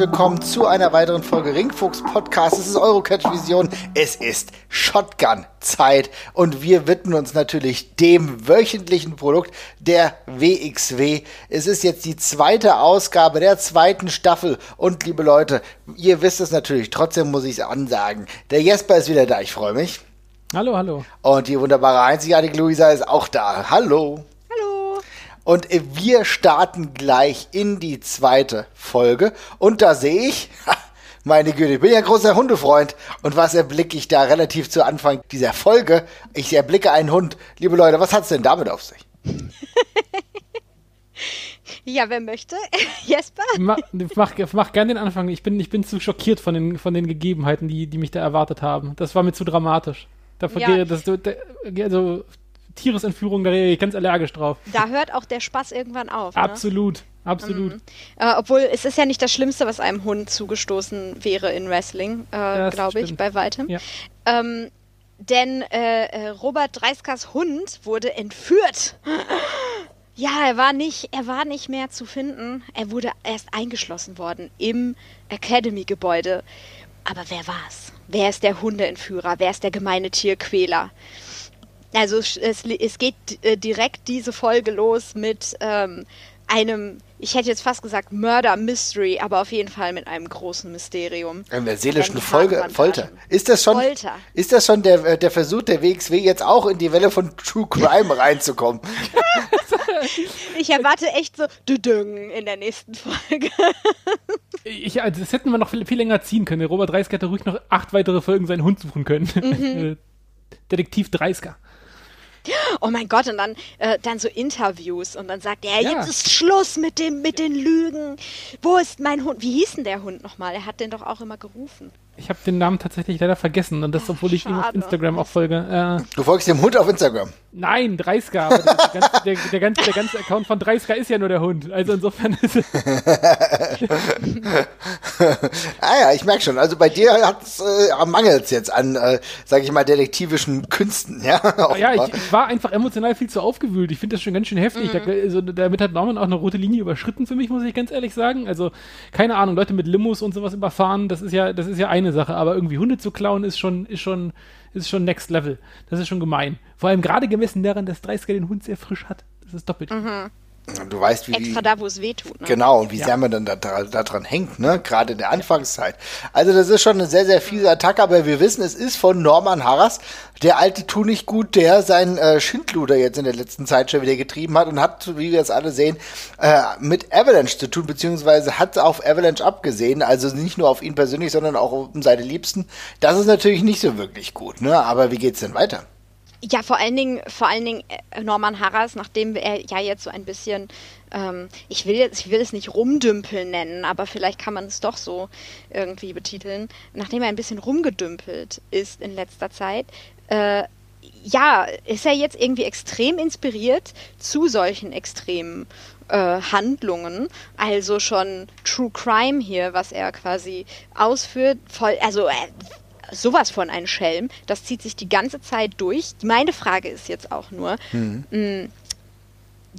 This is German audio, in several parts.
Willkommen zu einer weiteren Folge Ringfuchs Podcast. Es ist Eurocatch Vision. Es ist Shotgun Zeit und wir widmen uns natürlich dem wöchentlichen Produkt der WXW. Es ist jetzt die zweite Ausgabe der zweiten Staffel und liebe Leute, ihr wisst es natürlich, trotzdem muss ich es ansagen. Der Jesper ist wieder da, ich freue mich. Hallo, hallo. Und die wunderbare einzigartige Luisa ist auch da. Hallo. Und wir starten gleich in die zweite Folge. Und da sehe ich, meine Güte, ich bin ja ein großer Hundefreund. Und was erblicke ich da relativ zu Anfang dieser Folge? Ich erblicke einen Hund. Liebe Leute, was hat es denn damit auf sich? Ja, wer möchte? Jesper? Mach, mach, mach gerne den Anfang. Ich bin, ich bin zu schockiert von den, von den Gegebenheiten, die, die mich da erwartet haben. Das war mir zu dramatisch. Da ja. das, also, Tieresentführung, da ich ganz allergisch drauf. Da hört auch der Spaß irgendwann auf. Ne? Absolut, absolut. Mhm. Äh, obwohl es ist ja nicht das Schlimmste, was einem Hund zugestoßen wäre in Wrestling, äh, glaube ich, bei weitem. Ja. Ähm, denn äh, äh, Robert Dreiskers Hund wurde entführt. Ja, er war nicht, er war nicht mehr zu finden. Er wurde erst eingeschlossen worden im Academy-Gebäude. Aber wer war's? Wer ist der Hundeentführer? Wer ist der gemeine Tierquäler? Also es, es geht äh, direkt diese Folge los mit ähm, einem, ich hätte jetzt fast gesagt Murder Mystery, aber auf jeden Fall mit einem großen Mysterium. In der seelischen Folge Folter. Ist das schon, Folter. Ist das schon der, äh, der Versuch der WXW jetzt auch in die Welle von True Crime reinzukommen? ich erwarte echt so Düdüng in der nächsten Folge. ich, also das hätten wir noch viel, viel länger ziehen können. Robert Dreisker hätte ruhig noch acht weitere Folgen seinen Hund suchen können. Mhm. Detektiv Dreisker. Oh mein Gott, und dann, äh, dann so Interviews und dann sagt er, ja. jetzt ist Schluss mit, dem, mit den Lügen. Wo ist mein Hund? Wie hieß denn der Hund nochmal? Er hat den doch auch immer gerufen. Ich habe den Namen tatsächlich leider vergessen und das, obwohl ich ihm auf Instagram auch folge. Äh, du folgst dem Hund auf Instagram? Nein, 30 aber der, ganze, der, der, ganze, der ganze Account von 30 ist ja nur der Hund. Also insofern ist es. ah ja, ich merke schon. Also bei dir hat's, äh, mangelt es jetzt an, äh, sage ich mal, detektivischen Künsten. Ja, ja ich, ich, war einfach emotional viel zu aufgewühlt. Ich finde das schon ganz schön heftig. Mhm. Da, also, damit hat Norman auch eine rote Linie überschritten für mich, muss ich ganz ehrlich sagen. Also keine Ahnung, Leute mit Limos und sowas überfahren, das ist ja, das ist ja eine eine Sache, aber irgendwie Hunde zu klauen ist schon, ist schon, ist schon next level. Das ist schon gemein. Vor allem gerade gemessen daran, dass Dreisker den Hund sehr frisch hat. Das ist doppelt. Mhm. Du weißt, wie. Extra da, wo es weh tut. Ne? Genau, und wie ja. sehr man dann da, da, da, dran hängt, ne? Gerade in der Anfangszeit. Also, das ist schon eine sehr, sehr fiese Attacke, aber wir wissen, es ist von Norman Harras, der alte Tu nicht gut, der seinen äh, Schindluder jetzt in der letzten Zeit schon wieder getrieben hat und hat, wie wir es alle sehen, äh, mit Avalanche zu tun, beziehungsweise hat auf Avalanche abgesehen, also nicht nur auf ihn persönlich, sondern auch um seine Liebsten. Das ist natürlich nicht so wirklich gut, ne? Aber wie geht's denn weiter? Ja, vor allen Dingen, vor allen Dingen äh, Norman Harras, nachdem er ja jetzt so ein bisschen, ähm, ich will jetzt, ich will es nicht rumdümpeln nennen, aber vielleicht kann man es doch so irgendwie betiteln, nachdem er ein bisschen rumgedümpelt ist in letzter Zeit, äh, ja, ist er jetzt irgendwie extrem inspiriert zu solchen extremen äh, Handlungen. Also schon True Crime hier, was er quasi ausführt. Voll, also äh, sowas von ein Schelm. Das zieht sich die ganze Zeit durch. Meine Frage ist jetzt auch nur, mhm. mh, mm,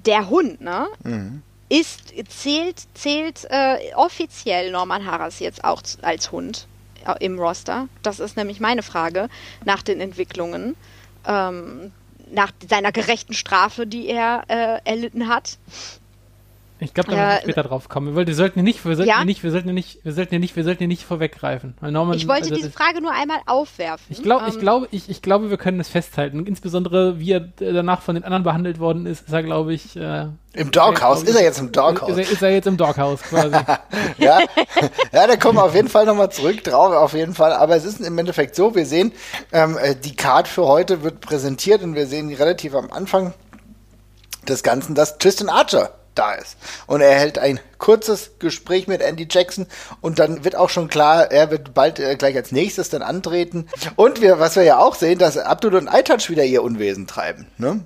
der Hund, ne? Mhm. Ist, zählt, zählt äh, offiziell Norman Harras jetzt auch als Hund äh, im Roster? Das ist nämlich meine Frage nach den Entwicklungen. Ähm, nach seiner gerechten Strafe, die er äh, erlitten hat. Ich glaube, da müssen wir später drauf kommen. Wir, sollten nicht, wir sollten ja? nicht, wir sollten nicht, wir sollten nicht, wir sollten nicht vorweggreifen. Norman, ich wollte also, diese Frage nur einmal aufwerfen. Ich glaube, ähm, ich glaube, ich, ich glaube, wir können das festhalten. Insbesondere, wie er danach von den anderen behandelt worden ist, ist er, glaube ich, äh, im Doghouse? Ist er jetzt im Doghouse? Ist er, ist er jetzt im Doghouse quasi? ja, ja, da kommen wir auf jeden Fall nochmal zurück drauf, auf jeden Fall. Aber es ist im Endeffekt so, wir sehen, ähm, äh, die Card für heute wird präsentiert und wir sehen relativ am Anfang des Ganzen, dass Tristan Archer da ist. Und er hält ein kurzes Gespräch mit Andy Jackson und dann wird auch schon klar, er wird bald äh, gleich als nächstes dann antreten. Und wir, was wir ja auch sehen, dass Abdul und iTouch wieder ihr Unwesen treiben. Ne?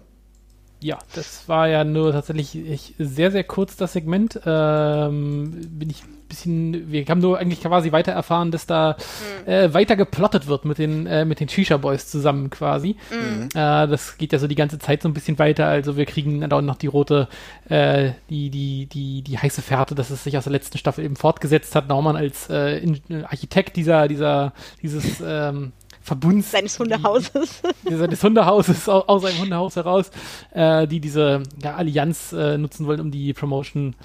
Ja, das war ja nur tatsächlich sehr, sehr kurz das Segment. Ähm, bin ich ein bisschen, wir haben nur eigentlich quasi weiter erfahren, dass da mhm. äh, weiter geplottet wird mit den, äh, mit den Shisha Boys zusammen quasi. Mhm. Äh, das geht ja so die ganze Zeit so ein bisschen weiter. Also wir kriegen dann noch die rote, äh, die, die, die, die heiße Fährte, dass es sich aus der letzten Staffel eben fortgesetzt hat. Naumann als äh, Architekt dieser, dieser, dieses ähm, Verbunds. Seines Hundehauses. Seines Hundehauses, aus, aus seinem Hundehaus heraus, äh, die diese ja, Allianz äh, nutzen wollen, um die Promotion äh,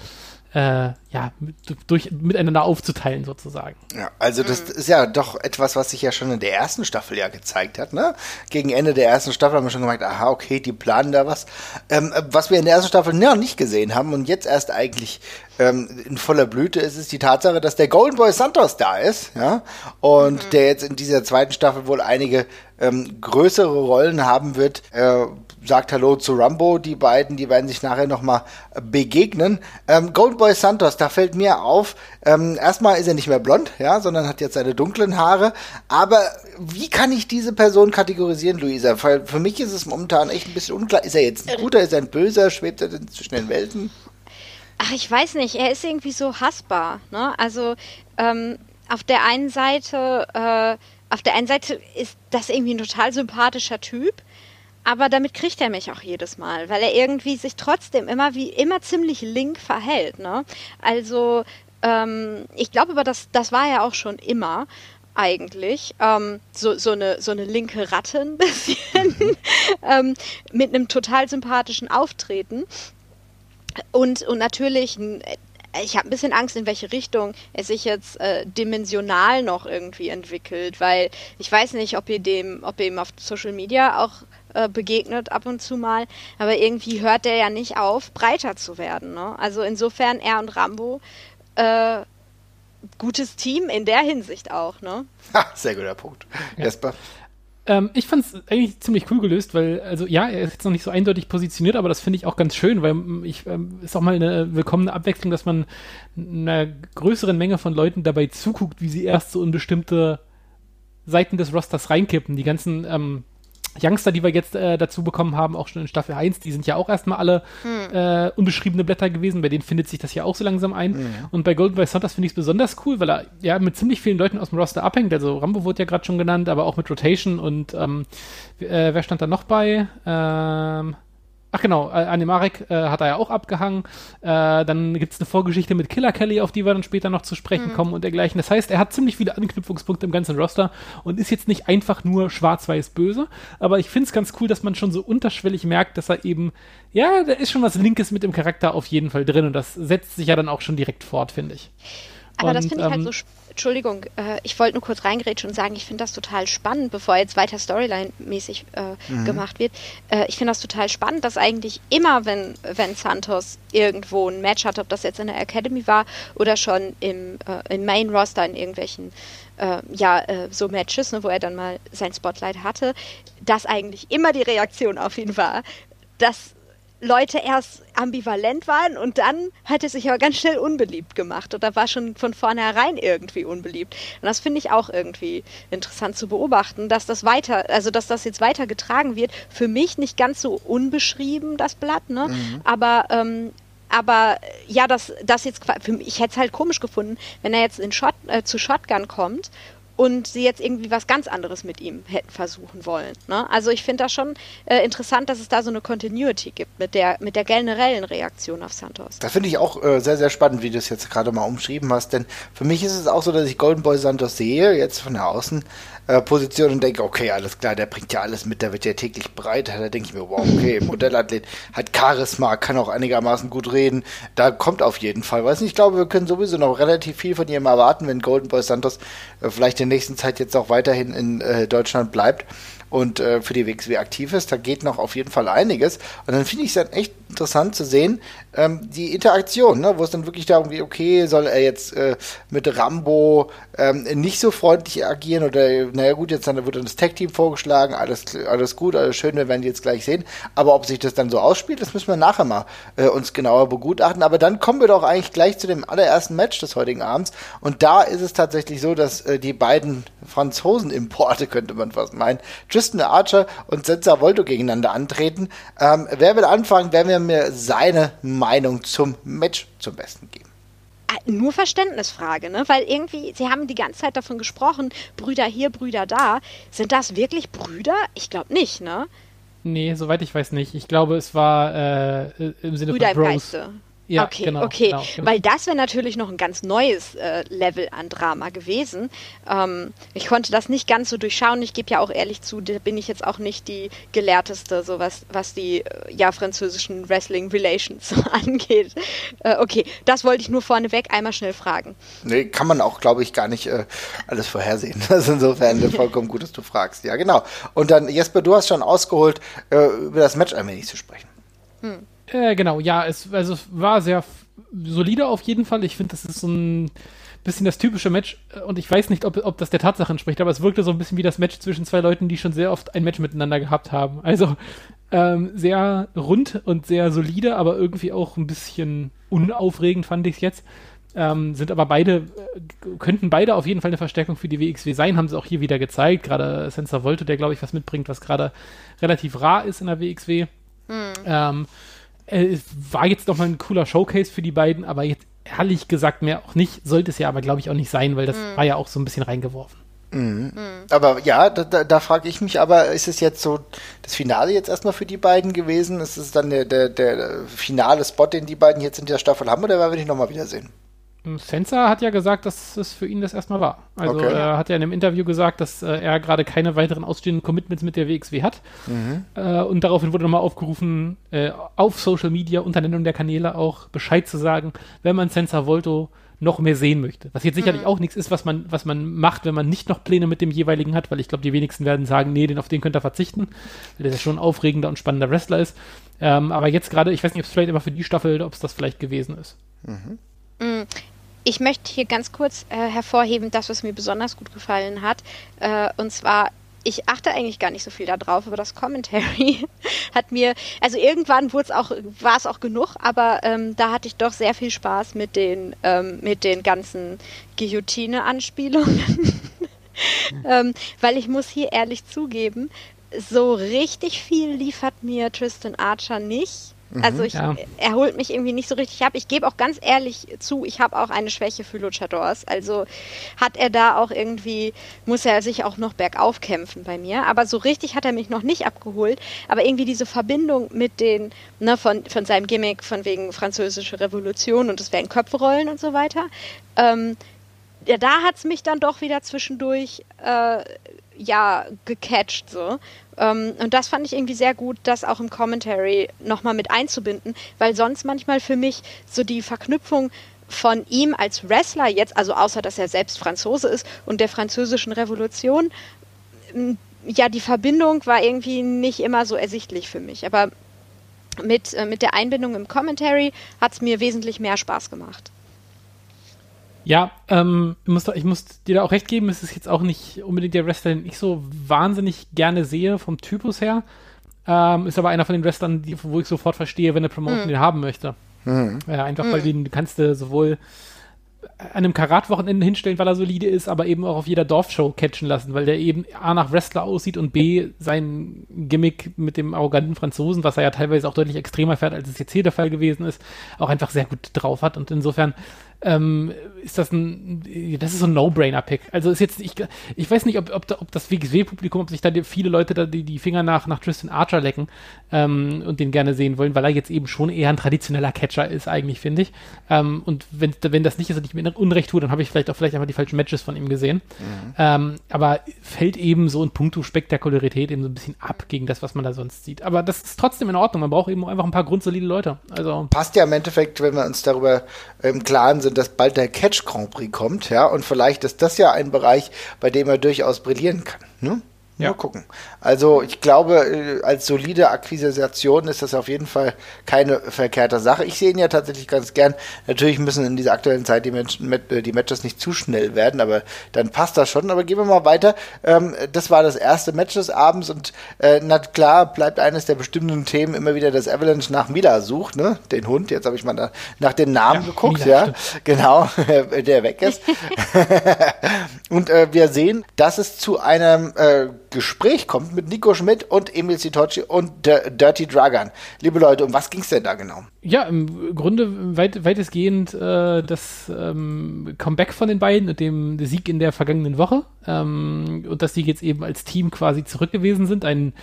ja, mit, durch, miteinander aufzuteilen sozusagen. Ja, also das mhm. ist ja doch etwas, was sich ja schon in der ersten Staffel ja gezeigt hat, ne? Gegen Ende der ersten Staffel haben wir schon gemerkt, aha, okay, die planen da was. Ähm, was wir in der ersten Staffel noch nicht gesehen haben und jetzt erst eigentlich ähm, in voller Blüte ist, ist die Tatsache, dass der Golden Boy Santos da ist, ja, und mhm. der jetzt in dieser zweiten Staffel wohl einige ähm, größere Rollen haben wird. Äh, sagt Hallo zu Rambo, die beiden, die werden sich nachher nochmal begegnen. Ähm, Golden Boy Santos, da fällt mir auf, ähm, erstmal ist er nicht mehr blond, ja, sondern hat jetzt seine dunklen Haare. Aber wie kann ich diese Person kategorisieren, Luisa? Weil für mich ist es momentan echt ein bisschen unklar. Ist er jetzt ein guter, ist er ein böser, schwebt er denn zwischen den Welten? Ach, ich weiß nicht, er ist irgendwie so hassbar. Ne? Also ähm, auf der einen Seite, äh, auf der einen Seite ist das irgendwie ein total sympathischer Typ, aber damit kriegt er mich auch jedes Mal, weil er irgendwie sich trotzdem immer wie immer ziemlich link verhält. Ne? Also ähm, ich glaube aber, das, das war ja auch schon immer eigentlich. Ähm, so, so, eine, so eine linke Ratte ein bisschen. Mhm. ähm, mit einem total sympathischen Auftreten. Und, und natürlich, ich habe ein bisschen Angst, in welche Richtung es sich jetzt äh, dimensional noch irgendwie entwickelt, weil ich weiß nicht, ob ihr dem, ob ihr ihm auf Social Media auch äh, begegnet ab und zu mal, aber irgendwie hört der ja nicht auf, breiter zu werden. Ne? Also insofern er und Rambo äh, gutes Team in der Hinsicht auch. Ne? Ha, sehr guter Punkt. Ja. Jesper? Ähm, ich fand es eigentlich ziemlich cool gelöst, weil, also ja, er ist jetzt noch nicht so eindeutig positioniert, aber das finde ich auch ganz schön, weil mm, ich ähm, ist auch mal eine willkommene Abwechslung, dass man einer größeren Menge von Leuten dabei zuguckt, wie sie erst so in bestimmte Seiten des Rosters reinkippen. Die ganzen ähm, Youngster, die wir jetzt äh, dazu bekommen haben, auch schon in Staffel 1, die sind ja auch erstmal alle hm. äh, unbeschriebene Blätter gewesen. Bei denen findet sich das ja auch so langsam ein. Mhm. Und bei Golden Boy Santos finde ich es besonders cool, weil er ja mit ziemlich vielen Leuten aus dem Roster abhängt. Also Rambo wurde ja gerade schon genannt, aber auch mit Rotation und ähm, äh, wer stand da noch bei? Ähm, Ach genau, Animarek äh, hat er ja auch abgehangen. Äh, dann gibt es eine Vorgeschichte mit Killer Kelly, auf die wir dann später noch zu sprechen mhm. kommen und dergleichen. Das heißt, er hat ziemlich viele Anknüpfungspunkte im ganzen Roster und ist jetzt nicht einfach nur schwarz-weiß böse. Aber ich finde es ganz cool, dass man schon so unterschwellig merkt, dass er eben, ja, da ist schon was Linkes mit dem Charakter auf jeden Fall drin und das setzt sich ja dann auch schon direkt fort, finde ich. Aber und, das finde ich halt ähm, halt so Entschuldigung, äh, ich wollte nur kurz reingrätschen und sagen, ich finde das total spannend, bevor jetzt weiter Storyline-mäßig äh, mhm. gemacht wird. Äh, ich finde das total spannend, dass eigentlich immer, wenn, wenn Santos irgendwo ein Match hat, ob das jetzt in der Academy war oder schon im, äh, im Main-Roster in irgendwelchen äh, ja, äh, so Matches, ne, wo er dann mal sein Spotlight hatte, dass eigentlich immer die Reaktion auf ihn war, dass Leute erst ambivalent waren und dann hat er sich aber ganz schnell unbeliebt gemacht oder war schon von vornherein irgendwie unbeliebt. Und das finde ich auch irgendwie interessant zu beobachten, dass das weiter, also dass das jetzt weiter getragen wird. Für mich nicht ganz so unbeschrieben, das Blatt, ne? Mhm. Aber ähm, aber ja, das, das jetzt, für mich, ich hätte es halt komisch gefunden, wenn er jetzt in Shot, äh, zu Shotgun kommt und sie jetzt irgendwie was ganz anderes mit ihm hätten versuchen wollen. Ne? Also ich finde das schon äh, interessant, dass es da so eine Continuity gibt mit der, mit der generellen Reaktion auf Santos. Da finde ich auch äh, sehr, sehr spannend, wie du es jetzt gerade mal umschrieben hast, denn für mich ist es auch so, dass ich Golden Boy Santos sehe, jetzt von der Außen, äh, und denke, okay, alles klar, der bringt ja alles mit, der wird ja täglich breit. Da denke ich mir, wow, okay, Modellathlet, hat Charisma, kann auch einigermaßen gut reden. Da kommt auf jeden Fall was. Ich glaube, wir können sowieso noch relativ viel von ihm erwarten, wenn Golden Boy Santos äh, vielleicht der nächsten Zeit jetzt auch weiterhin in äh, Deutschland bleibt und äh, für die WXW aktiv ist. Da geht noch auf jeden Fall einiges. Und dann finde ich es dann echt interessant zu sehen, ähm, die Interaktion, ne, wo es dann wirklich darum geht, okay, soll er jetzt äh, mit Rambo ähm, nicht so freundlich agieren oder, naja gut, jetzt dann wird dann das Tech-Team vorgeschlagen, alles, alles gut, alles schön, wir werden die jetzt gleich sehen. Aber ob sich das dann so ausspielt, das müssen wir nachher mal äh, uns genauer begutachten. Aber dann kommen wir doch eigentlich gleich zu dem allerersten Match des heutigen Abends. Und da ist es tatsächlich so, dass äh, die beiden Franzosen-Importe, könnte man fast meinen, Tristan Archer und Senza Volto gegeneinander antreten. Ähm, wer will anfangen? Wer will mir seine Meinung zum Match zum Besten geben? Ah, nur Verständnisfrage, ne? Weil irgendwie, Sie haben die ganze Zeit davon gesprochen, Brüder hier, Brüder da. Sind das wirklich Brüder? Ich glaube nicht, ne? Nee, soweit ich weiß nicht. Ich glaube, es war äh, im Sinne Brüder von Bros. im Geiste. Ja, okay, genau, okay. genau, genau. Weil das wäre natürlich noch ein ganz neues äh, Level an Drama gewesen. Ähm, ich konnte das nicht ganz so durchschauen. Ich gebe ja auch ehrlich zu, da bin ich jetzt auch nicht die gelehrteste, so was, was die äh, ja französischen Wrestling Relations angeht. Äh, okay, das wollte ich nur vorneweg einmal schnell fragen. Nee, kann man auch, glaube ich, gar nicht äh, alles vorhersehen. Das ist insofern vollkommen gut, dass du fragst. Ja, genau. Und dann, Jesper, du hast schon ausgeholt, äh, über das Match ein wenig zu sprechen. Äh, genau, ja, es, also es war sehr solide auf jeden Fall. Ich finde, das ist so ein bisschen das typische Match äh, und ich weiß nicht, ob, ob das der Tatsache entspricht, aber es wirkte so ein bisschen wie das Match zwischen zwei Leuten, die schon sehr oft ein Match miteinander gehabt haben. Also ähm, sehr rund und sehr solide, aber irgendwie auch ein bisschen unaufregend fand ich es jetzt. Ähm, sind aber beide, äh, könnten beide auf jeden Fall eine Verstärkung für die WXW sein, haben sie auch hier wieder gezeigt. Gerade Sensor Volto, der glaube ich was mitbringt, was gerade relativ rar ist in der WXW. Ähm, äh, es war jetzt nochmal ein cooler Showcase für die beiden, aber jetzt ehrlich gesagt mehr auch nicht. Sollte es ja aber, glaube ich, auch nicht sein, weil das war ja auch so ein bisschen reingeworfen. Aber ja, da, da, da frage ich mich aber, ist es jetzt so das Finale jetzt erstmal für die beiden gewesen? Ist es dann der, der, der finale Spot, den die beiden jetzt in der Staffel haben, oder werden wir dich nochmal wiedersehen? Sensa hat ja gesagt, dass es für ihn das erstmal war. Also Okay. er hat ja in einem Interview gesagt, dass äh, er gerade keine weiteren ausstehenden Commitments mit der WXW hat. Äh, und daraufhin wurde nochmal aufgerufen, äh, auf Social Media unter Nennung der Kanäle auch Bescheid zu sagen, wenn man Sensa Volto noch mehr sehen möchte. Was jetzt sicherlich auch nichts ist, was man, was man macht, wenn man nicht noch Pläne mit dem jeweiligen hat, weil ich glaube, die wenigsten werden sagen, nee, den, auf den könnt ihr verzichten, weil der schon ein aufregender und spannender Wrestler ist. Ähm, aber jetzt gerade, ich weiß nicht, ob es vielleicht immer für die Staffel, ob es das vielleicht gewesen ist. Ich möchte hier ganz kurz äh, hervorheben, das, was mir besonders gut gefallen hat. Äh, und zwar, ich achte eigentlich gar nicht so viel darauf, aber das Commentary hat mir, also irgendwann auch, war es auch genug, aber ähm, da hatte ich doch sehr viel Spaß mit den, ähm, mit den ganzen Guillotine-Anspielungen. ähm, weil ich muss hier ehrlich zugeben, so richtig viel liefert mir Tristan Archer nicht. Also ich, Ja. er holt mich irgendwie nicht so richtig ab. Ich gebe auch ganz ehrlich zu, ich habe auch eine Schwäche für Luchadors. Also hat er da auch irgendwie, muss er sich auch noch bergauf kämpfen bei mir. Aber so richtig hat er mich noch nicht abgeholt. Aber irgendwie diese Verbindung mit den, ne, von, von seinem Gimmick, von wegen französische Revolution und es wären Köpfe rollen und so weiter. Ähm, ja, da hat es mich dann doch wieder zwischendurch äh, ja gecatcht so. Ähm, und das fand ich irgendwie sehr gut, das auch im Commentary nochmal mit einzubinden, weil sonst manchmal für mich so die Verknüpfung von ihm als Wrestler jetzt, also außer dass er selbst Franzose ist und der französischen Revolution, ja, die Verbindung war irgendwie nicht immer so ersichtlich für mich. Aber mit, äh, mit der Einbindung im Commentary hat es mir wesentlich mehr Spaß gemacht. Ja, ähm, ich, muss, ich muss dir da auch recht geben, es ist jetzt auch nicht unbedingt der Wrestler, den ich so wahnsinnig gerne sehe vom Typus her. Ähm, ist aber einer von den Wrestlern, die, wo ich sofort verstehe, wenn eine Promotion den haben möchte. Ja, einfach weil den kannst du sowohl an einem Karat-Wochenende hinstellen, weil er solide ist, aber eben auch auf jeder Dorfshow catchen lassen, weil der eben A nach Wrestler aussieht und B sein Gimmick mit dem arroganten Franzosen, was er ja teilweise auch deutlich extremer fährt, als es jetzt hier der Fall gewesen ist, auch einfach sehr gut drauf hat und insofern ähm, ist das ein, das ist so ein No-Brainer-Pick. Also ist jetzt, ich, ich weiß nicht, ob, ob, da- ob das WXW-Publikum, ob sich da viele Leute da die, die Finger nach, nach Tristan Archer lecken ähm, und den gerne sehen wollen, weil er jetzt eben schon eher ein traditioneller Catcher ist, eigentlich, finde ich. Ähm, und wenn, wenn das nicht ist und ich mir Unrecht tue, dann habe ich vielleicht auch vielleicht einfach die falschen Matches von ihm gesehen. Ähm, aber fällt eben so in puncto Spektakularität eben so ein bisschen ab gegen das, was man da sonst sieht. Aber das ist trotzdem in Ordnung. Man braucht eben einfach ein paar grundsolide Leute. Also passt ja im Endeffekt, wenn wir uns darüber im Klaren sind, dass bald der Catch Grand Prix kommt, ja, und vielleicht ist das ja ein Bereich, bei dem er durchaus brillieren kann. Ne? Mal Ja. gucken. Also ich glaube, äh, als solide Akquisition ist das auf jeden Fall keine verkehrte Sache. Ich sehe ihn ja tatsächlich ganz gern. Natürlich müssen in dieser aktuellen Zeit die, Menschen, äh, die Matches nicht zu schnell werden, aber dann passt das schon. Aber gehen wir mal weiter. Ähm, das war das erste Match des Abends und äh, na klar bleibt eines der bestimmten Themen immer wieder, dass Avalanche nach Mila sucht, ne? Den Hund. Jetzt habe ich mal nach dem Namen Ja, geguckt, Mila, ja. Genau, der weg ist. Und äh, wir sehen, dass es zu einem äh, Gespräch kommt mit Nico Schmidt und Emil Sitocci und D Dirty Dragan. Liebe Leute, um was ging es denn da genau? Ja, im Grunde weit, weitestgehend äh, das ähm, Comeback von den beiden und dem Sieg in der vergangenen Woche. Ähm, und dass die jetzt eben als Team quasi zurück gewesen sind. Ein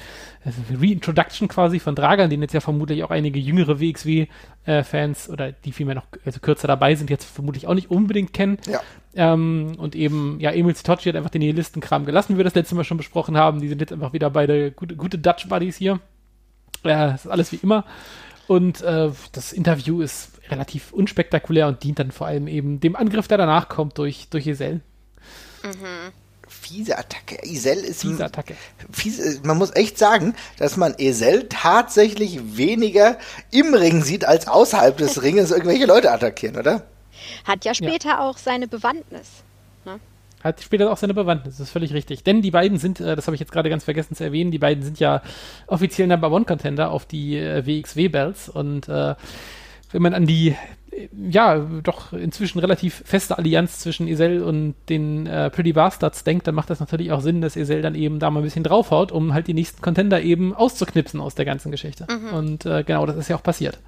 also Reintroduction quasi von Dragan, den jetzt ja vermutlich auch einige jüngere WXW-Fans äh, oder die vielmehr noch also kürzer dabei sind, jetzt vermutlich auch nicht unbedingt kennen. Ja. Ähm, und eben, ja, Emil Zitocci hat einfach den Nihilistenkram gelassen, wie wir das letzte Mal schon besprochen haben. Die sind jetzt einfach wieder beide gute, gute Dutch Buddies hier. Ja, ist alles wie immer. Und äh, das Interview ist relativ unspektakulär und dient dann vor allem eben dem Angriff, der danach kommt durch, durch Isel. Mhm fiese Attacke. Isel ist fiese Attacke. Fiese, man muss echt sagen, dass man Isel tatsächlich weniger im Ring sieht, als außerhalb des Ringes irgendwelche Leute attackieren, oder? Hat ja später ja. auch seine Bewandtnis. Ne? Hat später auch seine Bewandtnis, das ist völlig richtig. Denn die beiden sind, äh, das habe ich jetzt gerade ganz vergessen zu erwähnen, die beiden sind ja offiziell Number One Contender auf die äh, WXW-Bells und äh, wenn man an die ja, doch inzwischen relativ feste Allianz zwischen Isel und den äh, Pretty Bastards denkt, dann macht das natürlich auch Sinn, dass Isel dann eben da mal ein bisschen draufhaut, um halt die nächsten Contender eben auszuknipsen aus der ganzen Geschichte. Mhm. Und äh, genau, das ist ja auch passiert.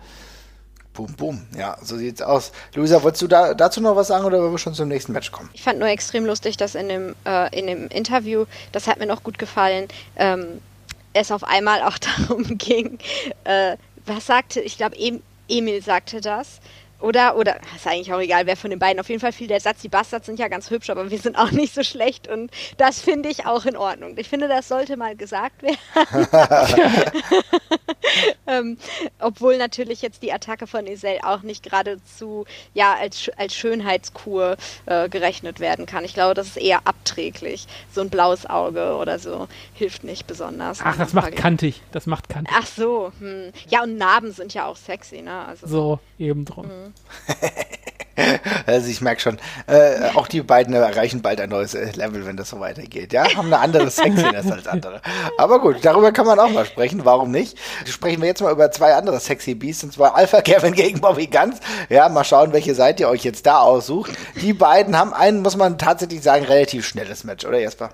Boom, boom. Ja, so sieht's aus. Luisa, wolltest du da, dazu noch was sagen oder wollen wir schon zum nächsten Match kommen? Ich fand nur extrem lustig, dass in dem, äh, in dem Interview, das hat mir noch gut gefallen, ähm, es auf einmal auch darum ging, äh, was sagte, ich glaube, Emil sagte das, oder, oder, ist eigentlich auch egal, wer von den beiden. Auf jeden Fall fiel der Satz, die Bastards sind ja ganz hübsch, aber wir sind auch nicht so schlecht und das finde ich auch in Ordnung. Ich finde, das sollte mal gesagt werden. ähm, obwohl natürlich jetzt die Attacke von Isel auch nicht geradezu ja, als, als Schönheitskur äh, gerechnet werden kann. Ich glaube, das ist eher abträglich. So ein blaues Auge oder so hilft nicht besonders. Ach, das macht kantig. Das macht kantig. Ach so. Hm. Ja, und Narben sind ja auch sexy, ne? Also, so, eben drum. Mhm. also ich merke schon, äh, auch die beiden erreichen bald ein neues äh, Level, wenn das so weitergeht. Ja, haben eine andere Sexiness als andere. Aber gut, darüber kann man auch mal sprechen. Warum nicht? Sprechen wir jetzt mal über zwei andere Sexy Beasts, und zwar Alpha Kevin gegen Bobby Guns. Ja, mal schauen, welche Seite ihr euch jetzt da aussucht. Die beiden haben einen, muss man tatsächlich sagen, relativ schnelles Match, oder Jesper?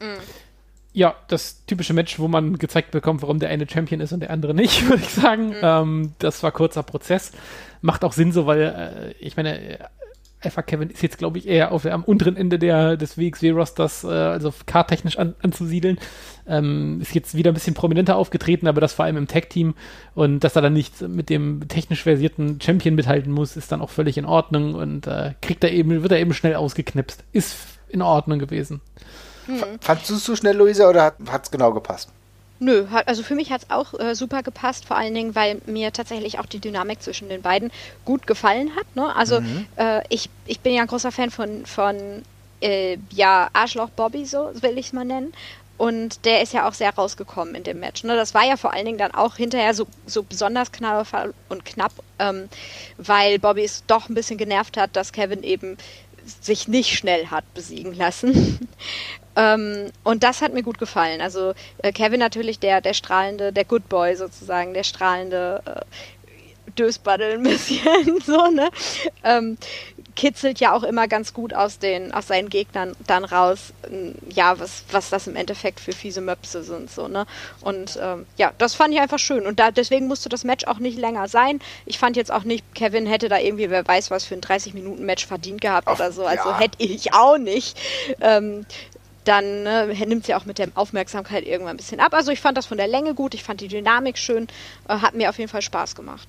Mhm. Ja, das typische Match, wo man gezeigt bekommt, warum der eine Champion ist und der andere nicht, würde ich sagen. Mhm. Ähm, das war kurzer Prozess macht auch Sinn so, weil äh, ich meine, Alpha Kevin ist jetzt, glaube ich, eher auf, am unteren Ende der, des WXW-Rosters, äh, also karttechnisch an, anzusiedeln. Ähm, ist jetzt wieder ein bisschen prominenter aufgetreten, aber das vor allem im Tag-Team und dass er dann nicht mit dem technisch versierten Champion mithalten muss, ist dann auch völlig in Ordnung und äh, kriegt er eben, wird er eben schnell ausgeknipst. Ist in Ordnung gewesen. Hm. Fandst du es zu schnell, Luisa, oder hat es genau gepasst? Nö, also für mich hat es auch äh, super gepasst, vor allen Dingen, weil mir tatsächlich auch die Dynamik zwischen den beiden gut gefallen hat. Ne? Also mhm. äh, ich, ich bin ja ein großer Fan von, von äh, ja, Arschloch Bobby, so will ich es mal nennen. Und der ist ja auch sehr rausgekommen in dem Match. Ne? Das war ja vor allen Dingen dann auch hinterher so, so besonders knallvoll und knapp, ähm, weil Bobby es doch ein bisschen genervt hat, dass Kevin eben sich nicht schnell hat besiegen lassen. Ähm, und das hat mir gut gefallen. Also äh, Kevin natürlich der, der strahlende, der Good Boy sozusagen, der strahlende äh, Dösbaddel ein bisschen, so, ne? Ähm, kitzelt ja auch immer ganz gut aus den, aus seinen Gegnern dann raus, ja, was, was das im Endeffekt für fiese Möpse sind, so, ne? Und ähm, ja, das fand ich einfach schön. Und da, deswegen musste das Match auch nicht länger sein. Ich fand jetzt auch nicht, Kevin hätte da irgendwie, wer weiß was, für ein 30-Minuten-Match verdient gehabt Ach, oder so. Also ja. hätte ich auch nicht. Ähm, dann ne, nimmt sie auch mit der Aufmerksamkeit irgendwann ein bisschen ab. Also ich fand das von der Länge gut, ich fand die Dynamik schön, äh, hat mir auf jeden Fall Spaß gemacht.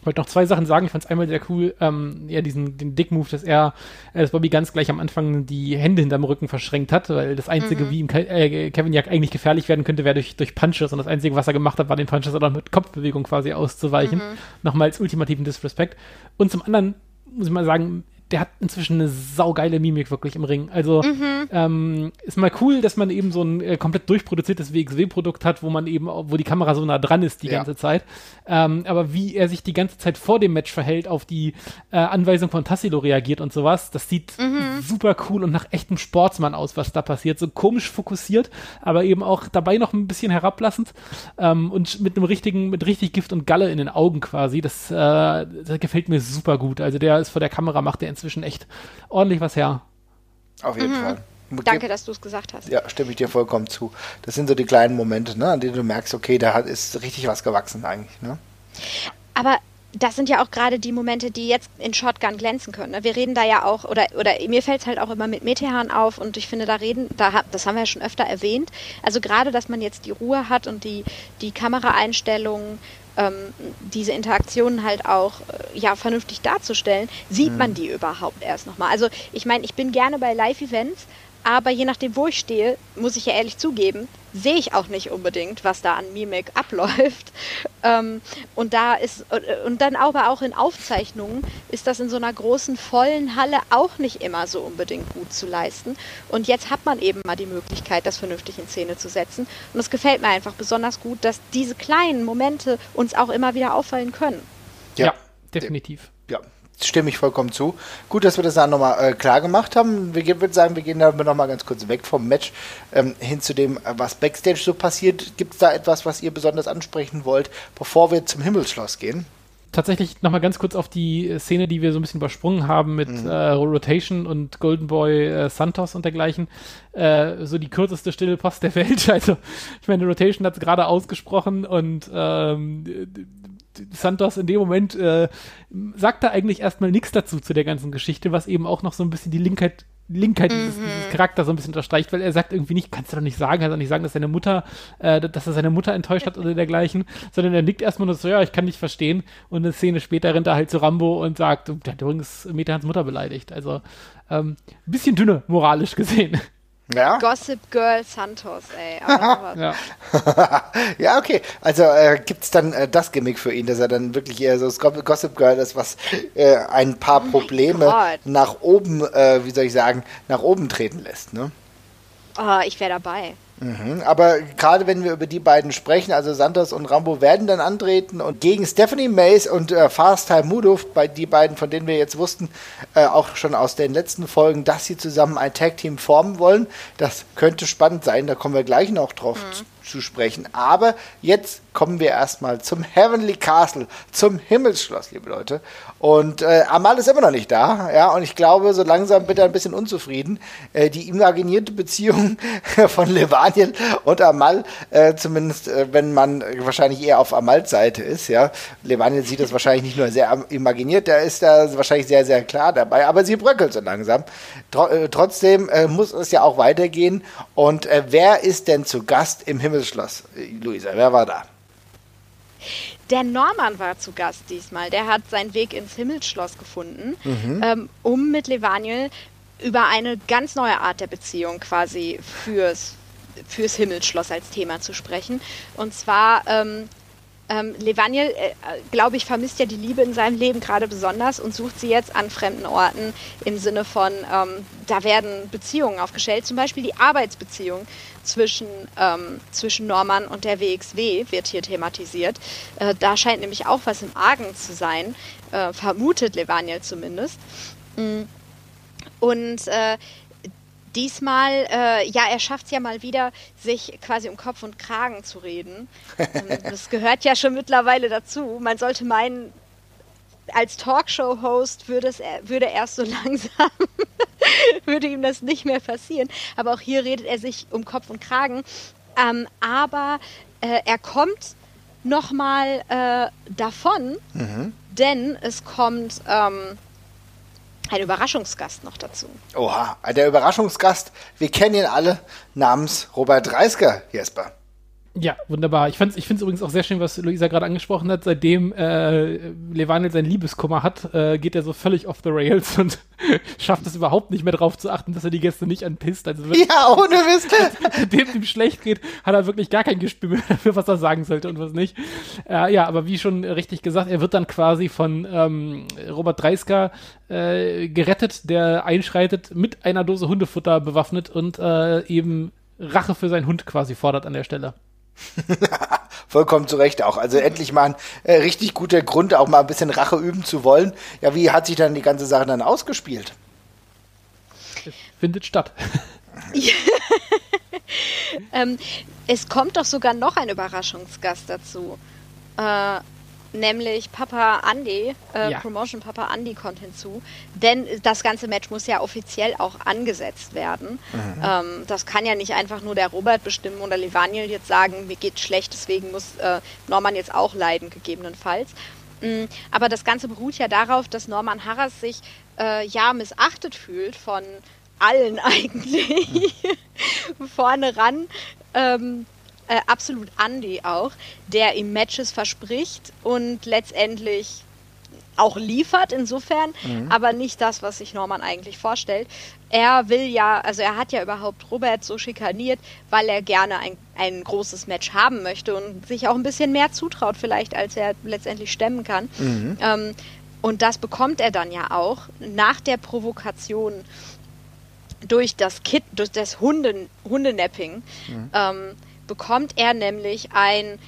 Ich wollte noch zwei Sachen sagen. Ich fand es einmal sehr cool, ähm, ja, diesen den Dick-Move, dass er, dass Bobby ganz gleich am Anfang die Hände hinterm Rücken verschränkt hat, weil das Einzige, mhm. wie ihm äh, Kevin ja eigentlich gefährlich werden könnte, wäre durch, durch Punches und das Einzige, was er gemacht hat, war den Punches oder mit Kopfbewegung quasi auszuweichen. Mhm. Nochmal als ultimativen Disrespect. Und zum anderen muss ich mal sagen, der hat inzwischen eine saugeile Mimik wirklich im Ring. Also mhm. ähm, ist mal cool, dass man eben so ein äh, komplett durchproduziertes WXW-Produkt hat, wo man eben, wo die Kamera so nah dran ist die ja. ganze Zeit. Ähm, aber wie er sich die ganze Zeit vor dem Match verhält, auf die äh, Anweisung von Tassilo reagiert und sowas, das sieht mhm. super cool und nach echtem Sportsmann aus, was da passiert. So komisch fokussiert, aber eben auch dabei noch ein bisschen herablassend ähm, und mit einem richtigen, mit richtig Gift und Galle in den Augen quasi. Das, äh, das gefällt mir super gut. Also der ist vor der Kamera, macht der inzwischen echt ordentlich was her. Auf jeden mhm. Fall. Danke, dass du es gesagt hast. Ja, stimme ich dir vollkommen zu. Das sind so die kleinen Momente, ne, an denen du merkst, okay, da hat, ist richtig was gewachsen eigentlich. Ne? Aber das sind ja auch gerade die Momente, die jetzt in Shotgun glänzen können. Ne? Wir reden da ja auch, oder, oder mir fällt es halt auch immer mit Metehan auf und ich finde, da reden, da, das haben wir ja schon öfter erwähnt. Also gerade, dass man jetzt die Ruhe hat und die, die Kameraeinstellungen, ähm, diese Interaktionen halt auch äh, ja, vernünftig darzustellen, sieht mhm. man die überhaupt erst nochmal. Also ich meine, ich bin gerne bei Live-Events, aber je nachdem, wo ich stehe, muss ich ja ehrlich zugeben, sehe ich auch nicht unbedingt, was da an Mimik abläuft. Ähm, und da ist, und dann aber auch in Aufzeichnungen ist das in so einer großen, vollen Halle auch nicht immer so unbedingt gut zu leisten. Und jetzt hat man eben mal die Möglichkeit, das vernünftig in Szene zu setzen. Und es gefällt mir einfach besonders gut, dass diese kleinen Momente uns auch immer wieder auffallen können. Ja, ja definitiv. Stimme ich vollkommen zu. Gut, dass wir das dann nochmal äh, klar gemacht haben. Wir würden sagen, wir gehen da nochmal ganz kurz weg vom Match ähm, hin zu dem, äh, was Backstage so passiert. Gibt es da etwas, was ihr besonders ansprechen wollt, bevor wir zum Himmelsschloss gehen? Tatsächlich nochmal ganz kurz auf die Szene, die wir so ein bisschen übersprungen haben mit mhm. äh, Rotation und Golden Boy äh, Santos und dergleichen. Äh, so die kürzeste stille Post der Welt. Also, ich meine, Rotation hat es gerade ausgesprochen und ähm, Santos in dem Moment äh, sagt da eigentlich erstmal nichts dazu zu der ganzen Geschichte, was eben auch noch so ein bisschen die Linkheit Linkheit dieses, mhm. dieses Charakter so ein bisschen unterstreicht, weil er sagt irgendwie nicht, kannst du doch nicht sagen, kannst du nicht sagen, dass seine Mutter, äh, dass er seine Mutter enttäuscht hat oder dergleichen, sondern er nickt erstmal nur so, ja, ich kann nicht verstehen und eine Szene später rennt er halt zu Rambo und sagt, der hat übrigens Metahans Mutter beleidigt. Also ähm, bisschen dünne, moralisch gesehen. Ja? Gossip Girl Santos, ey. ja. ja, okay. Also äh, gibt es dann äh, das Gimmick für ihn, dass er dann wirklich eher so das Gossip Girl ist, was äh, ein paar oh Probleme nach oben, äh, wie soll ich sagen, nach oben treten lässt, ne? Oh, ich wäre dabei. Mhm, aber gerade wenn wir über die beiden sprechen, also Santos und Rambo werden dann antreten und gegen Stephanie Mays und äh, Fast Time Mudov, bei die beiden, von denen wir jetzt wussten, äh, auch schon aus den letzten Folgen, dass sie zusammen ein Tag Team formen wollen. Das könnte spannend sein, da kommen wir gleich noch drauf mhm. Zu, sprechen. Aber jetzt kommen wir erstmal zum Heavenly Castle, zum Himmelsschloss, liebe Leute. Und äh, Amal ist immer noch nicht da, ja, und ich glaube, so langsam er ein bisschen unzufrieden. Äh, die imaginierte Beziehung von Levaniel und Amal, äh, zumindest äh, wenn man wahrscheinlich eher auf Amals Seite ist, ja. Levaniel sieht das wahrscheinlich nicht nur sehr imaginiert, der ist da wahrscheinlich sehr, sehr klar dabei, aber sie bröckelt so langsam. Tr äh, trotzdem äh, muss es ja auch weitergehen. Und wer ist denn zu Gast im Himmelsschloss, Luisa? Wer war da? Der Norman war zu Gast diesmal. Der hat seinen Weg ins Himmelsschloss gefunden, mhm. ähm, um mit Levaniel über eine ganz neue Art der Beziehung quasi fürs, fürs Himmelsschloss als Thema zu sprechen. Und zwar ähm, ähm, Levaniel, äh, glaube ich, vermisst ja die Liebe in seinem Leben gerade besonders und sucht sie jetzt an fremden Orten im Sinne von, ähm, da werden Beziehungen aufgestellt, zum Beispiel die Arbeitsbeziehung zwischen, ähm, zwischen Norman und der WXW wird hier thematisiert. Äh, da scheint nämlich auch was im Argen zu sein, äh, vermutet Levaniel zumindest. Mm. Und äh, diesmal, äh, ja, er schafft es ja mal wieder, sich quasi um Kopf und Kragen zu reden. Ähm, das gehört ja schon mittlerweile dazu. Man sollte meinen, als Talkshow-Host würde, es, würde erst so langsam, würde ihm das nicht mehr passieren. Aber auch hier redet er sich um Kopf und Kragen. Ähm, aber äh, er kommt nochmal äh, davon, mhm. denn es kommt ähm, ein Überraschungsgast noch dazu. Oha, der Überraschungsgast, wir kennen ihn alle, namens Robert Reisker, Jesper. Ja, wunderbar. Ich, ich finde es übrigens auch sehr schön, was Luisa gerade angesprochen hat. Seitdem äh, Levanel sein Liebeskummer hat, äh, geht er so völlig off the rails und schafft es überhaupt nicht mehr darauf zu achten, dass er die Gäste nicht anpisst. Also wirklich, ja, ohne Mist. Es ihm schlecht geht, hat er wirklich gar kein Gespür mehr dafür, was er sagen sollte und was nicht. Äh, ja, aber wie schon richtig gesagt, er wird dann quasi von ähm, Robert Dreisker äh, gerettet, der einschreitet, mit einer Dose Hundefutter bewaffnet und äh, eben Rache für seinen Hund quasi fordert an der Stelle. Vollkommen zu Recht auch. Also endlich mal ein äh, richtig guter Grund, auch mal ein bisschen Rache üben zu wollen. Ja, wie hat sich dann die ganze Sache dann ausgespielt? Findet statt. ähm, es kommt doch sogar noch ein Überraschungsgast dazu. Äh, nämlich Papa Andy, äh, ja. Promotion Papa Andy kommt hinzu, denn das ganze Match muss ja offiziell auch angesetzt werden. Mhm. Ähm, das kann ja nicht einfach nur der Robert bestimmen oder Levaniel jetzt sagen, mir geht schlecht, deswegen muss äh, Norman jetzt auch leiden, gegebenenfalls. Mhm. Aber das Ganze beruht ja darauf, dass Norman Harras sich äh, ja missachtet fühlt von allen eigentlich. Mhm. Vorne ran. Ähm, äh, absolut Andy auch, der ihm Matches verspricht und letztendlich auch liefert insofern, mhm. aber nicht das, was sich Norman eigentlich vorstellt. Er will ja, also er hat ja überhaupt Robert so schikaniert, weil er gerne ein, ein großes Match haben möchte und sich auch ein bisschen mehr zutraut vielleicht, als er letztendlich stemmen kann. Mhm. Ähm, und das bekommt er dann ja auch nach der Provokation durch das Kit, durch das Hunden, Hundenapping. Mhm. Ähm, bekommt er nämlich ein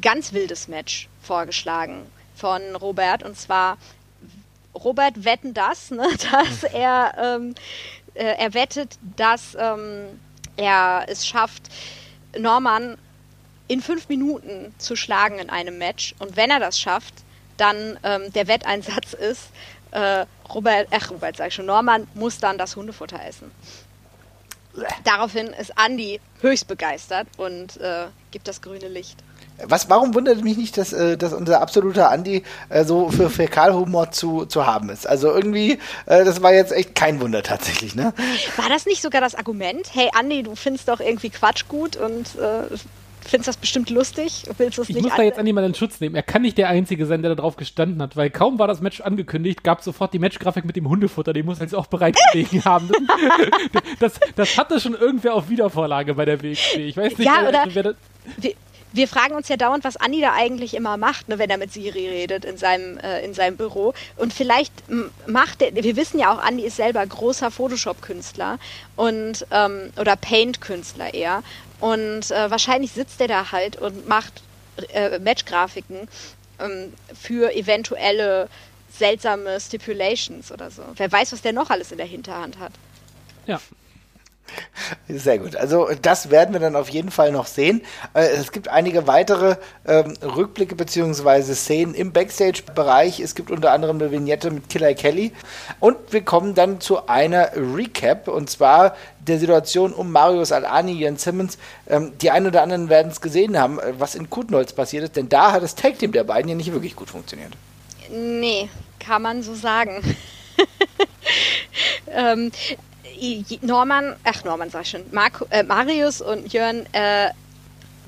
ganz wildes Match vorgeschlagen von Robert. Und zwar, Robert wetten das, ne, dass er, ähm, äh, er wettet, dass ähm, er es schafft, Norman in fünf Minuten zu schlagen in einem Match. Und wenn er das schafft, dann ähm, der Wetteinsatz ist, äh, Robert, ach Robert sag ich schon, Norman muss dann das Hundefutter essen. Daraufhin ist Andy höchst begeistert und äh, gibt das grüne Licht. Was, warum wundert mich nicht, dass, äh, dass unser absoluter Andi äh, so für Fäkalhumor zu, zu haben ist? Also irgendwie, äh, das war jetzt echt kein Wunder tatsächlich, ne? War das nicht sogar das Argument? Hey Andi, du findest doch irgendwie Quatsch gut und äh, findest das bestimmt lustig. Willst du es nicht Ich muss da jetzt an jemanden in Schutz nehmen. Er kann nicht der Einzige sein, der da drauf gestanden hat, weil kaum war das Match angekündigt, gab sofort die Matchgrafik mit dem Hundefutter. Den muss er jetzt auch bereit gelegen haben. Das, das hatte schon irgendwer auf Wiedervorlage bei der WXW. Ich weiß nicht, ja, wer, wer das wir fragen uns ja dauernd, was Andi da eigentlich immer macht, ne, wenn er mit Siri redet in seinem, äh, in seinem Büro. Und vielleicht macht er, wir wissen ja auch, Andi ist selber großer Photoshop-Künstler und ähm, oder Paint-Künstler eher. Und äh, wahrscheinlich sitzt er da halt und macht äh, Match-Grafiken ähm, für eventuelle seltsame Stipulations oder so. Wer weiß, was der noch alles in der Hinterhand hat. Ja, sehr gut. Also das werden wir dann auf jeden Fall noch sehen. Äh, es gibt einige weitere ähm, Rückblicke bzw. Szenen im Backstage-Bereich. Es gibt unter anderem eine Vignette mit Killer Kelly. Und wir kommen dann zu einer Recap und zwar der Situation um Marius Alani, Jens Simmons. Ähm, die einen oder anderen werden es gesehen haben, äh, was in Kutnolz passiert ist, denn da hat das Tag-Team der beiden ja nicht wirklich gut funktioniert. Nee, kann man so sagen. ähm, Norman, ach Norman sag ich schon, Marco, äh, Marius und Jörn äh,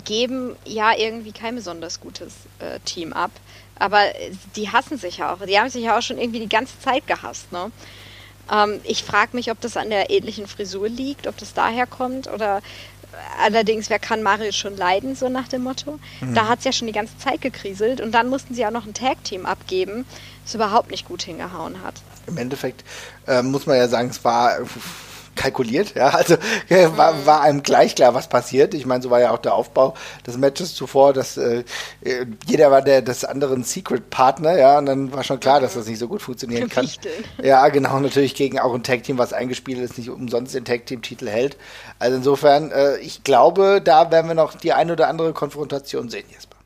geben ja irgendwie kein besonders gutes äh, Team ab. Aber die hassen sich ja auch. Die haben sich ja auch schon irgendwie die ganze Zeit gehasst. Ne? Ähm, ich frage mich, ob das an der ähnlichen Frisur liegt, ob das daher kommt oder allerdings, wer kann Marius schon leiden, so nach dem Motto. Mhm. Da hat es ja schon die ganze Zeit gekriselt und dann mussten sie auch noch ein Tag-Team abgeben, das überhaupt nicht gut hingehauen hat im Endeffekt äh, muss man ja sagen, es war kalkuliert, ja, also äh, war, mhm. war einem gleich klar, was passiert. Ich meine, so war ja auch der Aufbau des Matches zuvor, dass äh, jeder war der des anderen Secret-Partner, ja, und dann war schon klar, dass das nicht so gut funktionieren kann. Ja, genau, natürlich gegen auch ein Tag-Team, was eingespielt ist, nicht umsonst den Tag-Team-Titel hält. Also insofern, äh, ich glaube, da werden wir noch die ein oder andere Konfrontation sehen, Jesper.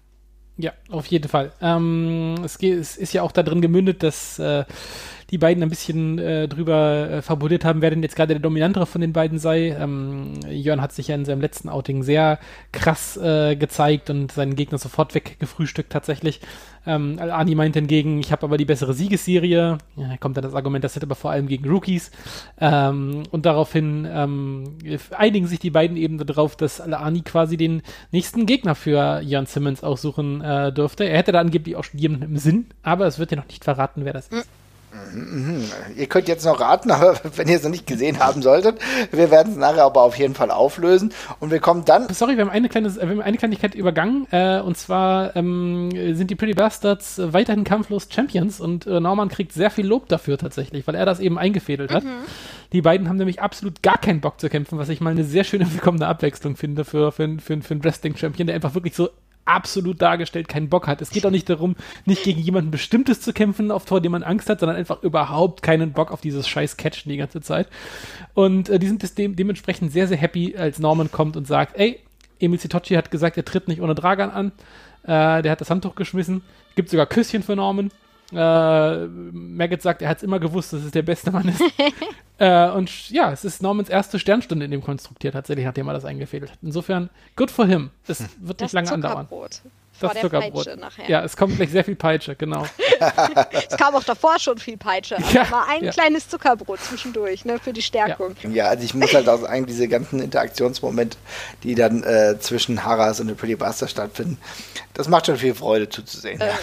Ja, auf jeden Fall. Ähm, es, geht, es ist ja auch da drin gemündet, dass äh, die beiden ein bisschen äh, drüber äh, fabuliert haben, wer denn jetzt gerade der Dominantere von den beiden sei. Ähm, Jörn hat sich ja in seinem letzten Outing sehr krass äh, gezeigt und seinen Gegner sofort weggefrühstückt tatsächlich. Ähm, Ani meint hingegen, ich habe aber die bessere Siegesserie. Ja, kommt dann das Argument, das hätte aber vor allem gegen Rookies. Ähm, und daraufhin ähm, einigen sich die beiden eben darauf, dass Ani quasi den nächsten Gegner für Jörn Simmons aussuchen äh, dürfte. Er hätte da angeblich auch jemanden im Sinn, aber es wird ja noch nicht verraten, wer das ist. Mhm. Ihr könnt jetzt noch raten, aber wenn ihr es noch nicht gesehen haben solltet, wir werden es nachher aber auf jeden Fall auflösen und wir kommen dann. Sorry, wir haben eine, kleine, wir haben eine Kleinigkeit übergangen äh, und zwar ähm, sind die Pretty Bastards weiterhin kampflos Champions und äh, Norman kriegt sehr viel Lob dafür tatsächlich, weil er das eben eingefädelt hat. Mhm. Die beiden haben nämlich absolut gar keinen Bock zu kämpfen, was ich mal eine sehr schöne willkommene Abwechslung finde für, für, für, für einen Wrestling-Champion, der einfach wirklich so absolut dargestellt keinen Bock hat. Es geht auch nicht darum, nicht gegen jemanden Bestimmtes zu kämpfen, auf vor dem man Angst hat, sondern einfach überhaupt keinen Bock auf dieses scheiß Catchen die ganze Zeit. Und äh, die sind dem, dementsprechend sehr, sehr happy, als Norman kommt und sagt, ey, Emil Citocci hat gesagt, er tritt nicht ohne Dragan an. Äh, der hat das Handtuch geschmissen. Gibt sogar Küsschen für Norman. Äh, Maggot sagt, er hat es immer gewusst, dass es der beste Mann ist. äh, und ja, es ist Normans erste Sternstunde in dem konstruktiert, tatsächlich, nachdem er das eingefädelt hat. Insofern, good for him. Es wird Das nicht lange Zuckerbrot andauern. Vor Das der Zuckerbrot. Peitsche nachher. Ja, es kommt gleich sehr viel Peitsche, genau. Es kam auch davor schon viel Peitsche, aber Ja, mal ein ja. kleines Zuckerbrot zwischendurch, ne, für die Stärkung. Ja, also ich muss halt auch sagen, diese ganzen Interaktionsmomente, die dann äh, zwischen Haras und The Pretty Buster stattfinden, das macht schon viel Freude zuzusehen. Äh, Ja.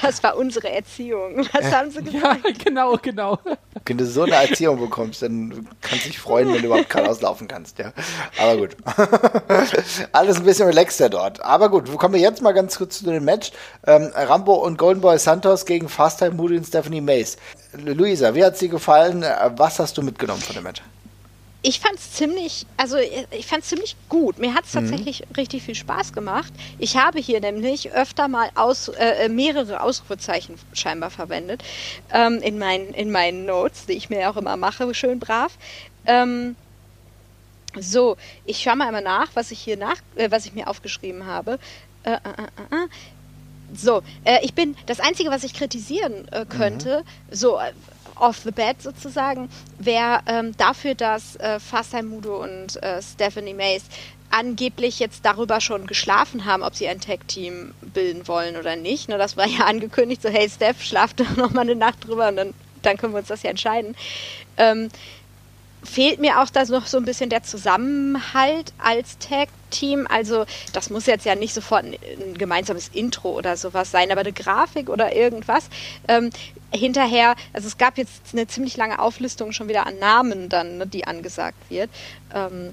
Das war unsere Erziehung. Was haben sie Ja, gesagt? genau, genau. Wenn du so eine Erziehung bekommst, dann kannst du dich freuen, wenn du überhaupt geradeaus laufen kannst, ja. Aber gut. Alles ein bisschen relaxter dort. Aber gut, kommen wir jetzt mal ganz kurz zu dem Match. Ähm, Rambo und Golden Boy Santos gegen Fast Time Moody und Stephanie Mace. Luisa, wie hat dir gefallen? Was hast du mitgenommen von dem Match? Ich fand es ziemlich, also ich fand ziemlich gut. Mir hat es tatsächlich richtig viel Spaß gemacht. Ich habe hier nämlich öfter mal aus, äh, mehrere Ausrufezeichen scheinbar verwendet ähm, in, meinen, in meinen Notes, die ich mir auch immer mache, schön brav. Ähm, so, ich schaue mal einmal nach, was ich hier nach, äh, was ich mir aufgeschrieben habe. Äh, äh, äh, äh. So, ich bin das Einzige, was ich kritisieren könnte, so äh, off the bat sozusagen, wäre ähm, dafür, dass äh, Fastheim Mudo und äh, Stephanie Mace angeblich jetzt darüber schon geschlafen haben, ob sie ein Tag-Team bilden wollen oder nicht. Ne, das war ja angekündigt, so hey Steph, schlaf doch noch mal eine Nacht drüber und dann, dann können wir uns das ja entscheiden. Ähm, fehlt mir auch da noch so ein bisschen der Zusammenhalt als Tag-Team. Also das muss jetzt ja nicht sofort ein, ein gemeinsames Intro oder sowas sein, aber eine Grafik oder irgendwas. Ähm, hinterher, also es gab jetzt eine ziemlich lange Auflistung schon wieder an Namen dann, ne, die angesagt wird. Ähm,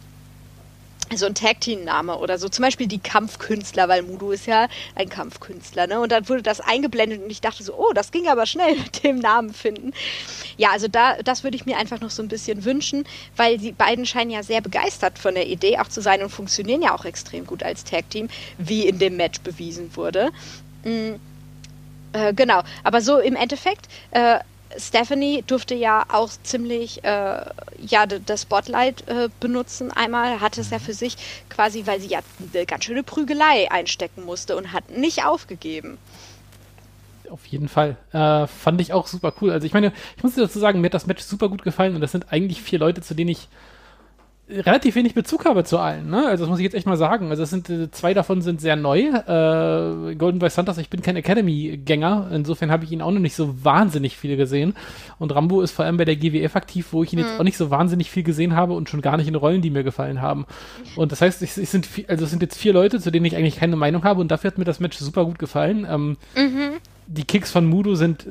so ein Tag-Team-Name oder so. Zum Beispiel die Kampfkünstler, weil Mudo ist ja ein Kampfkünstler. Ne? Und dann wurde das eingeblendet und ich dachte so, oh, das ging aber schnell mit dem Namen finden. Ja, also da, das würde ich mir einfach noch so ein bisschen wünschen, weil die beiden scheinen ja sehr begeistert von der Idee auch zu sein und funktionieren ja auch extrem gut als Tag-Team, wie in dem Match bewiesen wurde. Mm, äh, genau, aber so im Endeffekt, äh, Stephanie durfte ja auch ziemlich äh, ja das Spotlight äh, benutzen. Einmal hatte es ja für sich quasi, weil sie ja eine ganz schöne Prügelei einstecken musste und hat nicht aufgegeben. Auf jeden Fall. Äh, fand ich auch super cool. Also ich meine, ich muss dazu sagen, mir hat das Match super gut gefallen und das sind eigentlich vier Leute, zu denen ich relativ wenig Bezug habe zu allen. Ne? Also das muss ich jetzt echt mal sagen. Also es sind äh, zwei davon sind sehr neu. Äh, Golden Boy Santos, ich bin kein Academy-Gänger. Insofern habe ich ihn auch noch nicht so wahnsinnig viel gesehen. Und Rambo ist vor allem bei der GWF aktiv, wo ich ihn jetzt auch nicht so wahnsinnig viel gesehen habe und schon gar nicht in Rollen, die mir gefallen haben. Und das heißt, es, es sind vi- also es sind jetzt vier Leute, zu denen ich eigentlich keine Meinung habe und dafür hat mir das Match super gut gefallen. Ähm, die Kicks von Mudo sind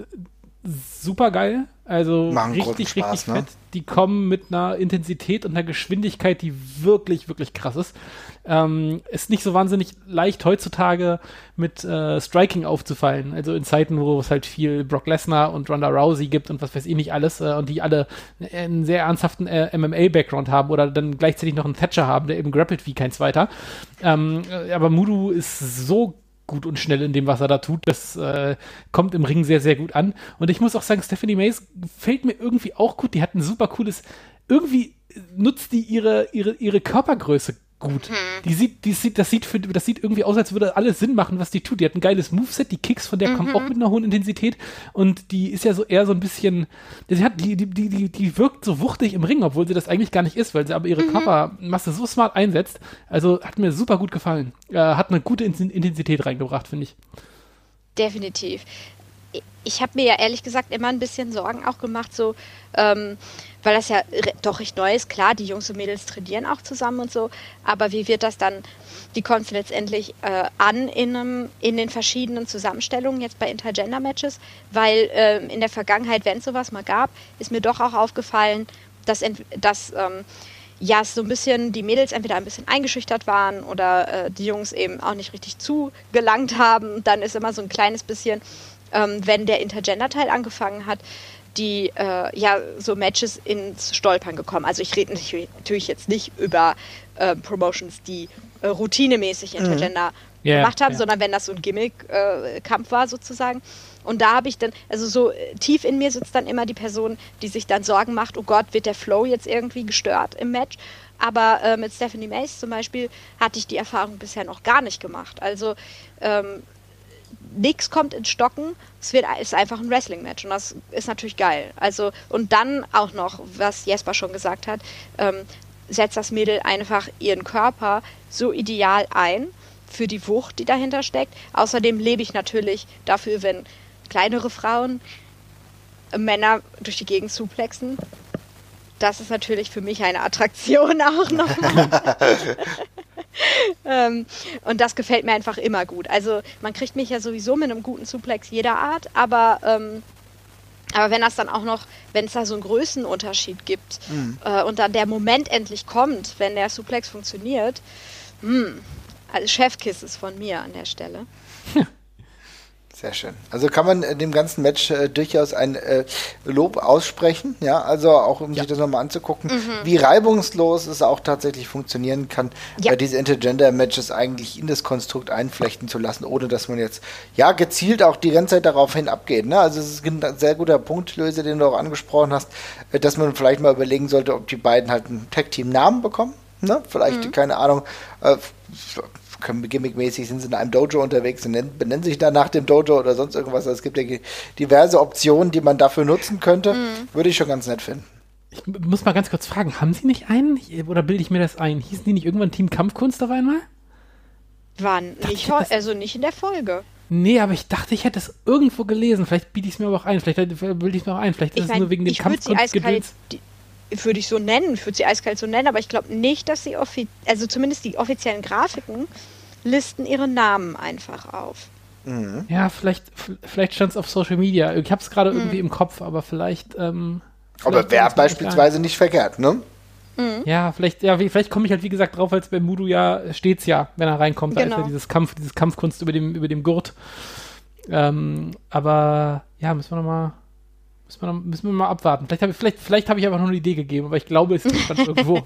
super geil. Also Machen richtig, Spaß, richtig ne? fett. Die kommen mit einer Intensität und einer Geschwindigkeit, die wirklich, wirklich krass ist. Ähm, ist nicht so wahnsinnig leicht heutzutage mit äh, Striking aufzufallen. Also in Zeiten, wo es halt viel Brock Lesnar und Ronda Rousey gibt und was weiß ich nicht alles äh, und die alle einen sehr ernsthaften äh, MMA-Background haben oder dann gleichzeitig noch einen Thatcher haben, der eben grappelt wie kein zweiter. Ähm, äh, aber Mudu ist so gut und schnell in dem, was er da tut. Das äh, kommt im Ring sehr, sehr gut an. Und ich muss auch sagen, Stephanie Mays gefällt mir irgendwie auch gut. Die hat ein super cooles, irgendwie nutzt die ihre, ihre, ihre Körpergröße gut. Die sieht, die sieht, das sieht für, das sieht irgendwie aus, als würde alles Sinn machen, was die tut. Die hat ein geiles Moveset, die Kicks von der kommen auch mit einer hohen Intensität und die ist ja so eher so ein bisschen, die hat, die, die, die, die, wirkt so wuchtig im Ring, obwohl sie das eigentlich gar nicht ist, weil sie aber ihre Körpermasse so smart einsetzt. Also hat mir super gut gefallen. Äh, hat eine gute In- Intensität reingebracht, finde ich. Definitiv. Ich- Ich habe mir ja ehrlich gesagt immer ein bisschen Sorgen auch gemacht, so, ähm, weil das ja doch recht neu ist. Klar, die Jungs und Mädels trainieren auch zusammen und so, aber wie wird das dann, wie kommt es letztendlich äh, an in, einem, in den verschiedenen Zusammenstellungen jetzt bei Intergender-Matches? Weil ähm, in der Vergangenheit, wenn es sowas mal gab, ist mir doch auch aufgefallen, dass, dass ähm, ja, so ein bisschen, die Mädels entweder ein bisschen eingeschüchtert waren oder äh, die Jungs eben auch nicht richtig zugelangt haben. Dann ist immer so ein kleines bisschen, ähm, wenn der Intergender-Teil angefangen hat, die äh, ja so Matches ins Stolpern gekommen. Also ich rede natürlich jetzt nicht über äh, Promotions, die äh, routinemäßig Intergender Ja, gemacht haben, ja. sondern wenn das so ein Gimmick-Kampf war sozusagen. Und da habe ich dann, also so äh, tief in mir sitzt dann immer die Person, die sich dann Sorgen macht, oh Gott, wird der Flow jetzt irgendwie gestört im Match? Aber äh, mit Stephanie Mace zum Beispiel hatte ich die Erfahrung bisher noch gar nicht gemacht. Also ähm, nichts kommt ins Stocken, es wird, ist einfach ein Wrestling-Match und das ist natürlich geil. Also, und dann auch noch, was Jesper schon gesagt hat, ähm, setzt das Mädel einfach ihren Körper so ideal ein für die Wucht, die dahinter steckt. Außerdem lebe ich natürlich dafür, wenn kleinere Frauen Männer durch die Gegend zuplexen. Das ist natürlich für mich eine Attraktion auch nochmal. ähm, und das gefällt mir einfach immer gut. Also man kriegt mich ja sowieso mit einem guten Suplex jeder Art, aber, ähm, aber wenn das dann auch noch, wenn es da so einen Größenunterschied gibt mhm. äh, und dann der Moment endlich kommt, wenn der Suplex funktioniert, mh, hm, also Chefkiss ist von mir an der Stelle. Sehr schön. Also kann man dem ganzen Match äh, durchaus ein äh, Lob aussprechen, ja, also auch um ja. sich das nochmal anzugucken, mhm. wie reibungslos es auch tatsächlich funktionieren kann, ja. äh, diese Intergender-Matches eigentlich in das Konstrukt einflechten zu lassen, ohne dass man jetzt ja gezielt auch die ganze Zeit darauf hin abgeht. Ne? Also es ist ein sehr guter Punkt, Löse, den du auch angesprochen hast, äh, dass man vielleicht mal überlegen sollte, ob die beiden halt einen Tag-Team-Namen bekommen. Ne? Vielleicht, mhm. keine Ahnung, äh, gimmickmäßig sind sie in einem Dojo unterwegs und nennen, benennen sich da nach dem Dojo oder sonst irgendwas. Also es gibt ja diverse Optionen, die man dafür nutzen könnte. Mhm. Würde ich schon ganz nett finden. Ich muss mal ganz kurz fragen, haben Sie nicht einen? Oder bilde ich mir das ein? Hießen die nicht irgendwann Team Kampfkunst auf einmal? Waren nicht, also nicht in der Folge. Nee, aber ich dachte, ich hätte es irgendwo gelesen. Vielleicht biete ich es mir aber auch ein. Vielleicht bilde ich es mir auch ein. Vielleicht ist ich mein, es nur wegen dem Kampfkunst würde ich so nennen, würde sie eiskalt so nennen, aber ich glaube nicht, dass sie offiziell, also zumindest die offiziellen Grafiken listen ihre Namen einfach auf. Mhm. Ja, vielleicht, vielleicht stand es auf Social Media. Ich habe es gerade mhm. irgendwie im Kopf, aber vielleicht. Ähm, aber wäre beispielsweise nicht verkehrt, ne? Mhm. Ja, vielleicht, ja, vielleicht komme ich halt wie gesagt drauf, weil es bei Mudu ja steht's ja, wenn er reinkommt, genau. da ist ja genau. dieses Kampf, dieses Kampfkunst über dem, über dem Gurt. Ähm, aber ja, müssen wir nochmal Müssen wir, müssen wir mal abwarten. Vielleicht habe ich, vielleicht, vielleicht hab ich einfach nur eine Idee gegeben, aber ich glaube, es ist irgendwo.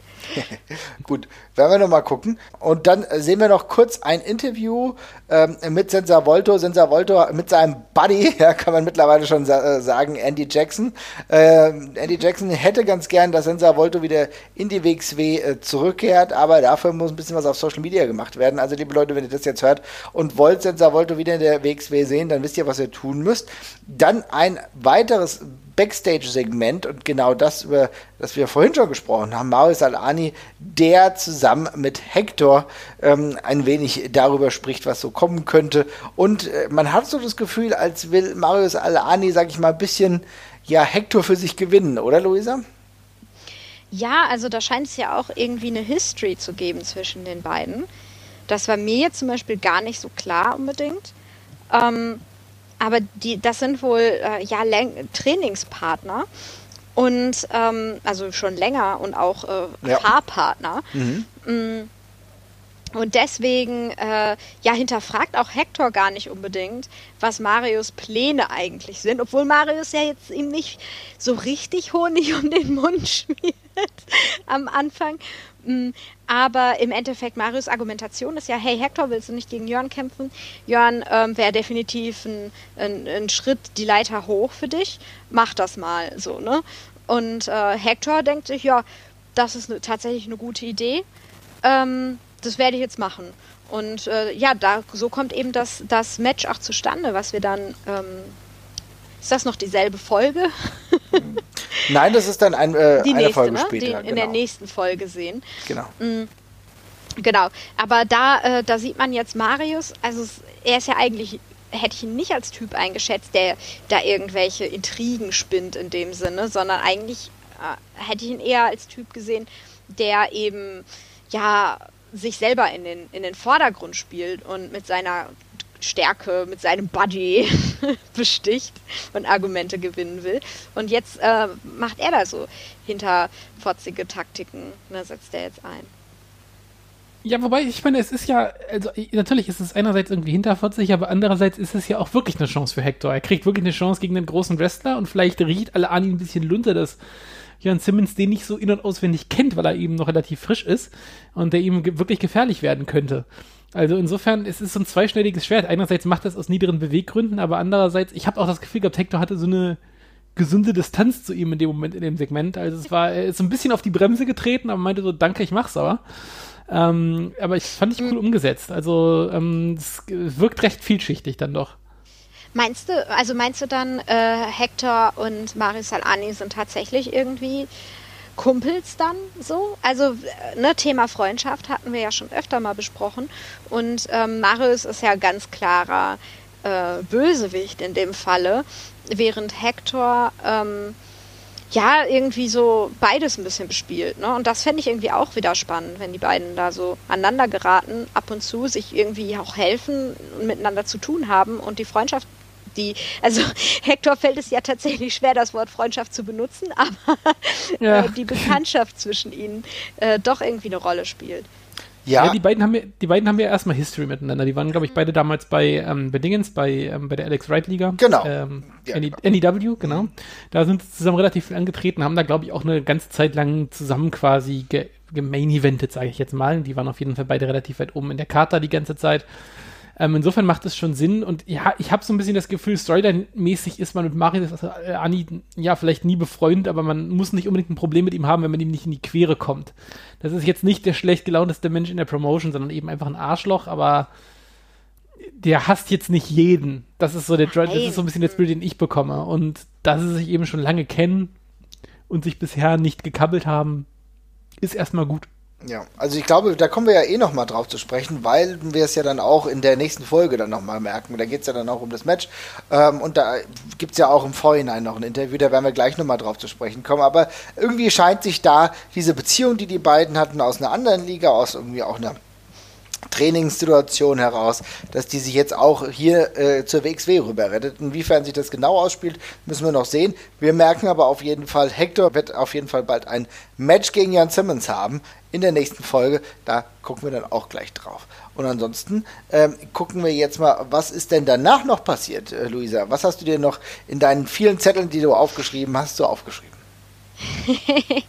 Gut, werden wir nochmal gucken. Und dann sehen wir noch kurz ein Interview ähm, mit Sensa Volto. Sensa Volto mit seinem Buddy, ja, kann man mittlerweile schon sa äh, sagen, Andy Jackson. Ähm, Andy Jackson hätte ganz gern, dass Sensa Volto wieder in die WXW äh, zurückkehrt, aber dafür muss ein bisschen was auf Social Media gemacht werden. Also, liebe Leute, wenn ihr das jetzt hört und wollt Sensa Volto wieder in der WXW sehen, dann wisst ihr, was ihr tun müsst. Dann ein weiteres Backstage-Segment und genau das, über das wir vorhin schon gesprochen haben, Marius Alani, der zusammen mit Hector ähm, ein wenig darüber spricht, was so kommen könnte. Und äh, man hat so das Gefühl, als will Marius Alani, sag ich mal, ein bisschen ja, Hector für sich gewinnen, oder Luisa? Ja, also da scheint es ja auch irgendwie eine History zu geben zwischen den beiden. Das war mir jetzt zum Beispiel gar nicht so klar unbedingt. Ähm, aber die, das sind wohl äh, ja Trainingspartner und ähm, also schon länger und auch äh, ja. Paarpartner. Mhm. Mm. Und deswegen äh, ja hinterfragt auch Hector gar nicht unbedingt, was Marius Pläne eigentlich sind, obwohl Marius ja jetzt ihm nicht so richtig Honig um den Mund schmiert am Anfang. Aber im Endeffekt, Marius Argumentation ist ja, hey Hector, willst du nicht gegen Jörn kämpfen? Jörn ähm, wäre definitiv ein, ein, ein, Schritt die Leiter hoch für dich. Mach das mal so, ne? Und äh, Hector denkt sich, ja, das ist ne, tatsächlich eine gute Idee. Ähm, das werde ich jetzt machen. Und äh, ja, da so kommt eben das, das Match auch zustande, was wir dann ähm, ist das noch dieselbe Folge? Nein, das ist dann ein, äh, Die eine nächste, Folge ne? später. Die in genau. der nächsten Folge sehen. Genau. Mhm. Genau. Aber da, äh, da sieht man jetzt Marius, also er ist ja eigentlich, hätte ich ihn nicht als Typ eingeschätzt, der da irgendwelche Intrigen spinnt in dem Sinne, sondern eigentlich äh, hätte ich ihn eher als Typ gesehen, der eben ja sich selber in den, in den Vordergrund spielt und mit seiner Stärke mit seinem Buddy besticht und Argumente gewinnen will. Und jetzt äh, macht er da so hinterfotzige Taktiken, ne, setzt er jetzt ein. Ja, wobei, ich meine, es ist ja, also natürlich ist es einerseits irgendwie hinterfotzig, aber andererseits ist es ja auch wirklich eine Chance für Hector. Er kriegt wirklich eine Chance gegen den großen Wrestler und vielleicht riecht alle an ihn ein bisschen lunter, dass Jan Simmons den nicht so in- und auswendig kennt, weil er eben noch relativ frisch ist und der ihm wirklich gefährlich werden könnte. Also insofern, es ist so ein zweischneidiges Schwert. Einerseits macht das aus niederen Beweggründen, aber andererseits, ich habe auch das Gefühl gehabt, Hector hatte so eine gesunde Distanz zu ihm in dem Moment, in dem Segment. Also es war, er ist so ein bisschen auf die Bremse getreten, aber meinte so, danke, ich mach's aber. Ähm, aber ich fand ich cool umgesetzt. Also ähm, es wirkt recht vielschichtig dann doch. Meinst du, also meinst du dann, äh, Hector und Marisol Ani sind tatsächlich irgendwie Kumpels dann so? Also, äh, ne, Thema Freundschaft hatten wir ja schon öfter mal besprochen. Und ähm, Marius ist ja ganz klarer äh, Bösewicht in dem Falle, während Hector ähm, ja irgendwie so beides ein bisschen bespielt. Ne? Und das fände ich irgendwie auch wieder spannend, wenn die beiden da so aneinander geraten, ab und zu sich irgendwie auch helfen und miteinander zu tun haben und die Freundschaft die, also Hector fällt es ja tatsächlich schwer, das Wort Freundschaft zu benutzen, aber Ja. äh, die Bekanntschaft zwischen ihnen äh, doch irgendwie eine Rolle spielt. Ja, Ja, die beiden haben ja, die beiden haben ja erstmal History miteinander. Die waren, glaube ich, beide damals bei, ähm, bei Dingens, bei, ähm, bei der Alex Wright Liga. Genau. Ähm, Ja. NEW, genau. Da sind sie zusammen relativ viel angetreten, haben da, glaube ich, auch eine ganze Zeit lang zusammen quasi ge gemain-eventet, sage ich jetzt mal. Die waren auf jeden Fall beide relativ weit oben in der Karte die ganze Zeit. Ähm, insofern macht es schon Sinn und ja, ich habe so ein bisschen das Gefühl, Storyline-mäßig ist man mit Marius also, äh, Ani ja vielleicht nie befreundet, aber man muss nicht unbedingt ein Problem mit ihm haben, wenn man ihm nicht in die Quere kommt. Das ist jetzt nicht der schlecht gelaunteste Mensch in der Promotion, sondern eben einfach ein Arschloch, aber der hasst jetzt nicht jeden. Das ist so der Dra- das ist so ein bisschen der Spirit, den ich bekomme. Und dass sie sich eben schon lange kennen und sich bisher nicht gekabbelt haben, ist erstmal gut. Ja, also ich glaube, da kommen wir ja eh noch mal drauf zu sprechen, weil wir es ja dann auch in der nächsten Folge dann noch mal merken. Da geht es ja dann auch um das Match. Ähm, und da gibt es ja auch im Vorhinein noch ein Interview, da werden wir gleich noch mal drauf zu sprechen kommen. Aber irgendwie scheint sich da diese Beziehung, die die beiden hatten, aus einer anderen Liga, aus irgendwie auch einer Trainingssituation heraus, dass die sich jetzt auch hier äh, zur WXW rüber rettet. Inwiefern sich das genau ausspielt, müssen wir noch sehen. Wir merken aber auf jeden Fall, Hector wird auf jeden Fall bald ein Match gegen Jan Simmons haben in der nächsten Folge. Da gucken wir dann auch gleich drauf. Und ansonsten ähm, gucken wir jetzt mal, was ist denn danach noch passiert, äh, Luisa? Was hast du dir noch in deinen vielen Zetteln, die du aufgeschrieben hast, so aufgeschrieben?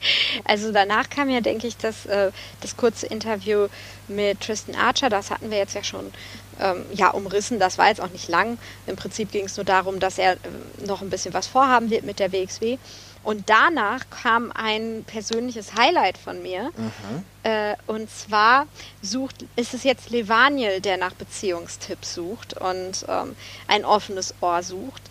Also danach kam ja, denke ich, das, äh, das kurze Interview mit Tristan Archer. Das hatten wir jetzt ja schon ähm, ja, umrissen. Das war jetzt auch nicht lang. Im Prinzip ging es nur darum, dass er äh, noch ein bisschen was vorhaben wird mit der WXW. Und danach kam ein persönliches Highlight von mir. Äh, und zwar sucht, ist es jetzt Levaniel, der nach Beziehungstipps sucht und ähm, ein offenes Ohr sucht.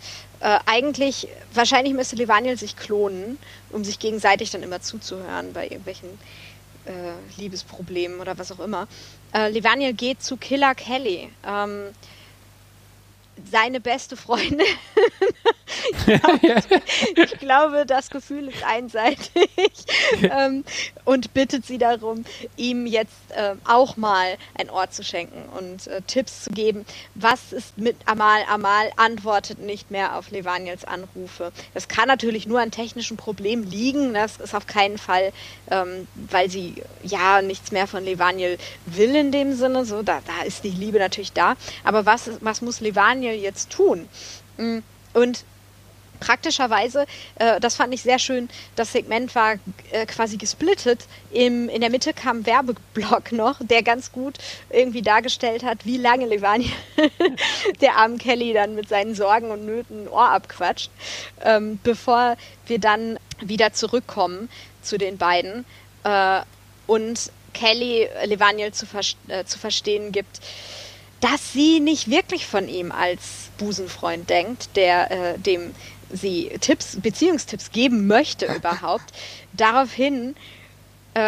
Äh, eigentlich, wahrscheinlich müsste Levaniel sich klonen, um sich gegenseitig dann immer zuzuhören bei irgendwelchen äh, Liebesproblemen oder was auch immer. Äh, Levaniel geht zu Killer Kelly. Ähm, seine beste Freundin. ich glaube, das Gefühl ist einseitig ähm, und bittet sie darum, ihm jetzt ähm, auch mal ein Ort zu schenken und äh, Tipps zu geben. Was ist mit Amal? Amal antwortet nicht mehr auf Levaniels Anrufe. Das kann natürlich nur an technischen Problemen liegen. Das ist auf keinen Fall, ähm, weil sie ja nichts mehr von Levaniel will in dem Sinne. So, da, da ist die Liebe natürlich da. Aber was, was muss Levaniel jetzt tun? Mm, Und praktischerweise, äh, das fand ich sehr schön, das Segment war äh, quasi gesplittet. In der Mitte kam Werbeblock noch, der ganz gut irgendwie dargestellt hat, wie lange Levani der armen Kelly dann mit seinen Sorgen und Nöten ein Ohr abquatscht, ähm, bevor wir dann wieder zurückkommen zu den beiden äh, und Kelly Levaniel zu, vers äh, zu verstehen gibt, dass sie nicht wirklich von ihm als Busenfreund denkt, der äh, dem sie Tipps, Beziehungstipps geben möchte überhaupt. Daraufhin äh,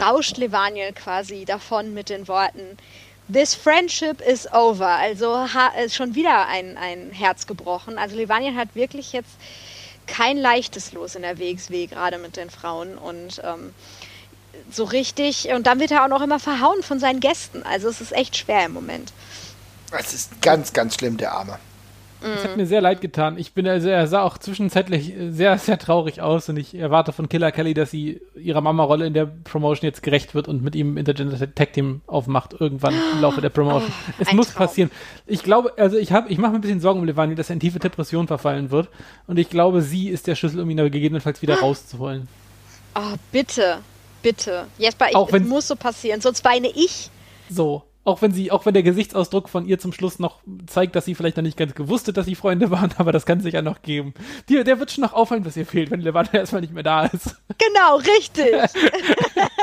rauscht Levaniel quasi davon mit den Worten This friendship is over. Also ist schon wieder ein, ein Herz gebrochen. Also Levaniel hat wirklich jetzt kein leichtes Los in der WXW, gerade mit den Frauen. Und ähm, so richtig, und dann wird er auch noch immer verhauen von seinen Gästen. Also es ist echt schwer im Moment. Es ist ganz, ganz schlimm, der Arme. Das hat mir sehr leid getan. Ich bin also, er sah auch zwischenzeitlich sehr, sehr traurig aus und ich erwarte von Killer Kelly, dass sie ihrer Mama-Rolle in der Promotion jetzt gerecht wird und mit ihm Intergender Tag Team aufmacht irgendwann im Laufe der Promotion. Oh, es muss Traum. passieren. Ich glaube, also ich habe, ich mache mir ein bisschen Sorgen um Levani, dass er in tiefe Depression verfallen wird und ich glaube, sie ist der Schlüssel, um ihn aber gegebenenfalls wieder rauszuholen. Oh, bitte, bitte. Jesper, ich, Auch es wenn- muss so passieren, sonst weine ich. So. Auch wenn sie, auch wenn der Gesichtsausdruck von ihr zum Schluss noch zeigt, dass sie vielleicht noch nicht ganz gewusst hat, dass sie Freunde waren, aber das kann sich ja noch geben. Die, der wird schon noch auffallen, was ihr fehlt, wenn Levante erstmal nicht mehr da ist. Genau, richtig.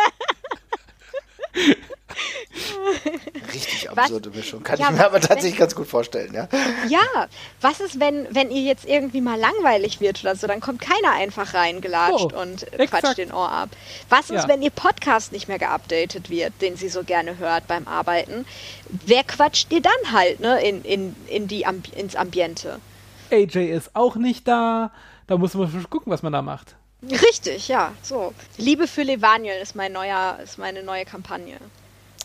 Richtig Was? absurde Mischung. Kann Ja, ich mir aber wenn- tatsächlich ganz gut vorstellen, ja. Ja, was ist, wenn, wenn ihr jetzt irgendwie mal langweilig wird oder so, dann kommt keiner einfach reingelatscht So, und exakt. quatscht den Ohr ab. Was ist, Ja. wenn ihr Podcast nicht mehr geupdatet wird, den sie so gerne hört beim Arbeiten? Wer quatscht ihr dann halt, ne, in, in, in die Ambi ins Ambiente? AJ ist auch nicht da. Da muss man schon gucken, was man da macht. Richtig, ja, so. Liebe für Levaniel ist mein neuer, ist meine neue Kampagne.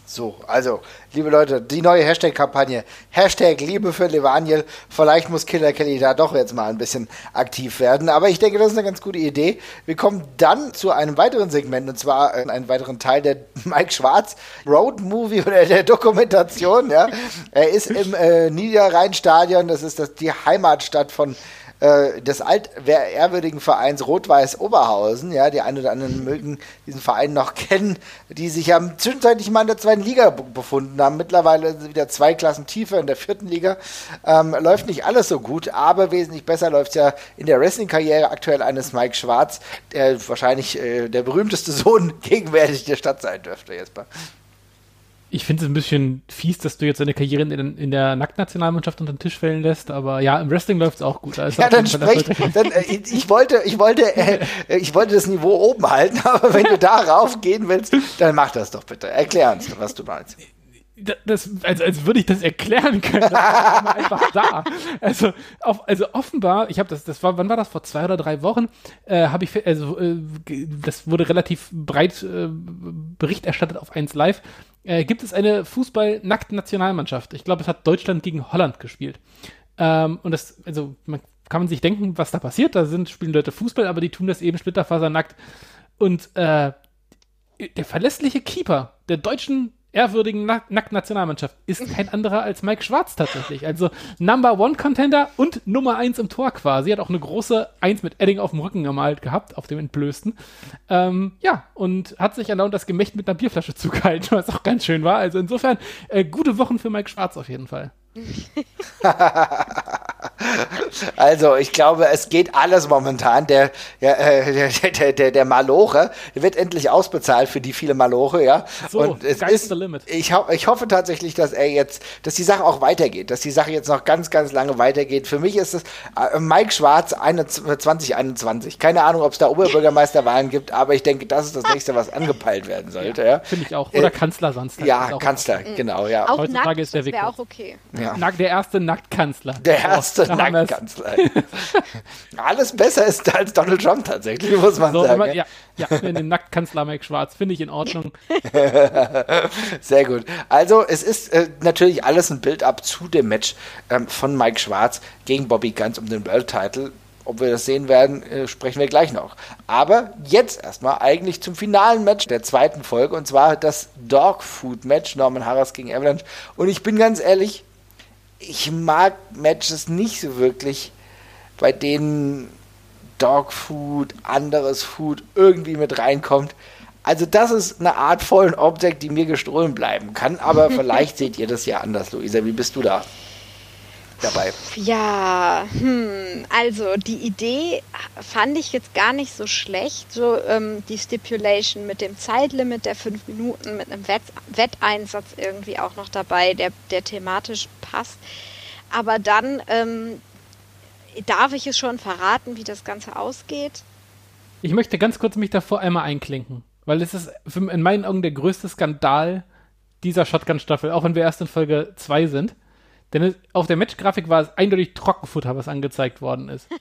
So, also, liebe Leute, die neue Hashtag-Kampagne. Hashtag Liebe für Levaniel. Vielleicht muss Killer Kelly da doch jetzt mal ein bisschen aktiv werden. Aber ich denke, das ist eine ganz gute Idee. Wir kommen dann zu einem weiteren Segment, und zwar äh, einen weiteren Teil der Mike Schwarz Road Movie oder der Dokumentation. Ja. Er ist im äh, Niederrhein-Stadion. Das ist das, die Heimatstadt von äh, des altehrwürdigen Vereins Rot-Weiß Oberhausen. Ja, die einen oder anderen mögen diesen Verein noch kennen, die sich ja zwischenzeitlich mal in der zweiten Liga be- befunden haben. Mittlerweile wieder zwei Klassen tiefer in der vierten Liga. Ähm, läuft nicht alles so gut, aber wesentlich besser läuft ja in der Wrestling-Karriere aktuell eines Mike Schwarz, der wahrscheinlich äh, der berühmteste Sohn gegenwärtig der Stadt sein dürfte, Jesper. Ich finde es ein bisschen fies, dass du jetzt deine Karriere in, in der Nacktnationalmannschaft unter den Tisch fallen lässt, aber ja, im Wrestling läuft es auch gut. Da Ja, dann sprecht, dann, äh, ich wollte, ich wollte, äh, ich wollte das Niveau oben halten, aber wenn du darauf gehen willst, dann mach das doch bitte. Erklär uns, was du meinst. Da- das, als, als würde ich das erklären können. Das war einfach da. Also, auf, also offenbar, ich habe das, das war, wann war das? Vor zwei oder drei Wochen, äh, habe ich, also, äh, das wurde relativ breit äh, Bericht erstattet auf 1 Live. Äh, gibt es eine Fußball-Nackt-Nationalmannschaft? Ich glaube, es hat Deutschland gegen Holland gespielt. Ähm, und das, also, man kann man sich denken, was da passiert. Da sind, spielen Leute Fußball, aber die tun das eben splitterfasernackt. Und äh, der verlässliche Keeper der deutschen ehrwürdigen Nack- Nackt-Nationalmannschaft ist kein anderer als Mike Schwarz tatsächlich. Also Number One Contender und Nummer eins im Tor quasi. Hat auch eine große Eins mit Edding auf dem Rücken gemalt gehabt, auf dem entblößten. Ähm, ja, und hat sich erlaubt, das Gemächt mit einer Bierflasche zugehalten, was auch ganz schön war. Also insofern äh, gute Wochen für Mike Schwarz auf jeden Fall. Also, ich glaube, es geht alles momentan. Der, ja, äh, der, der, der, der Maloche der wird endlich ausbezahlt für die viele Maloche, ja. So, Und es ist, the limit. Ich, ho ich hoffe tatsächlich, dass er jetzt, dass die Sache auch weitergeht, dass die Sache jetzt noch ganz, ganz lange weitergeht. Für mich ist es äh, Mike Schwarz 21 2021. Keine Ahnung, ob es da Oberbürgermeisterwahlen gibt, aber ich denke, das ist das nächste, was angepeilt werden sollte, ja. Finde ich auch. Oder Äh, Kanzler sonst. Ja, auch- Kanzler, genau, ja. Auch Heutzutage nackt, ist der Weg wäre auch okay. ja. Nack, der erste Nacktkanzler. Der erste Nacktkanzler. Alles besser ist als Donald Trump tatsächlich, muss man So, sagen. aber, ja, ja, den Nacktkanzler Mike Schwarz finde ich in Ordnung. Sehr gut. Also es ist äh, natürlich alles ein Build-up zu dem Match ähm, von Mike Schwarz gegen Bobby Guns um den World Title. Ob wir das sehen werden, äh, sprechen wir gleich noch. Aber jetzt erstmal eigentlich zum finalen Match der zweiten Folge und zwar das Dog Food Match Norman Harras gegen Avalanche. Und ich bin ganz ehrlich, ich mag Matches nicht so wirklich, bei denen Dog Food, anderes Food irgendwie mit reinkommt. Also das ist eine Art vollen Objekt, die mir gestohlen bleiben kann, aber vielleicht seht ihr das ja anders, Luisa. Wie bist du da dabei? Ja, hm, also die Idee fand ich jetzt gar nicht so schlecht. So ähm, die Stipulation mit dem Zeitlimit der fünf Minuten, mit einem Wett Wetteinsatz irgendwie auch noch dabei, der, der thematisch passt. Aber dann ähm, darf ich es schon verraten, wie das Ganze ausgeht. Ich möchte ganz kurz mich davor einmal einklinken, weil es ist in meinen Augen der größte Skandal dieser Shotgun-Staffel, auch wenn wir erst in Folge 2 sind. Denn es, auf der Matchgrafik war es eindeutig Trockenfutter, was angezeigt worden ist.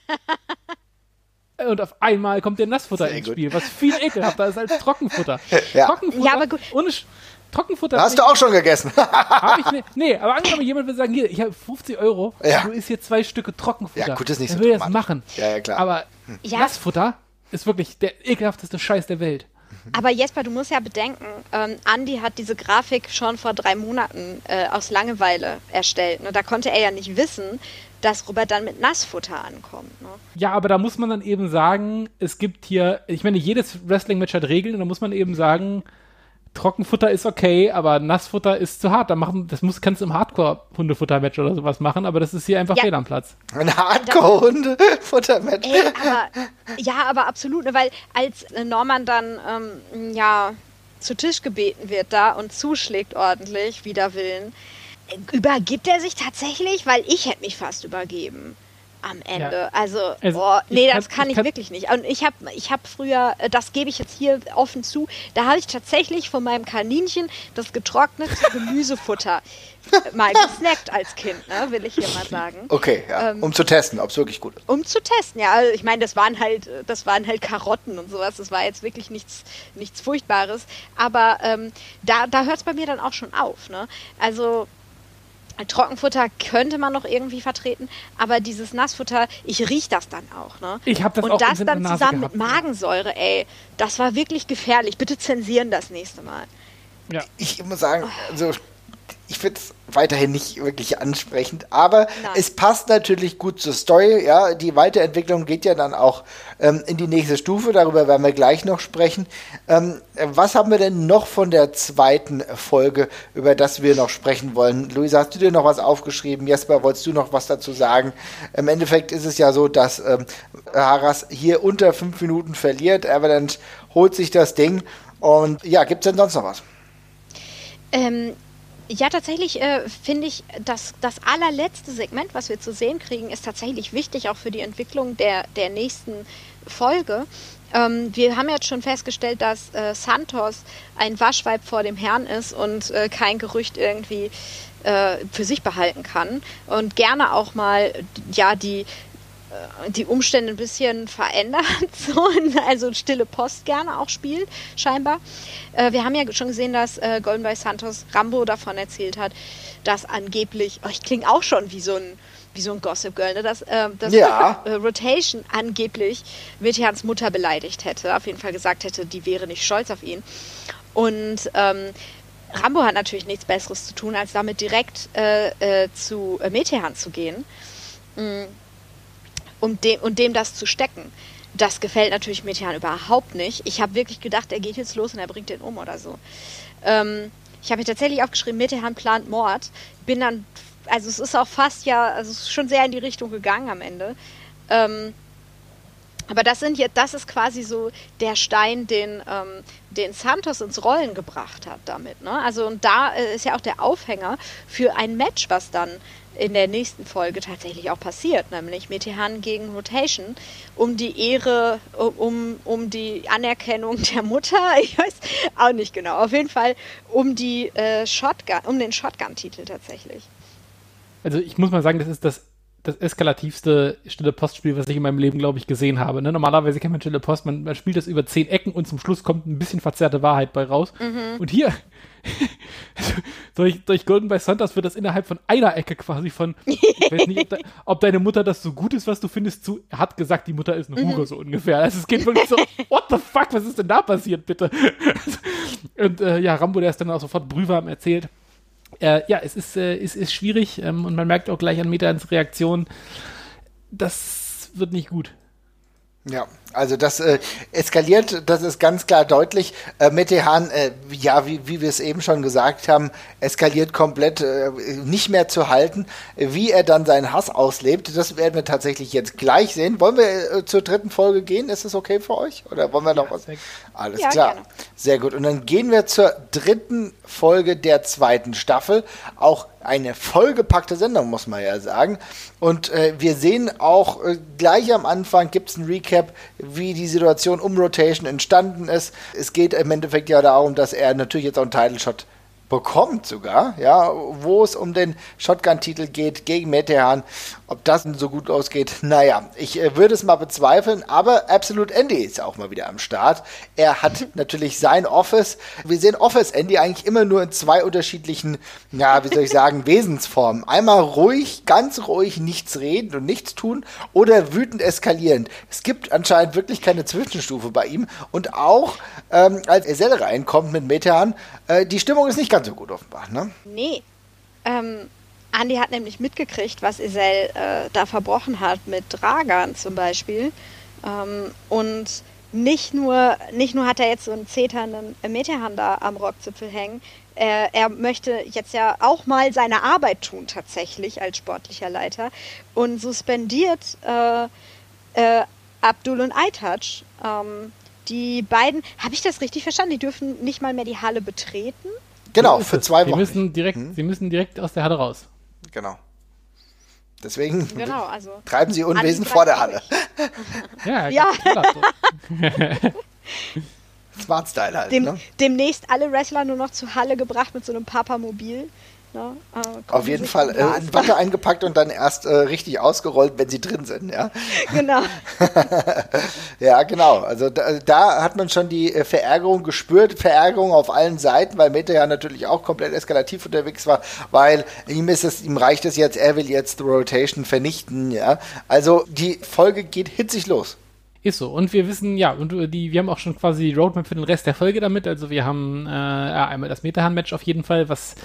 Und auf einmal kommt der Nassfutter Sehr ins gut. Spiel, was viel ekelhafter ist als Trockenfutter. Ja. Trockenfutter, Ja, aber gut. ohne Sch Trockenfutter Hast du auch schon gegessen? Hab ich ne, nee, aber angenommen, jemand will sagen, hier, ich habe 50 Euro, Ja. du isst hier zwei Stücke Trockenfutter. Ja, gut, ist nicht Dann so will er das machen. Ja, ja, klar. Aber Ja. Nassfutter ist wirklich der ekelhafteste Scheiß der Welt. Aber Jesper, du musst ja bedenken, ähm, Andy hat diese Grafik schon vor drei Monaten äh, aus Langeweile erstellt. Ne? Da konnte er ja nicht wissen, dass Robert dann mit Nassfutter ankommt. Ne? Ja, aber da muss man dann eben sagen, es gibt hier, ich meine, jedes Wrestling-Match hat Regeln und da muss man eben sagen, Trockenfutter ist okay, aber Nassfutter ist zu hart. Da machen, das muss, kannst du im Hardcore-Hundefutter-Match oder sowas machen, aber das ist hier einfach ja. fehl am Platz. Ein Hardcore-Hundefutter-Match. ja, aber absolut, ne, weil als Norman dann ähm, ja zu Tisch gebeten wird da und zuschlägt ordentlich, wider Willen, übergibt er sich tatsächlich? Weil ich hätte mich fast übergeben am Ende. Ja. Also, also oh, nee, das kann, kann ich, kann wirklich nicht. Und ich habe ich hab früher, äh, das gebe ich jetzt hier offen zu, da habe ich tatsächlich von meinem Kaninchen das getrocknete Gemüsefutter mal gesnackt als Kind, ne, will ich hier mal sagen. Okay, ja. Ähm, um zu testen, ob es wirklich gut ist. Um zu testen, ja. Also ich meine, das waren halt, das waren halt Karotten und sowas. Das war jetzt wirklich nichts, nichts Furchtbares. Aber ähm, da, da hört es bei mir dann auch schon auf. Ne? Also Trockenfutter könnte man noch irgendwie vertreten, aber dieses Nassfutter, ich rieche das dann auch. Ne? Ich habe das Und auch das dann zusammen gehabt. mit Magensäure, ey, das war wirklich gefährlich. Bitte zensieren das nächste Mal. Ja. Ich muss sagen, also ich finde es weiterhin nicht wirklich ansprechend, aber Nein. es passt natürlich gut zur Story. Ja, die Weiterentwicklung geht ja dann auch ähm, in die nächste Stufe. Darüber werden wir gleich noch sprechen. Ähm, was haben wir denn noch von der zweiten Folge, über das wir noch sprechen wollen? Luisa, hast du dir noch was aufgeschrieben? Jesper, wolltest du noch was dazu sagen? Im Endeffekt ist es ja so, dass ähm, Haras hier unter fünf Minuten verliert. Avalanche holt sich das Ding. Und ja, gibt es denn sonst noch was? Ähm, ja, tatsächlich äh, finde ich, dass das allerletzte Segment, was wir zu sehen kriegen, ist tatsächlich wichtig, auch für die Entwicklung der, der nächsten Folge. Ähm, wir haben jetzt schon festgestellt, dass äh, Santos ein Waschweib vor dem Herrn ist und äh, kein Gerücht irgendwie äh, für sich behalten kann und gerne auch mal ja die die Umstände ein bisschen verändert, so, also stille Post gerne auch spielt, scheinbar. Äh, wir haben ja schon gesehen, dass äh, Golden Boy Santos Rambo davon erzählt hat, dass angeblich, oh, ich klinge auch schon wie so ein wie so ein Gossip Girl, ne? dass, äh, dass ja. Rotation angeblich Metians Mutter beleidigt hätte, auf jeden Fall gesagt hätte, die wäre nicht stolz auf ihn. Und ähm, Rambo hat natürlich nichts Besseres zu tun, als damit direkt äh, äh, zu äh, Metehan zu gehen. Mhm um dem, und dem das zu stecken. Das gefällt natürlich Metehan überhaupt nicht. Ich habe wirklich gedacht, er geht jetzt los und er bringt den um oder so. Ähm, ich habe mir tatsächlich aufgeschrieben, Metehan plant Mord. Bin dann, also es ist auch fast ja, also es ist schon sehr in die Richtung gegangen am Ende. Ähm, aber das sind jetzt, das ist quasi so der Stein, den, ähm, den Santos ins Rollen gebracht hat damit. Ne? Also und da äh, ist ja auch der Aufhänger für ein Match, was dann in der nächsten Folge tatsächlich auch passiert, nämlich Metehan gegen Rotation, um die Ehre, um, um die Anerkennung der Mutter, ich weiß auch nicht genau, auf jeden Fall um die äh, Shotgun, um den Shotgun-Titel tatsächlich. Also ich muss mal sagen, das ist das das eskalativste stille Postspiel, was ich in meinem Leben, glaube ich, gesehen habe. Ne? Normalerweise kennt man stille Post, man, man, spielt das über zehn Ecken und zum Schluss kommt ein bisschen verzerrte Wahrheit bei raus. Mhm. Und hier, durch, durch Golden by Santos wird das innerhalb von einer Ecke quasi von, ich weiß nicht, ob, de, ob, deine Mutter das so gut ist, was du findest, zu, er hat gesagt, die Mutter ist eine Hugo, mhm. so ungefähr. Also es geht wirklich so, what the fuck, was ist denn da passiert, bitte? und äh, ja, Rambo, der ist dann auch sofort brühwarm erzählt. Äh, ja, es ist, äh, es ist schwierig ähm, und man merkt auch gleich an Metans Reaktion, das wird nicht gut. Ja, also das äh, eskaliert, das ist ganz klar deutlich. Äh, Metehan, äh, ja, wie, wie wir es eben schon gesagt haben, eskaliert komplett äh, nicht mehr zu halten. Wie er dann seinen Hass auslebt, das werden wir tatsächlich jetzt gleich sehen. Wollen wir äh, zur dritten Folge gehen? Ist es okay für euch? Oder wollen wir noch ja, was? Alles ja, klar. Gerne. Sehr gut. Und dann gehen wir zur dritten Folge der zweiten Staffel. Auch eine vollgepackte Sendung, muss man ja sagen. Und äh, wir sehen auch äh, gleich am Anfang gibt es ein Recap, wie die Situation um Rotation entstanden ist. Es geht im Endeffekt ja darum, dass er natürlich jetzt auch einen Title Shot bekommt sogar, ja, wo es um den Shotgun-Titel geht gegen Metehan. Ob das so gut ausgeht, naja, ich äh, würde es mal bezweifeln, aber Absolute Andy ist auch mal wieder am Start. Er hat natürlich sein Office. Wir sehen Office Andy eigentlich immer nur in zwei unterschiedlichen, ja, wie soll ich sagen, Wesensformen. Einmal ruhig, ganz ruhig, nichts reden und nichts tun oder wütend eskalierend. Es gibt anscheinend wirklich keine Zwischenstufe bei ihm und auch ähm, als Esel reinkommt mit Metehan, äh, die Stimmung ist nicht ganz ganz so gut offenbar, ne? Nee. Ähm, Andi hat nämlich mitgekriegt, was Isel äh, da verbrochen hat mit Dragan zum Beispiel. Ähm, und nicht nur, nicht nur hat er jetzt so einen zeternden Metehan da am Rockzipfel hängen, er, er, möchte jetzt ja auch mal seine Arbeit tun tatsächlich als sportlicher Leiter und suspendiert äh, äh, Abdul und Aitach. Ähm, die beiden, habe ich das richtig verstanden? Die dürfen nicht mal mehr die Halle betreten? Genau, für zwei Wochen. Sie müssen direkt, hm? sie müssen direkt aus der Halle raus. Genau. Deswegen genau, also treiben sie Unwesen vor der Halle. ja, ja. Smart Style halt. Dem, ne? Demnächst alle Wrestler nur noch zur Halle gebracht mit so einem Papamobil. Ne? Äh, Auf jeden Fall äh, in Watte eingepackt und dann erst äh, richtig ausgerollt, wenn sie drin sind, ja. Genau. ja, genau. Also da, da, hat man schon die äh, Verärgerung gespürt, Verärgerung auf allen Seiten, weil Meta ja natürlich auch komplett eskalativ unterwegs war, weil ihm ist es, ihm reicht es jetzt, er will jetzt die Rotation vernichten, ja. Also die Folge geht hitzig los. Ist so. Und wir wissen, ja, und die, wir haben auch schon quasi die Roadmap für den Rest der Folge damit. Also wir haben äh, einmal das Metahan-Match auf jeden Fall, was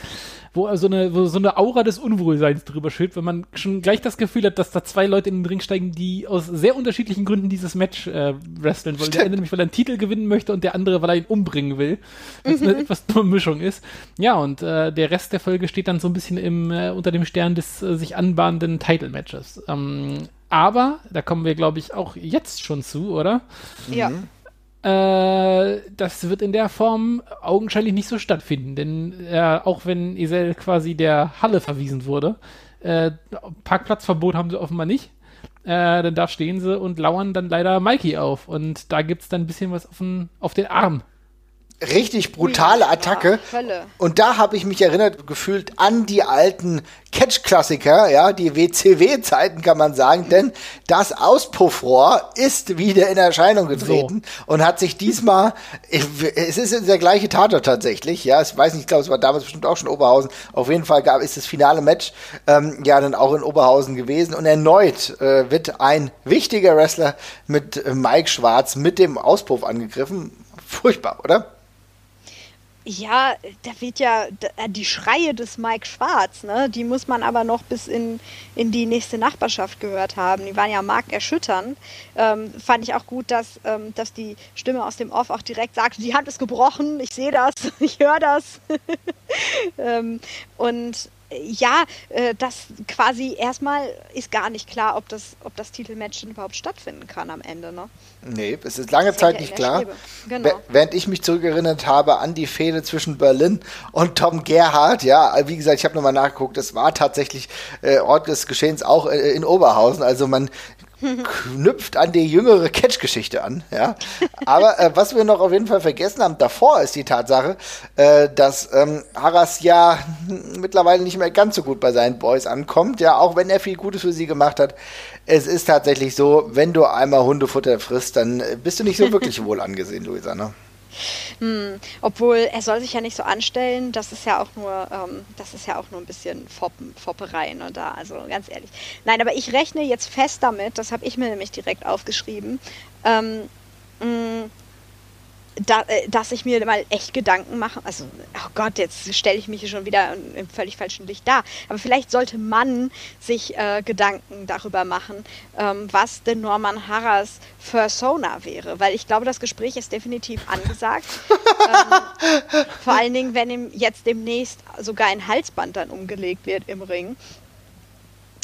wo so eine, wo so eine Aura des Unwohlseins drüber schütt, wenn man schon gleich das Gefühl hat, dass da zwei Leute in den Ring steigen, die aus sehr unterschiedlichen Gründen dieses Match äh, wresteln wollen. Der eine nämlich, weil er einen Titel gewinnen möchte und der andere, weil er ihn umbringen will. Was mhm. eine etwas dumme Mischung ist. Ja, und äh, der Rest der Folge steht dann so ein bisschen im, äh, unter dem Stern des äh, sich anbahnenden Title-Matches. Ähm, aber, da kommen wir, glaube ich, auch jetzt schon zu, oder? Ja. Mhm. Äh, das wird in der Form augenscheinlich nicht so stattfinden, denn äh, auch wenn Isel quasi der Halle verwiesen wurde, äh, Parkplatzverbot haben sie offenbar nicht. Äh, denn da stehen sie und lauern dann leider Mikey auf. Und da gibt es dann ein bisschen was auf den, auf den Arm richtig brutale Attacke. Ja, und da habe ich mich erinnert gefühlt an die alten Catch-Klassiker, ja, die WCW-Zeiten kann man sagen, denn das Auspuffrohr ist wieder in Erscheinung getreten so. und hat sich diesmal, es ist der gleiche Tatort tatsächlich, ja, ich weiß nicht, ich glaube, es war damals bestimmt auch schon Oberhausen, auf jeden Fall gab, ist das finale Match ähm, ja dann auch in Oberhausen gewesen und erneut äh, wird ein wichtiger Wrestler mit äh, Mike Schwarz mit dem Auspuff angegriffen. Furchtbar, oder? Ja, da wird ja äh, die Schreie des Mike Schwarz, ne? Die muss man aber noch bis in, in die nächste Nachbarschaft gehört haben. Die waren ja markerschütternd. Ähm, fand ich auch gut, dass, ähm, dass die Stimme aus dem Off auch direkt sagte, die Hand ist gebrochen, ich sehe das, ich höre das. ähm, und ja, äh, das quasi erstmal ist gar nicht klar, ob das, ob das Titelmatch überhaupt stattfinden kann am Ende. Ne? Nee, es ist lange Zeit nicht klar. Genau. Während ich mich zurückerinnert habe an die Fehde zwischen Berlin und Tom Gerhardt, ja, wie gesagt, ich habe nochmal nachgeguckt, es war tatsächlich äh, Ort des Geschehens auch äh, in Oberhausen. Also man knüpft an die jüngere Catch-Geschichte an. Ja? Aber äh, was wir noch auf jeden Fall vergessen haben, davor ist die Tatsache, äh, dass ähm, Haras ja mittlerweile nicht mehr ganz so gut bei seinen Boys ankommt, ja, auch wenn er viel Gutes für sie gemacht hat. Es ist tatsächlich so, wenn du einmal Hundefutter frisst, dann bist du nicht so wirklich wohl angesehen, Luisa. Ne? Hm, obwohl er soll sich ja nicht so anstellen, das ist ja auch nur, ähm, das ist ja auch nur ein bisschen Foppen, Fopperei, ne, da, also ganz ehrlich. Nein, aber ich rechne jetzt fest damit, das habe ich mir nämlich direkt aufgeschrieben, ähm, mh, hm, da, äh, dass ich mir mal echt Gedanken mache. Also, oh Gott, jetzt stelle ich mich hier schon wieder im völlig falschen Licht da. Aber vielleicht sollte man sich äh, Gedanken darüber machen, ähm, was denn Norman Harras Persona wäre. Weil ich glaube, das Gespräch ist definitiv angesagt. ähm, vor allen Dingen, wenn ihm jetzt demnächst sogar ein Halsband dann umgelegt wird im Ring.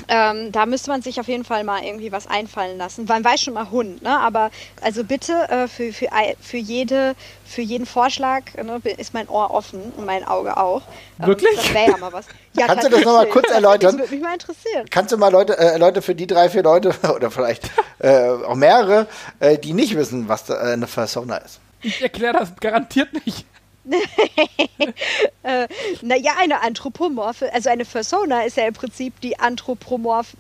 Ähm, da müsste man sich auf jeden Fall mal irgendwie was einfallen lassen. Man weiß schon mal Hund, ne? Aber also bitte äh, für, für, für, jede, für jeden Vorschlag ne, ist mein Ohr offen und mein Auge auch. Ähm, Wirklich? Das wäre ja mal was. Ja, Kannst du das nochmal kurz erläutern? Das würde mich mal interessieren. Kannst du mal Leute, äh, Leute für die drei, vier Leute oder vielleicht äh, auch mehrere, äh, die nicht wissen, was da, äh, eine Persona ist? Ich erkläre das garantiert nicht. äh, naja, eine anthropomorphe, also eine Persona ist ja im Prinzip die anthropomorphe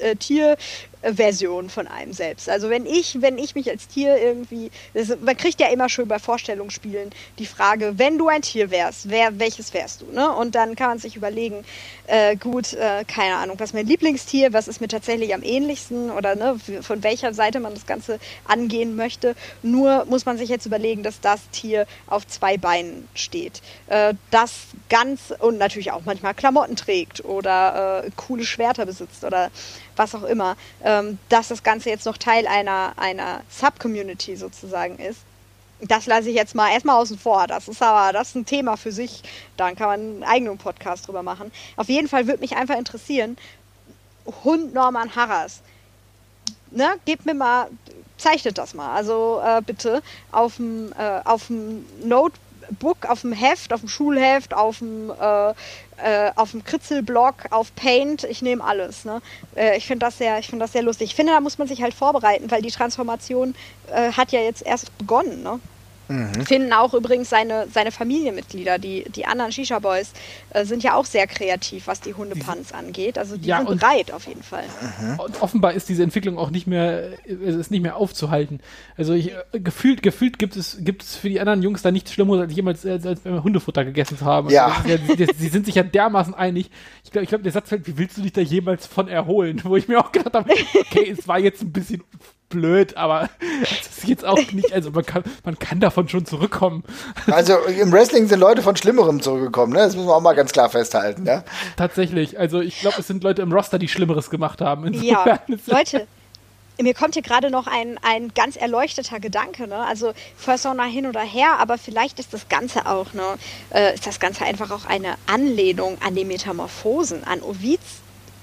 äh, Tier, Version von einem selbst. Also wenn ich, wenn ich mich als Tier irgendwie, das, man kriegt ja immer schon bei Vorstellungsspielen die Frage, wenn du ein Tier wärst, wer, welches wärst du? Ne? Und dann kann man sich überlegen, äh, gut, äh, keine Ahnung, was ist mein Lieblingstier, was ist mir tatsächlich am ähnlichsten oder ne, von welcher Seite man das Ganze angehen möchte. Nur muss man sich jetzt überlegen, dass das Tier auf zwei Beinen steht. Äh, das ganz und natürlich auch manchmal Klamotten trägt oder äh, coole Schwerter besitzt oder was auch immer, ähm, dass das Ganze jetzt noch Teil einer, einer Sub-Community sozusagen ist. Das lasse ich jetzt mal erstmal außen vor. Das ist aber das ist ein Thema für sich. Dann kann man einen eigenen Podcast drüber machen. Auf jeden Fall würde mich einfach interessieren, Hund Norman Harras. Ne, gebt mir mal, zeichnet das mal. Also äh, bitte auf dem äh, Notebook, auf dem Heft, auf dem Schulheft, auf dem äh, äh, auf dem Kritzelblock, auf Paint, ich nehme alles. Ne? Äh, ich finde das, sehr, find das sehr lustig. Ich finde, da muss man sich halt vorbereiten, weil die Transformation äh, hat ja jetzt erst begonnen. Ne? Mhm. Finden auch übrigens seine, seine Familienmitglieder, die, die anderen Shisha-Boys, äh, sind ja auch sehr kreativ, was die Hundepanz angeht. Also die ja, sind bereit auf jeden Fall. Mhm. Und offenbar ist diese Entwicklung auch nicht mehr, ist nicht mehr aufzuhalten. Also ich, äh, gefühlt, gefühlt gibt es, gibt es für die anderen Jungs da nichts Schlimmeres, als jemals als, als Hundefutter gegessen zu haben. Ja. Also, ja sie sind sich ja dermaßen einig. Ich glaube, ich glaub, der Satz fällt, wie willst du dich da jemals von erholen? Wo ich mir auch gedacht habe, okay, es war jetzt ein bisschen blöd, aber es ist jetzt auch nicht, also man kann, man kann davon schon zurückkommen. Also im Wrestling sind Leute von Schlimmerem zurückgekommen, ne? Das müssen wir auch mal ganz klar festhalten, ja? Tatsächlich, also ich glaube, es sind Leute im Roster, die Schlimmeres gemacht haben. Insofern ja, Leute, mir kommt hier gerade noch ein, ein ganz erleuchteter Gedanke, ne? Also Persona hin oder her, aber vielleicht ist das Ganze auch, ne, äh, ist das Ganze einfach auch eine Anlehnung an die Metamorphosen, an Ovids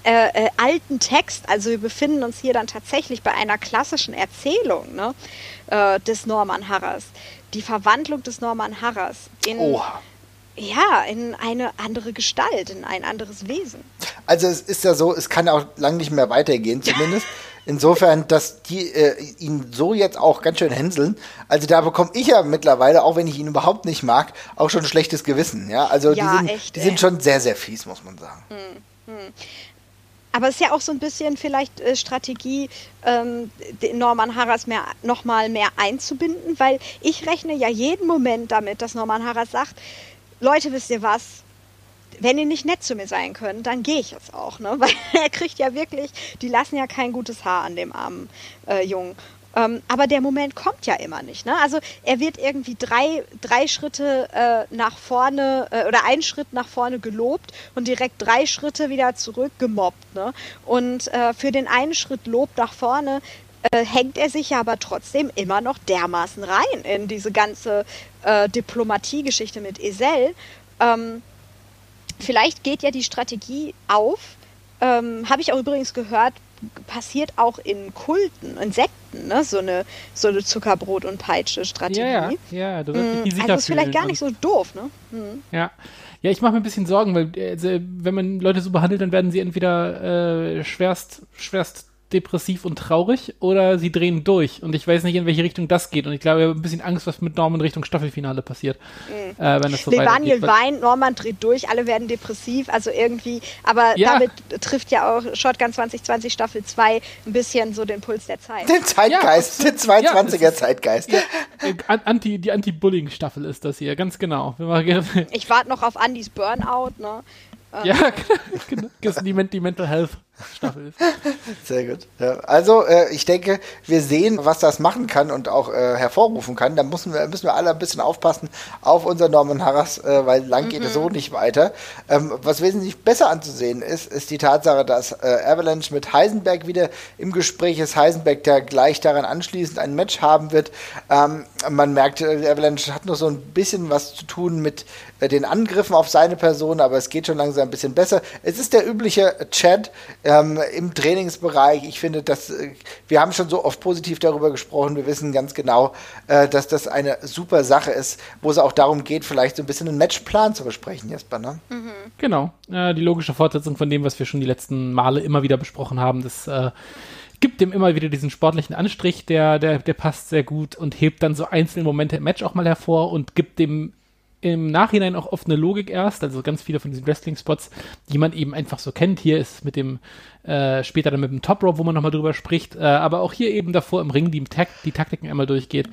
äh, äh, alten Text. Also wir befinden uns hier dann tatsächlich bei einer klassischen Erzählung ne, äh, des Norman Harras. Die Verwandlung des Norman Harras in, Oha. ja, in eine andere Gestalt, in ein anderes Wesen. Also es ist ja so, es kann auch lang nicht mehr weitergehen, zumindest. Insofern, dass die äh, ihn so jetzt auch ganz schön hänseln. Also da bekomme ich ja mittlerweile, auch wenn ich ihn überhaupt nicht mag, auch schon ein schlechtes Gewissen. Ja, also ja, die, sind, echt, die sind schon sehr, sehr fies, muss man sagen. Hm, hm. Aber es ist ja auch so ein bisschen vielleicht äh, Strategie, ähm, Norman Harras mehr, noch mal mehr einzubinden, weil ich rechne ja jeden Moment damit, dass Norman Harras sagt, Leute, wisst ihr was? Wenn ihr nicht nett zu mir sein könnt, dann gehe ich jetzt auch, ne? Weil er kriegt ja wirklich, die lassen ja kein gutes Haar an dem armen äh, Jungen. Ähm, aber der Moment kommt ja immer nicht. Ne? Also er wird irgendwie drei, drei Schritte äh, nach vorne äh, oder einen Schritt nach vorne gelobt und direkt drei Schritte wieder zurück gemobbt. Ne? Und äh, für den einen Schritt Lob nach vorne äh, hängt er sich ja aber trotzdem immer noch dermaßen rein in diese ganze äh, Diplomatiegeschichte mit Esel. Ähm, vielleicht geht ja die Strategie auf. Ähm, Habe ich auch übrigens gehört, passiert auch in Kulten, in Sekten, ne? so, eine, so eine Zuckerbrot- und Peitsche-Strategie. Ja, ja, ja du wirst dich mm, Also ist vielleicht gar nicht so doof, ne? Mhm. Ja. Ja, ich mache mir ein bisschen Sorgen, weil also, wenn man Leute so behandelt, dann werden sie entweder äh, schwerst, schwerst depressiv und traurig oder sie drehen durch. Und ich weiß nicht, in welche Richtung das geht. Und ich glaube, ich habe ein bisschen Angst, was mit Norman Richtung Staffelfinale passiert. Mhm. Äh, wenn das so Levaniel weint, Norman dreht durch, alle werden depressiv. Also irgendwie, aber ja. damit trifft ja auch Shotgun 2020 Staffel 2 ein bisschen so den Puls der Zeit. Den Zeitgeist, ja, den 22er ja, Zeitgeist. Ja, Anti, die Anti-Bullying-Staffel ist das hier, ganz genau. Ich warte noch auf Andys Burnout, ne? Ja, genau. Die, die Mental Health Staffel ist. Sehr gut. Ja, also, äh, ich denke, wir sehen, was das machen kann und auch äh, hervorrufen kann. Da müssen wir, müssen wir alle ein bisschen aufpassen auf unser Norman Harras, äh, weil lang mhm. geht es so nicht weiter. Ähm, was wesentlich besser anzusehen ist, ist die Tatsache, dass äh, Avalanche mit Heisenberg wieder im Gespräch ist. Heisenberg, der gleich daran anschließend ein Match haben wird. Ähm, man merkt, äh, Avalanche hat noch so ein bisschen was zu tun mit äh, den Angriffen auf seine Person, aber es geht schon langsam ein bisschen besser. Es ist der übliche Chat, ähm, im Trainingsbereich. Ich finde, dass äh, wir haben schon so oft positiv darüber gesprochen. Wir wissen ganz genau, äh, dass das eine super Sache ist, wo es auch darum geht, vielleicht so ein bisschen einen Matchplan zu besprechen, Jesper. Ne? Mhm. Genau, äh, die logische Fortsetzung von dem, was wir schon die letzten Male immer wieder besprochen haben. Das äh, gibt dem immer wieder diesen sportlichen Anstrich, der, der, der passt sehr gut und hebt dann so einzelne Momente im Match auch mal hervor und gibt dem im Nachhinein auch oft eine Logik erst, also ganz viele von diesen Wrestling-Spots, die man eben einfach so kennt. Hier ist mit dem, äh, später dann mit dem Top Rope, wo man nochmal drüber spricht, äh, aber auch hier eben davor im Ring die, Tak die Taktiken einmal durchgeht.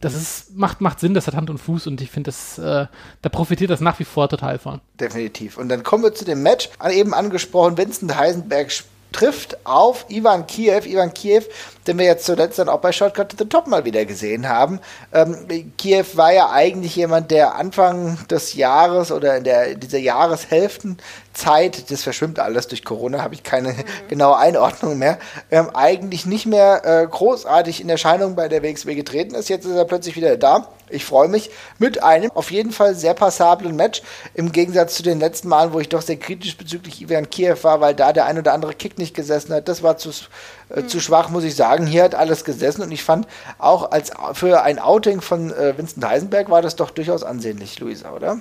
Das ist, macht, macht Sinn, das hat Hand und Fuß und ich finde, das, äh, da profitiert das nach wie vor total von. Definitiv. Und dann kommen wir zu dem Match, eben angesprochen, Vincent Heisenberg trifft auf Ivan Kiev. Ivan Kiev, den wir jetzt zuletzt dann auch bei Shortcut to the Top mal wieder gesehen haben. Ähm, Kiew war ja eigentlich jemand, der Anfang des Jahres oder in der, dieser Jahreshälften Zeit, das verschwimmt alles durch Corona, habe ich keine mhm. genaue Einordnung mehr, ähm, eigentlich nicht mehr äh, großartig in Erscheinung bei der WXW getreten ist. Jetzt ist er plötzlich wieder da. Ich freue mich mit einem auf jeden Fall sehr passablen Match im Gegensatz zu den letzten Malen, wo ich doch sehr kritisch bezüglich Ivan Kiev war, weil da der ein oder andere Kick nicht gesessen hat. Das war zu, äh, mhm. zu schwach, muss ich sagen. Hier hat alles gesessen und ich fand auch als für ein Outing von äh, Vincent Heisenberg war das doch durchaus ansehnlich, Luisa, oder?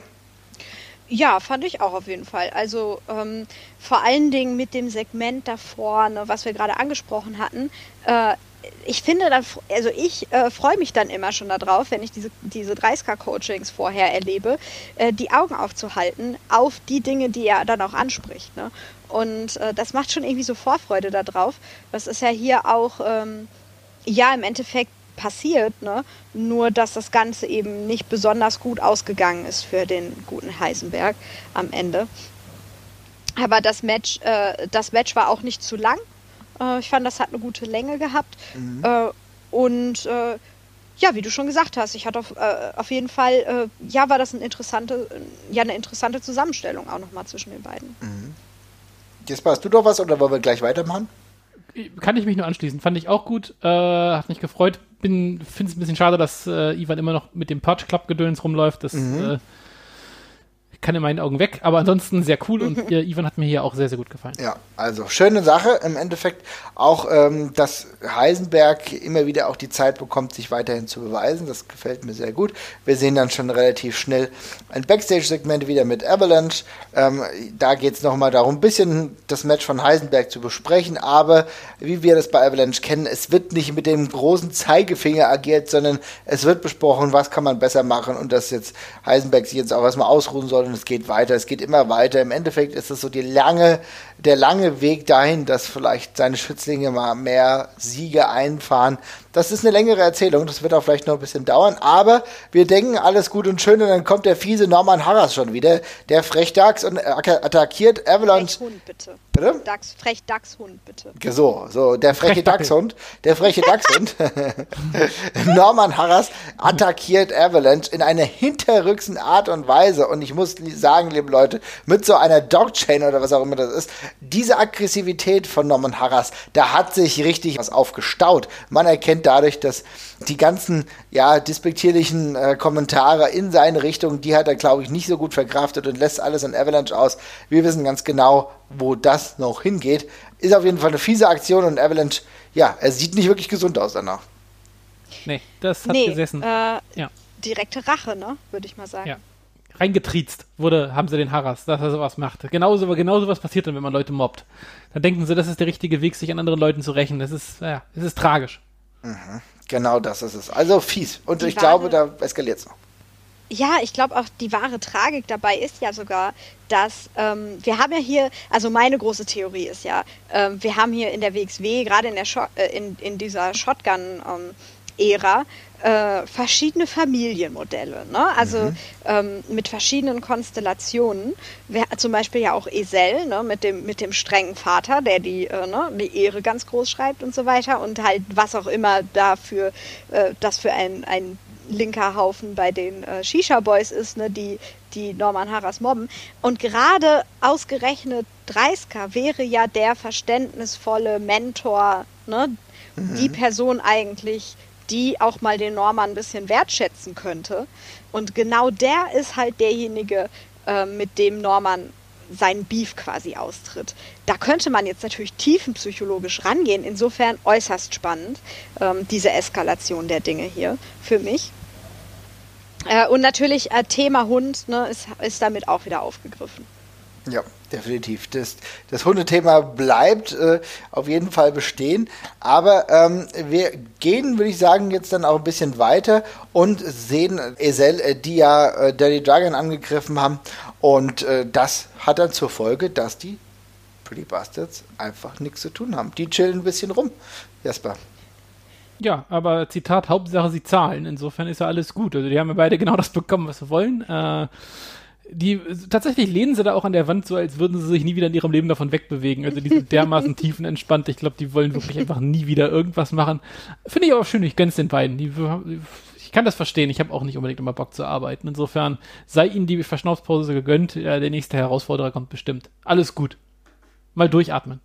Ja, fand ich auch auf jeden Fall. Also ähm, vor allen Dingen mit dem Segment davor, ne, was wir gerade angesprochen hatten. Äh, ich finde dann, also ich äh, freue mich dann immer schon darauf, wenn ich diese, diese 30K-Coachings vorher erlebe, äh, die Augen aufzuhalten auf die Dinge, die er dann auch anspricht. Ne? Und äh, das macht schon irgendwie so Vorfreude darauf. Das ist ja hier auch, ähm, ja, im Endeffekt passiert, ne? nur dass das Ganze eben nicht besonders gut ausgegangen ist für den guten Heisenberg am Ende. Aber das Match, äh, das Match war auch nicht zu lang. Äh, ich fand, das hat eine gute Länge gehabt. Mhm. Äh, und äh, ja, wie du schon gesagt hast, ich hatte auf, äh, auf jeden Fall, äh, ja, war das eine interessante, ja, eine interessante Zusammenstellung auch nochmal zwischen den beiden. Mhm. Jetzt hast du doch was oder wollen wir gleich weitermachen? kann ich mich nur anschließen. Fand ich auch gut, äh, hat mich gefreut. Bin, finde es ein bisschen schade, dass äh, Ivan immer noch mit dem Punch Club Gedöns rumläuft. Das mhm. äh, kann in meinen Augen weg, aber ansonsten sehr cool und äh, Ivan hat mir hier auch sehr, sehr gut gefallen. Ja, also schöne Sache. Im Endeffekt auch, ähm, dass Heisenberg immer wieder auch die Zeit bekommt, sich weiterhin zu beweisen. Das gefällt mir sehr gut. Wir sehen dann schon relativ schnell ein Backstage-Segment wieder mit Avalanche. Ähm, da geht es nochmal darum, ein bisschen das Match von Heisenberg zu besprechen, aber wie wir das bei Avalanche kennen, es wird nicht mit dem großen Zeigefinger agiert, sondern es wird besprochen, was kann man besser machen und dass jetzt Heisenberg sich jetzt auch erstmal ausruhen soll und es geht weiter, es geht immer weiter. Im Endeffekt ist es so die lange, der lange Weg dahin, dass vielleicht seine Schützlinge mal mehr Siege einfahren. Das ist eine längere Erzählung, das wird auch vielleicht noch ein bisschen dauern, aber wir denken, alles gut und schön und dann kommt der fiese Norman Harras schon wieder, der Frechdachs und attackiert Avalanche. Frechhund, bitte. Bitte? Dachs, Frechdachshund, bitte. So, so, der freche Dachshund, der freche Dachshund. Norman Harras attackiert Avalanche in einer hinterrücksen Art und Weise und ich muss sagen, liebe Leute, mit so einer Dogchain oder was auch immer das ist, diese Aggressivität von Norman Harras, da hat sich richtig was aufgestaut. Man erkennt dadurch, dass die ganzen ja, despektierlichen äh, Kommentare in seine Richtung, die hat er, glaube ich, nicht so gut verkraftet und lässt alles an Avalanche aus. Wir wissen ganz genau, wo das noch hingeht. Ist auf jeden Fall eine fiese Aktion und Avalanche, ja, er sieht nicht wirklich gesund aus danach. Nee, das hat nee, gesessen. Äh, ja. Direkte Rache, ne, würde ich mal sagen. Ja. Reingetriezt wurde, haben sie den Harras, dass er sowas macht. Genauso, genauso was passiert dann, wenn man Leute mobbt. Dann denken sie, das ist der richtige Weg, sich an anderen Leuten zu rächen. Das ist, ja, das ist tragisch. Mhm. Genau das ist es. Also fies. Und die ich glaube, da eskaliert es noch. Ja, ich glaube auch die wahre Tragik dabei ist ja sogar, dass ähm, wir haben ja hier, also meine große Theorie ist ja, ähm, wir haben hier in der WXW, gerade in, der äh, in, in dieser Shotgun-Ära, ähm, äh, verschiedene Familienmodelle, ne? also mhm. ähm, mit verschiedenen Konstellationen. Wer, zum Beispiel ja auch Esel ne? mit, dem, mit dem strengen Vater, der die, äh, ne? die Ehre ganz groß schreibt und so weiter und halt was auch immer dafür, äh, das für ein, ein linker Haufen bei den äh, Shisha-Boys ist, ne? die, die Norman Harras mobben. Und gerade ausgerechnet Dreisker wäre ja der verständnisvolle Mentor, ne? Mhm. die Person eigentlich, die auch mal den Norman ein bisschen wertschätzen könnte. Und genau der ist halt derjenige, äh, mit dem Norman seinen Beef quasi austritt. Da könnte man jetzt natürlich tiefenpsychologisch rangehen. Insofern äußerst spannend, ähm, diese Eskalation der Dinge hier für mich. Äh, und natürlich äh, Thema Hund ne, ist, ist damit auch wieder aufgegriffen. Ja, definitiv. Das, das Hundethema bleibt äh, auf jeden Fall bestehen. Aber ähm, wir gehen, würde ich sagen, jetzt dann auch ein bisschen weiter und sehen Esel, äh, die ja äh, Daddy Dragon angegriffen haben. Und äh, das hat dann zur Folge, dass die Pretty Bastards einfach nichts zu tun haben. Die chillen ein bisschen rum. Jasper. Ja, aber Zitat, Hauptsache sie zahlen. Insofern ist ja alles gut. Also die haben ja beide genau das bekommen, was sie wollen. Äh, die tatsächlich lehnen sie da auch an der Wand so, als würden sie sich nie wieder in ihrem Leben davon wegbewegen. Also die sind dermaßen tiefenentspannt. Ich glaube, die wollen wirklich einfach nie wieder irgendwas machen. Finde ich aber schön, ich gönn's den beiden. Die, ich kann das verstehen. Ich habe auch nicht unbedingt immer Bock zu arbeiten. Insofern sei ihnen die Verschnaufspause gegönnt. Ja, der nächste Herausforderer kommt bestimmt. Alles gut. Mal durchatmen.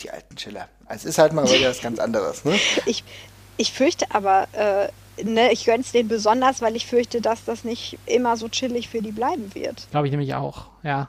Die alten Chiller. Es ist halt mal wieder was ganz anderes, ne? Ich, ich fürchte aber, äh, ne, ich gönn's denen besonders, weil ich fürchte, dass das nicht immer so chillig für die bleiben wird. Glaube ich nämlich auch, ja.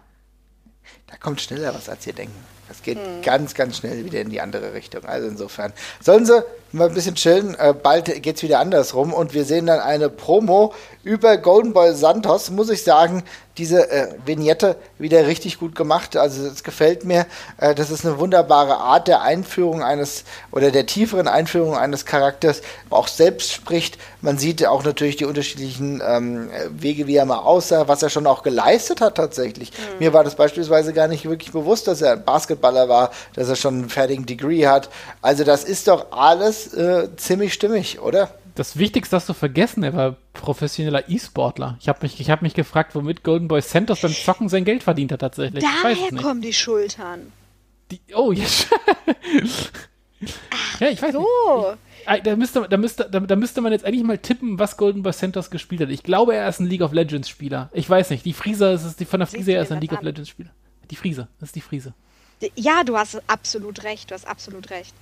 Da kommt schneller was, als ihr denken. Das geht hm. ganz, ganz schnell wieder in die andere Richtung. Also insofern sollen sie mal ein bisschen chillen. Äh, bald geht's wieder andersrum und wir sehen dann eine Promo über Golden Boy Santos. Muss ich sagen, diese äh, Vignette wieder richtig gut gemacht. Also es gefällt mir. Äh, das ist eine wunderbare Art der Einführung eines oder der tieferen Einführung eines Charakters, auch selbst spricht. Man sieht auch natürlich die unterschiedlichen ähm, Wege, wie er mal aussah, was er schon auch geleistet hat tatsächlich. Mhm. Mir war das beispielsweise gar nicht wirklich bewusst, dass er ein Basketballer war, dass er schon einen fertigen Degree hat. Also das ist doch alles äh, ziemlich stimmig, oder? das Wichtigste hast du vergessen, er war professioneller E-Sportler. Ich habe mich, hab mich gefragt, womit Golden Boy Santos beim Zocken sein Geld verdient hat tatsächlich. Daher kommen die Schultern. Die, oh, jetzt. ja, ich weiß so. nicht. Da müsste, da, müsste, da, da, müsste man jetzt eigentlich mal tippen, was Golden Boy Santos gespielt hat. Ich glaube, er ist ein League of Legends Spieler. Ich weiß nicht. Die Friese, ist es die, von der Friese her ist ein League of Legends Spieler. Die Friese, das ist die Friese. Ja, du hast absolut recht. Du hast absolut recht.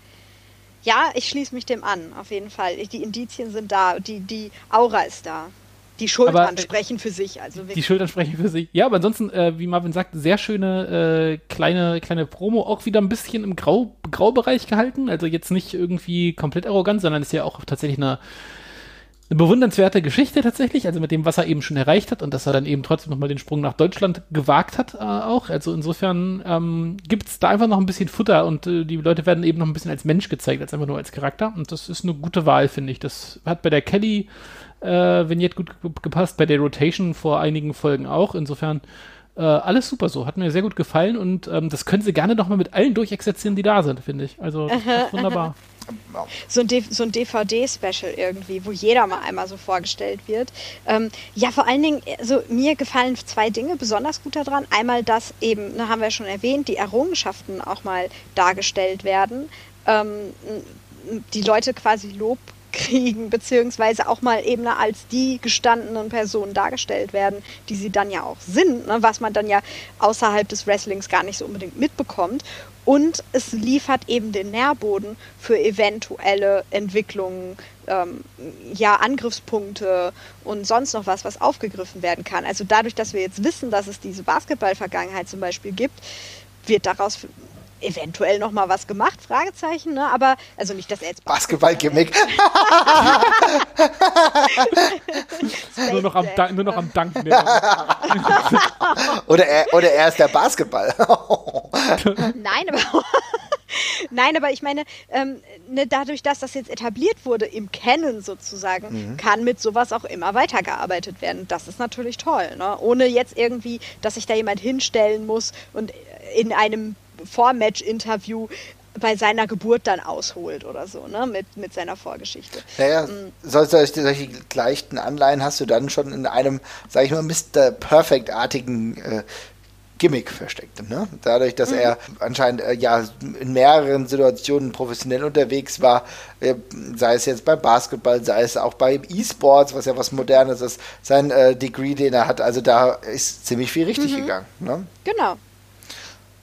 Ja, ich schließe mich dem an, auf jeden Fall. Die Indizien sind da, die, die Aura ist da. Die Schultern aber, äh, sprechen für sich. Also die Schultern sprechen für sich. Ja, aber ansonsten, äh, wie Marvin sagt, sehr schöne äh, kleine, kleine Promo, auch wieder ein bisschen im Grau, Graubereich gehalten. Also jetzt nicht irgendwie komplett arrogant, sondern ist ja auch tatsächlich eine eine bewundernswerte Geschichte tatsächlich, also mit dem, was er eben schon erreicht hat und dass er dann eben trotzdem nochmal den Sprung nach Deutschland gewagt hat äh, auch. Also insofern ähm, gibt es da einfach noch ein bisschen Futter und äh, die Leute werden eben noch ein bisschen als Mensch gezeigt, als einfach nur als Charakter. Und das ist eine gute Wahl, finde ich. Das hat bei der Kelly äh, Vignette gut gepasst, bei der Rotation vor einigen Folgen auch. Insofern äh, alles super so, hat mir sehr gut gefallen und ähm, das können sie gerne nochmal mit allen durchexerzieren, die da sind, finde ich. Also wunderbar. So ein, so ein DVD-Special irgendwie, wo jeder mal einmal so vorgestellt wird. Ähm, ja, vor allen Dingen, also mir gefallen zwei Dinge besonders gut daran. Einmal, dass eben, ne, haben wir schon erwähnt, die Errungenschaften auch mal dargestellt werden. Ähm, die Leute quasi Lob kriegen, beziehungsweise auch mal eben als die gestandenen Personen dargestellt werden, die sie dann ja auch sind, ne, was man dann ja außerhalb des Wrestlings gar nicht so unbedingt mitbekommt. Und es liefert eben den Nährboden für eventuelle Entwicklungen, ähm, ja, Angriffspunkte und sonst noch was, was aufgegriffen werden kann. Also dadurch, dass wir jetzt wissen, dass es diese Basketball-Vergangenheit zum Beispiel gibt, wird daraus eventuell noch mal was gemacht? Fragezeichen, ne? Aber also nicht, dass er jetzt Basketball-Gimmick. nur, noch am nur noch am Danken. oder, er, oder er ist der Basketball. Nein, aber Nein, aber ich meine, ähm, ne, dadurch, dass das jetzt etabliert wurde im Kennen sozusagen, mhm. kann mit sowas auch immer weitergearbeitet werden. Das ist natürlich toll, ne? ohne jetzt irgendwie, dass sich da jemand hinstellen muss und in einem Vormatch-Interview bei seiner Geburt dann ausholt oder so, ne, mit, mit seiner Vorgeschichte. Naja, mhm. solche, solche gleichen Anleihen hast du dann schon in einem, sag ich mal, Mr. Perfect-artigen äh, Gimmick versteckt. Ne? Dadurch, dass mhm. er anscheinend äh, ja in mehreren Situationen professionell unterwegs war, äh, sei es jetzt beim Basketball, sei es auch bei E-Sports, was ja was Modernes ist, sein äh, Degree, den er hat, also da ist ziemlich viel richtig mhm. gegangen. Ne? Genau.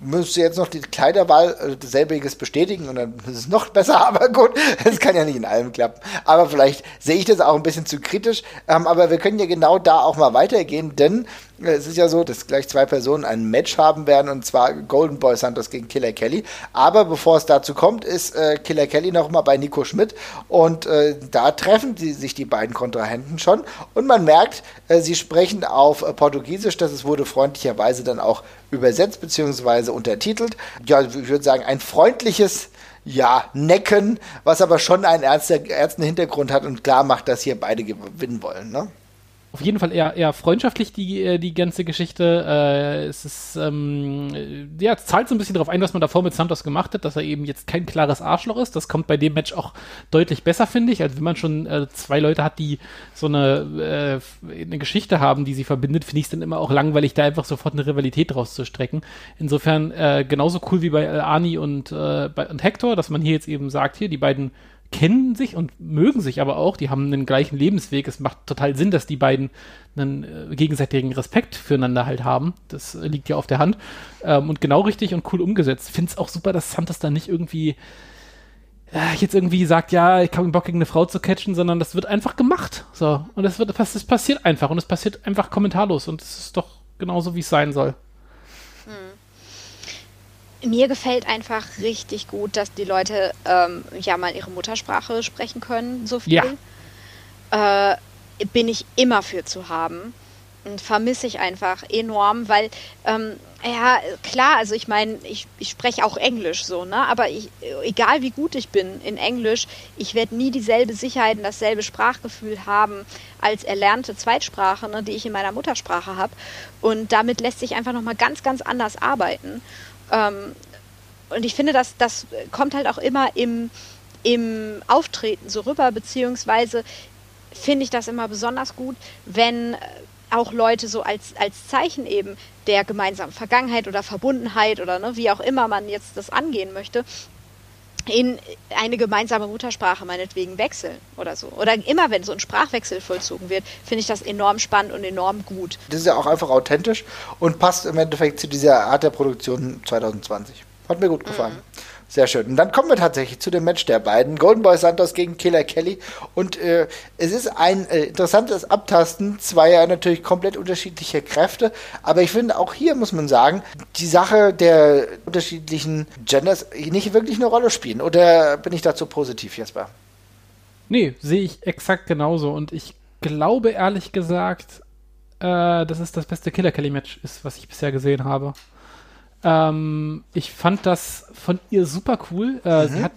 müsste jetzt noch die Kleiderwahl äh, selbiges bestätigen und dann ist es noch besser, aber gut, es kann ja nicht in allem klappen. Aber vielleicht sehe ich das auch ein bisschen zu kritisch. Ähm, aber wir können ja genau da auch mal weitergehen, denn es ist ja so, dass gleich zwei Personen ein Match haben werden und zwar Golden Boy Santos gegen Killer Kelly. Aber bevor es dazu kommt, ist äh, Killer Kelly noch mal bei Nico Schmidt und äh, da treffen die, sich die beiden Kontrahenten schon und man merkt, äh, sie sprechen auf äh, Portugiesisch. Das wurde freundlicherweise dann auch übersetzt bzw. untertitelt. Ja, ich würde sagen, ein freundliches ja, Necken, was aber schon einen ernsten Hintergrund hat und klar macht, dass hier beide gewinnen wollen. Ne? Auf jeden Fall eher, eher freundschaftlich, die, äh, die ganze Geschichte. Äh, es ist, ähm, ja, zahlt so ein bisschen darauf ein, was man davor mit Santos gemacht hat, dass er eben jetzt kein klares Arschloch ist. Das kommt bei dem Match auch deutlich besser, finde ich. Also wenn man schon äh, zwei Leute hat, die so eine, äh, eine Geschichte haben, die sie verbindet, finde ich es dann immer auch langweilig, da einfach sofort eine Rivalität rauszustrecken. Insofern äh, genauso cool wie bei Ani und, äh, und Hector, dass man hier jetzt eben sagt, hier, die beiden kennen sich und mögen sich aber auch, die haben den gleichen Lebensweg. Es macht total Sinn, dass die beiden einen äh, gegenseitigen Respekt füreinander halt haben. Das äh, liegt ja auf der Hand. Ähm, und genau richtig und cool umgesetzt. Finde es auch super, dass Santos da nicht irgendwie äh, jetzt irgendwie sagt, ja, ich habe Bock gegen eine Frau zu catchen, sondern das wird einfach gemacht. So. Und das das passiert einfach und es passiert einfach kommentarlos und es ist doch genauso, wie es sein soll mir gefällt einfach richtig gut, dass die Leute ähm, ja mal ihre Muttersprache sprechen können, so viel. Ja. Äh, bin ich immer für zu haben. Und vermisse ich einfach enorm, weil, ähm, ja, klar, also ich meine, ich, ich spreche auch Englisch so, ne? Aber ich, egal wie gut ich bin in Englisch, ich werde nie dieselbe Sicherheit und dasselbe Sprachgefühl haben als erlernte Zweitsprache, ne, die ich in meiner Muttersprache habe. Und damit lässt sich einfach nochmal ganz, ganz anders arbeiten. Ähm, und ich finde, dass das kommt halt auch immer im, im Auftreten so rüber, beziehungsweise finde ich das immer besonders gut, wenn auch Leute so als, als Zeichen eben der gemeinsamen Vergangenheit oder Verbundenheit oder ne, wie auch immer man jetzt das angehen möchte, in eine gemeinsame Muttersprache meinetwegen wechseln oder so. Oder immer wenn so ein Sprachwechsel vollzogen wird, finde ich das enorm spannend und enorm gut. Das ist ja auch einfach authentisch und passt im Endeffekt zu dieser Art der Produktion 2020. Hat mir gut gefallen. Mhm. Sehr schön. Und dann kommen wir tatsächlich zu dem Match der beiden. Golden Boy Santos gegen Killer Kelly. Und äh, es ist ein äh, interessantes Abtasten zweier natürlich komplett unterschiedlicher Kräfte. Aber ich finde, auch hier muss man sagen, die Sache der unterschiedlichen Genders nicht wirklich eine Rolle spielen. Oder bin ich dazu positiv, Jesper? Nee, sehe ich exakt genauso. Und ich glaube ehrlich gesagt, äh, dass es das beste Killer Kelly Match ist, was ich bisher gesehen habe. Ähm, ich fand das von ihr super cool. Äh, mhm. Sie hat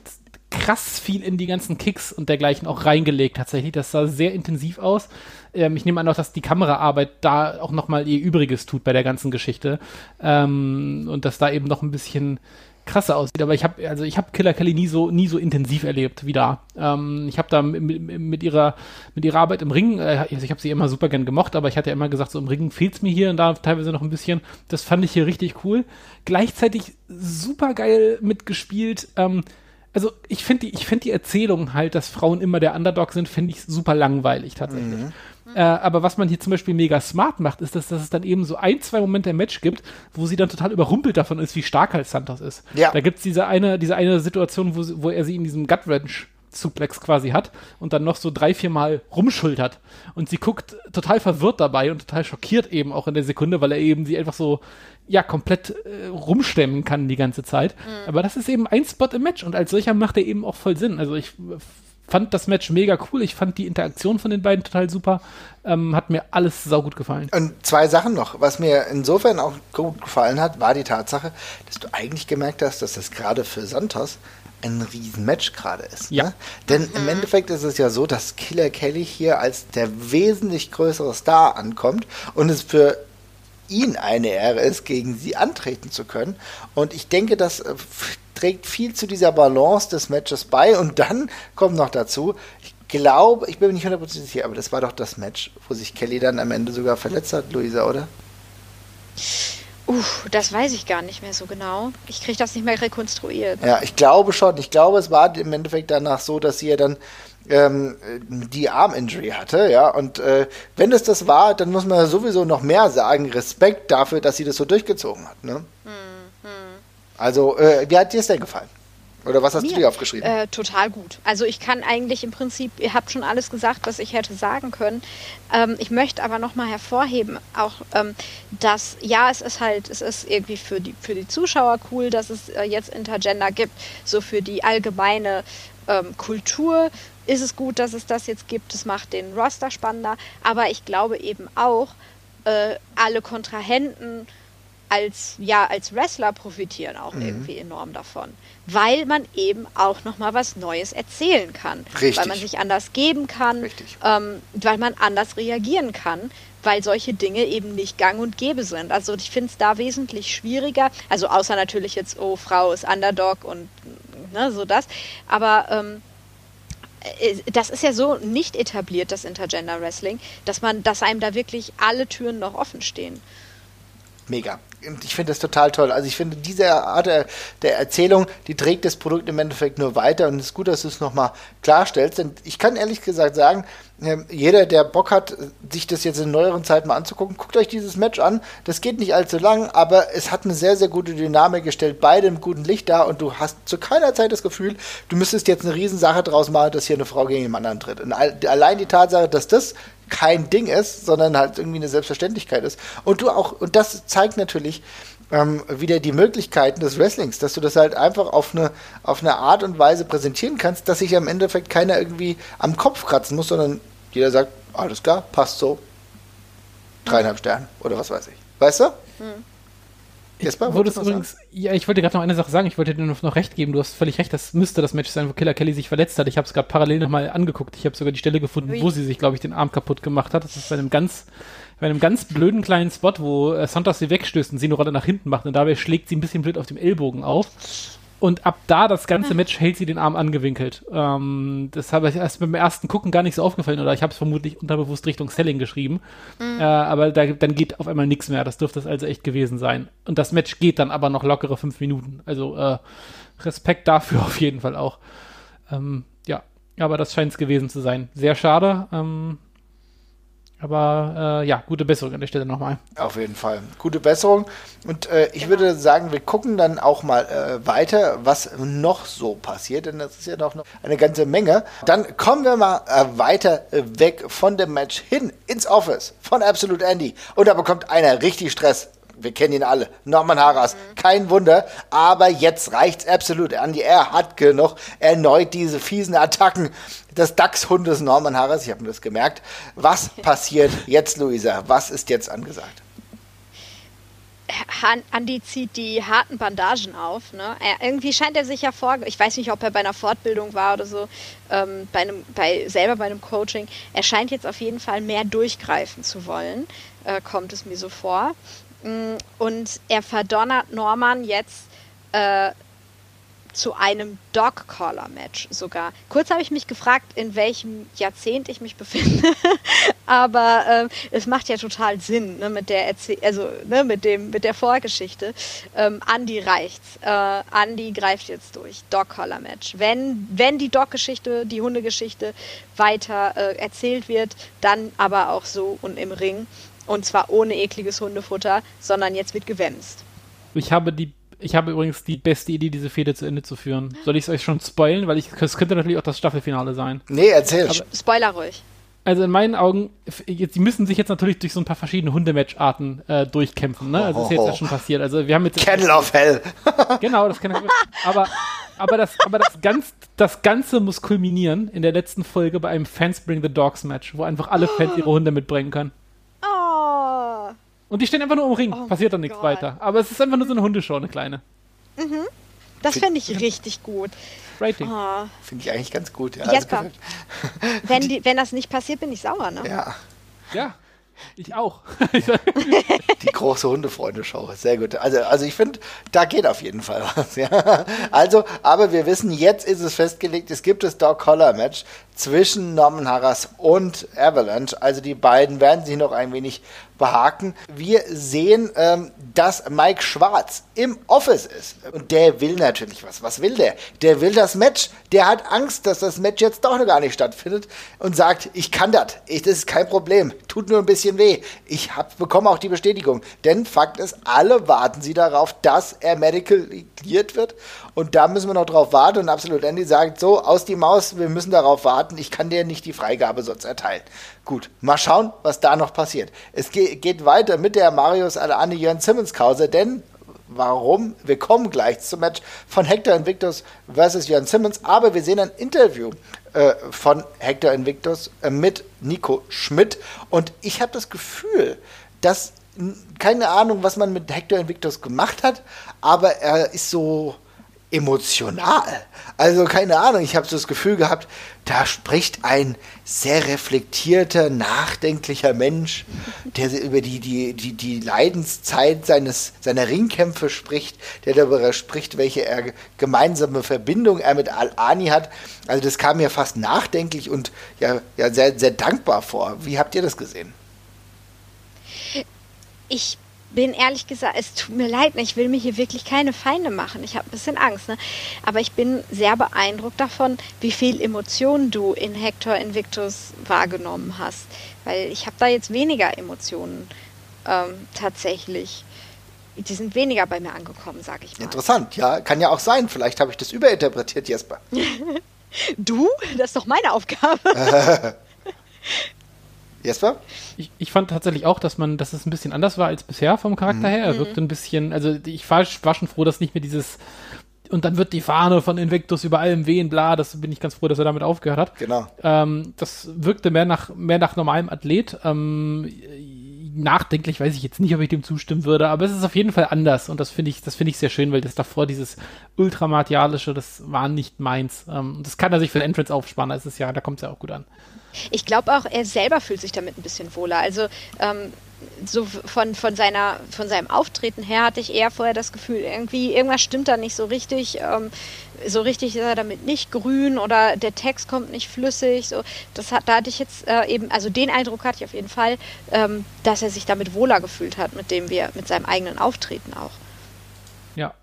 krass viel in die ganzen Kicks und dergleichen auch reingelegt tatsächlich. Das sah sehr intensiv aus. Ähm, ich nehme an auch, dass die Kameraarbeit da auch nochmal ihr Übriges tut bei der ganzen Geschichte. Ähm, und dass da eben noch ein bisschen krasser aussieht. Aber ich habe also ich habe Killer Kelly nie so nie so intensiv erlebt wie da. Ähm, ich habe da mit, mit, ihrer mit ihrer Arbeit im Ring, äh, also ich habe sie immer super gern gemocht, aber ich hatte ja immer gesagt, so im Ring fehlt's mir hier und da teilweise noch ein bisschen. Das fand ich hier richtig cool. Gleichzeitig super geil mitgespielt. Ähm, also ich finde die, ich finde die Erzählung halt, dass Frauen immer der Underdog sind, finde ich super langweilig tatsächlich. Mhm. Äh, aber was man hier zum Beispiel mega smart macht, ist, dass, dass es dann eben so ein, zwei Momente im Match gibt, wo sie dann total überrumpelt davon ist, wie stark halt Santos ist. Ja. Da gibt es diese eine, diese eine Situation, wo, wo er sie in diesem Gut Wrench Suplex quasi hat und dann noch so drei, vier Mal rumschultert. Und sie guckt total verwirrt dabei und total schockiert eben auch in der Sekunde, weil er eben sie einfach so, ja, komplett äh, rumstemmen kann die ganze Zeit. Mhm. Aber das ist eben ein Spot im Match und als solcher macht er eben auch voll Sinn. Also ich fand das Match mega cool. Ich fand die Interaktion von den beiden total super. Ähm, hat mir alles saugut gefallen. Und zwei Sachen noch. Was mir insofern auch gut gefallen hat, war die Tatsache, dass du eigentlich gemerkt hast, dass das gerade für Santos ein Riesenmatch gerade ist. Ja. Ne? Denn mhm. im Endeffekt ist es ja so, dass Killer Kelly hier als der wesentlich größere Star ankommt und es für ihn eine Ehre ist, gegen sie antreten zu können. Und ich denke, das äh, trägt viel zu dieser Balance des Matches bei. Und dann kommt noch dazu, ich glaube, ich bin mir nicht hundertprozentig sicher, aber das war doch das Match, wo sich Kelly dann am Ende sogar verletzt hat, Luisa, oder? Uff, das weiß ich gar nicht mehr so genau. Ich kriege das nicht mehr rekonstruiert. Ja, ich glaube schon. Ich glaube, es war im Endeffekt danach so, dass sie ja dann ähm, die Arm-Injury hatte, ja. Und äh, wenn es das war, dann muss man sowieso noch mehr sagen. Respekt dafür, dass sie das so durchgezogen hat, ne? Hm, hm. Also, äh, wie hat dir es denn gefallen? Oder was hast Mir? du dir aufgeschrieben? Äh, total gut. Also ich kann eigentlich im Prinzip, ihr habt schon alles gesagt, was ich hätte sagen können. Ähm, ich möchte aber nochmal hervorheben, auch ähm, dass, ja, es ist halt, es ist irgendwie für die, für die Zuschauer cool, dass es äh, jetzt Intergender gibt. So für die allgemeine ähm, Kultur ist es gut, dass es das jetzt gibt. Es macht den Roster spannender. Aber ich glaube eben auch, äh, alle Kontrahenten als ja als Wrestler profitieren auch irgendwie enorm davon, weil man eben auch noch mal was Neues erzählen kann, Richtig. weil man sich anders geben kann, ähm, weil man anders reagieren kann, weil solche Dinge eben nicht Gang und Gäbe sind. Also ich finde es da wesentlich schwieriger. Also außer natürlich jetzt oh Frau ist Underdog und ne, so das, aber ähm, äh, das ist ja so nicht etabliert, das Intergender Wrestling, dass man, dass einem da wirklich alle Türen noch offen stehen. Mega. Ich finde das total toll. Also ich finde, diese Art der, der Erzählung, die trägt das Produkt im Endeffekt nur weiter und es ist gut, dass du es nochmal klarstellst. Denn ich kann ehrlich gesagt sagen, jeder, der Bock hat, sich das jetzt in neueren Zeiten mal anzugucken, guckt euch dieses Match an. Das geht nicht allzu lang, aber es hat eine sehr, sehr gute Dynamik gestellt, beide im guten Licht da und du hast zu keiner Zeit das Gefühl, du müsstest jetzt eine Riesensache draus machen, dass hier eine Frau gegen jemand anderen tritt. Und all- allein die Tatsache, dass das kein Ding ist, sondern halt irgendwie eine Selbstverständlichkeit ist. Und du auch, und das zeigt natürlich ähm, wieder die Möglichkeiten des Wrestlings, dass du das halt einfach auf eine, auf eine Art und Weise präsentieren kannst, dass sich am Endeffekt keiner irgendwie am Kopf kratzen muss, sondern jeder sagt, alles klar, passt so. Dreieinhalb Sterne oder was weiß ich. Weißt du? Jesper, Ich was übrigens, ja, ich wollte gerade noch eine Sache sagen. Ich wollte dir noch, noch recht geben. Du hast völlig recht. Das müsste das Match sein, wo Killer Kelly sich verletzt hat. Ich habe es gerade parallel nochmal angeguckt. Ich habe sogar die Stelle gefunden, Ui. wo sie sich, glaube ich, den Arm kaputt gemacht hat. Das ist bei einem ganz, bei einem ganz blöden kleinen Spot, wo äh, Santos sie wegstößt und sie eine Rolle nach hinten macht. Und dabei schlägt sie ein bisschen blöd auf dem Ellbogen auf. Und ab da, das ganze Match, hält sie den Arm angewinkelt. Ähm, das habe ich erst beim ersten Gucken gar nicht so aufgefallen. Oder ich habe es vermutlich unterbewusst Richtung Selling geschrieben. Äh, aber da, dann geht auf einmal nichts mehr. Das dürfte es also echt gewesen sein. Und das Match geht dann aber noch lockere fünf Minuten. Also äh, Respekt dafür auf jeden Fall auch. Ähm, ja, aber das scheint es gewesen zu sein. Sehr schade. Ähm, aber äh, ja, gute Besserung an der Stelle nochmal. Auf jeden Fall. Gute Besserung. Und äh, ich würde sagen, wir gucken dann auch mal äh, weiter, was noch so passiert, denn das ist ja doch noch eine ganze Menge. Dann kommen wir mal äh, weiter äh, weg von dem Match hin ins Office von Absolute Andy. Und da bekommt einer richtig Stress. Wir kennen ihn alle. Norman Harras. Kein Wunder. Aber jetzt reicht's absolut. Andy, er hat genug. Erneut diese fiesen Attacken des Dachshundes Norman Harras. Ich habe mir das gemerkt. Was passiert jetzt, Luisa? Was ist jetzt angesagt? Andi zieht die harten Bandagen auf. Ne? Er, irgendwie scheint er sich ja vor, ich weiß nicht, ob er bei einer Fortbildung war oder so, ähm, bei einem, bei, selber bei einem Coaching. Er scheint jetzt auf jeden Fall mehr durchgreifen zu wollen, äh, kommt es mir so vor. Mm, Und er verdonnert Norman jetzt äh, zu einem Dog-Collar-Match sogar. Kurz habe ich mich gefragt, in welchem Jahrzehnt ich mich befinde, aber ähm, es macht ja total Sinn ne, mit der Erzäh also ne, mit dem mit der Vorgeschichte. Ähm, Andy reicht's. Äh, Andy greift jetzt durch. Dog-Collar-Match. Wenn wenn die Dog-Geschichte, die Hundegeschichte weiter äh, erzählt wird, dann aber auch so und im Ring und zwar ohne ekliges Hundefutter, sondern jetzt wird gewemst. Ich habe die, ich habe übrigens die beste Idee, diese Fehde zu Ende zu führen. Soll ich es euch schon spoilen? Weil ich, es könnte natürlich auch das Staffelfinale sein. Nee, erzähl. Aber- Spoiler ruhig. Also in meinen Augen, jetzt, die müssen sich jetzt natürlich durch so ein paar verschiedene Hundematcharten äh, durchkämpfen, ne? Also das ist jetzt ja schon passiert. Also wir haben jetzt Candle of Hell. genau, das kann ich, aber aber das aber das ganz das Ganze muss kulminieren in der letzten Folge bei einem Fans Bring the Dogs Match, wo einfach alle Fans ihre Hunde mitbringen können. Und die stehen einfach nur im Ring, Oh passiert dann nichts Gott. weiter. Aber es ist einfach nur so eine Hundeshow, eine kleine. Das fände ich richtig gut. Rating. Oh. Finde ich eigentlich ganz gut. Ja, also Jesper, perfekt. wenn, die, wenn das nicht passiert, bin ich sauer, ne? ja. Ja, ich auch. Die große Hundefreunde-Show. Sehr gut. Also, also ich finde, da geht auf jeden Fall was. Ja. Also, aber wir wissen, jetzt ist es festgelegt, es gibt das Dog-Collar-Match zwischen Norman Harras und Avalanche. Also die beiden werden sich noch ein wenig behaken. Wir sehen, ähm, dass Mike Schwarz im Office ist. Und der will natürlich was. Was will der? Der will das Match. Der hat Angst, dass das Match jetzt doch noch gar nicht stattfindet und sagt, ich kann das. Das ist kein Problem. Tut nur ein bisschen bisschen weh. Ich hab, bekomme auch die Bestätigung. Denn Fakt ist, alle warten sie darauf, dass er medical cleared wird. Und da müssen wir noch drauf warten. Und Absolut Andy sagt so, aus die Maus, wir müssen darauf warten. Ich kann dir nicht die Freigabe sonst erteilen. Gut, mal schauen, was da noch passiert. Es geht weiter mit der Marius Alani Jörn Simmons Kause, denn warum. Wir kommen gleich zum Match von Hector Invictus versus Jörn Simmons, aber wir sehen ein Interview äh, von Hector Invictus äh, mit Nico Schmidt und ich habe das Gefühl, dass keine Ahnung, was man mit Hector Invictus gemacht hat, aber er ist so emotional. Also keine Ahnung, ich habe so das Gefühl gehabt, da spricht ein sehr reflektierter, nachdenklicher Mensch, der über die, die, die, die Leidenszeit seines, seiner Ringkämpfe spricht, der darüber spricht, welche er, gemeinsame Verbindung er mit Al-Ani hat. Also das kam mir fast nachdenklich und ja, ja sehr, sehr dankbar vor. Wie habt ihr das gesehen? Ich bin ehrlich gesagt, es tut mir leid, ne, ich will mir hier wirklich keine Feinde machen. Ich habe ein bisschen Angst. Ne? Aber ich bin sehr beeindruckt davon, wie viel Emotionen du in Hector Invictus wahrgenommen hast. Weil ich habe da jetzt weniger Emotionen ähm, tatsächlich. Die sind weniger bei mir angekommen, sage ich mal. Interessant, ja. Kann ja auch sein. Vielleicht habe ich das überinterpretiert, Jesper. du? Das ist doch meine Aufgabe. Jesper? Ich, ich fand tatsächlich auch, dass man, dass es ein bisschen anders war als bisher vom Charakter mhm. her. Er mhm. wirkte ein bisschen, also ich war, war schon froh, dass nicht mehr dieses und dann wird die Fahne von Invictus über allem wehen, bla, das bin ich ganz froh, dass er damit aufgehört hat. Genau. Ähm, das wirkte mehr nach, mehr nach normalem Athlet. Ähm, nachdenklich weiß ich jetzt nicht, ob ich dem zustimmen würde, aber es ist auf jeden Fall anders und das finde ich, das finde ich sehr schön, weil das davor dieses ultramatialische, das war nicht meins. Ähm, das kann er sich für den Entrance aufsparen, das ist ja, da kommt es ja auch gut an. Ich glaube auch, er selber fühlt sich damit ein bisschen wohler. Also ähm, so von, von, seiner, von seinem Auftreten her hatte ich eher vorher das Gefühl, irgendwie, irgendwas stimmt da nicht so richtig. Ähm, so richtig ist er damit nicht grün oder der Text kommt nicht flüssig. So, das hat, da hatte ich jetzt äh, eben, also den Eindruck hatte ich auf jeden Fall, ähm, dass er sich damit wohler gefühlt hat, mit dem wir, mit seinem eigenen Auftreten auch. Ja.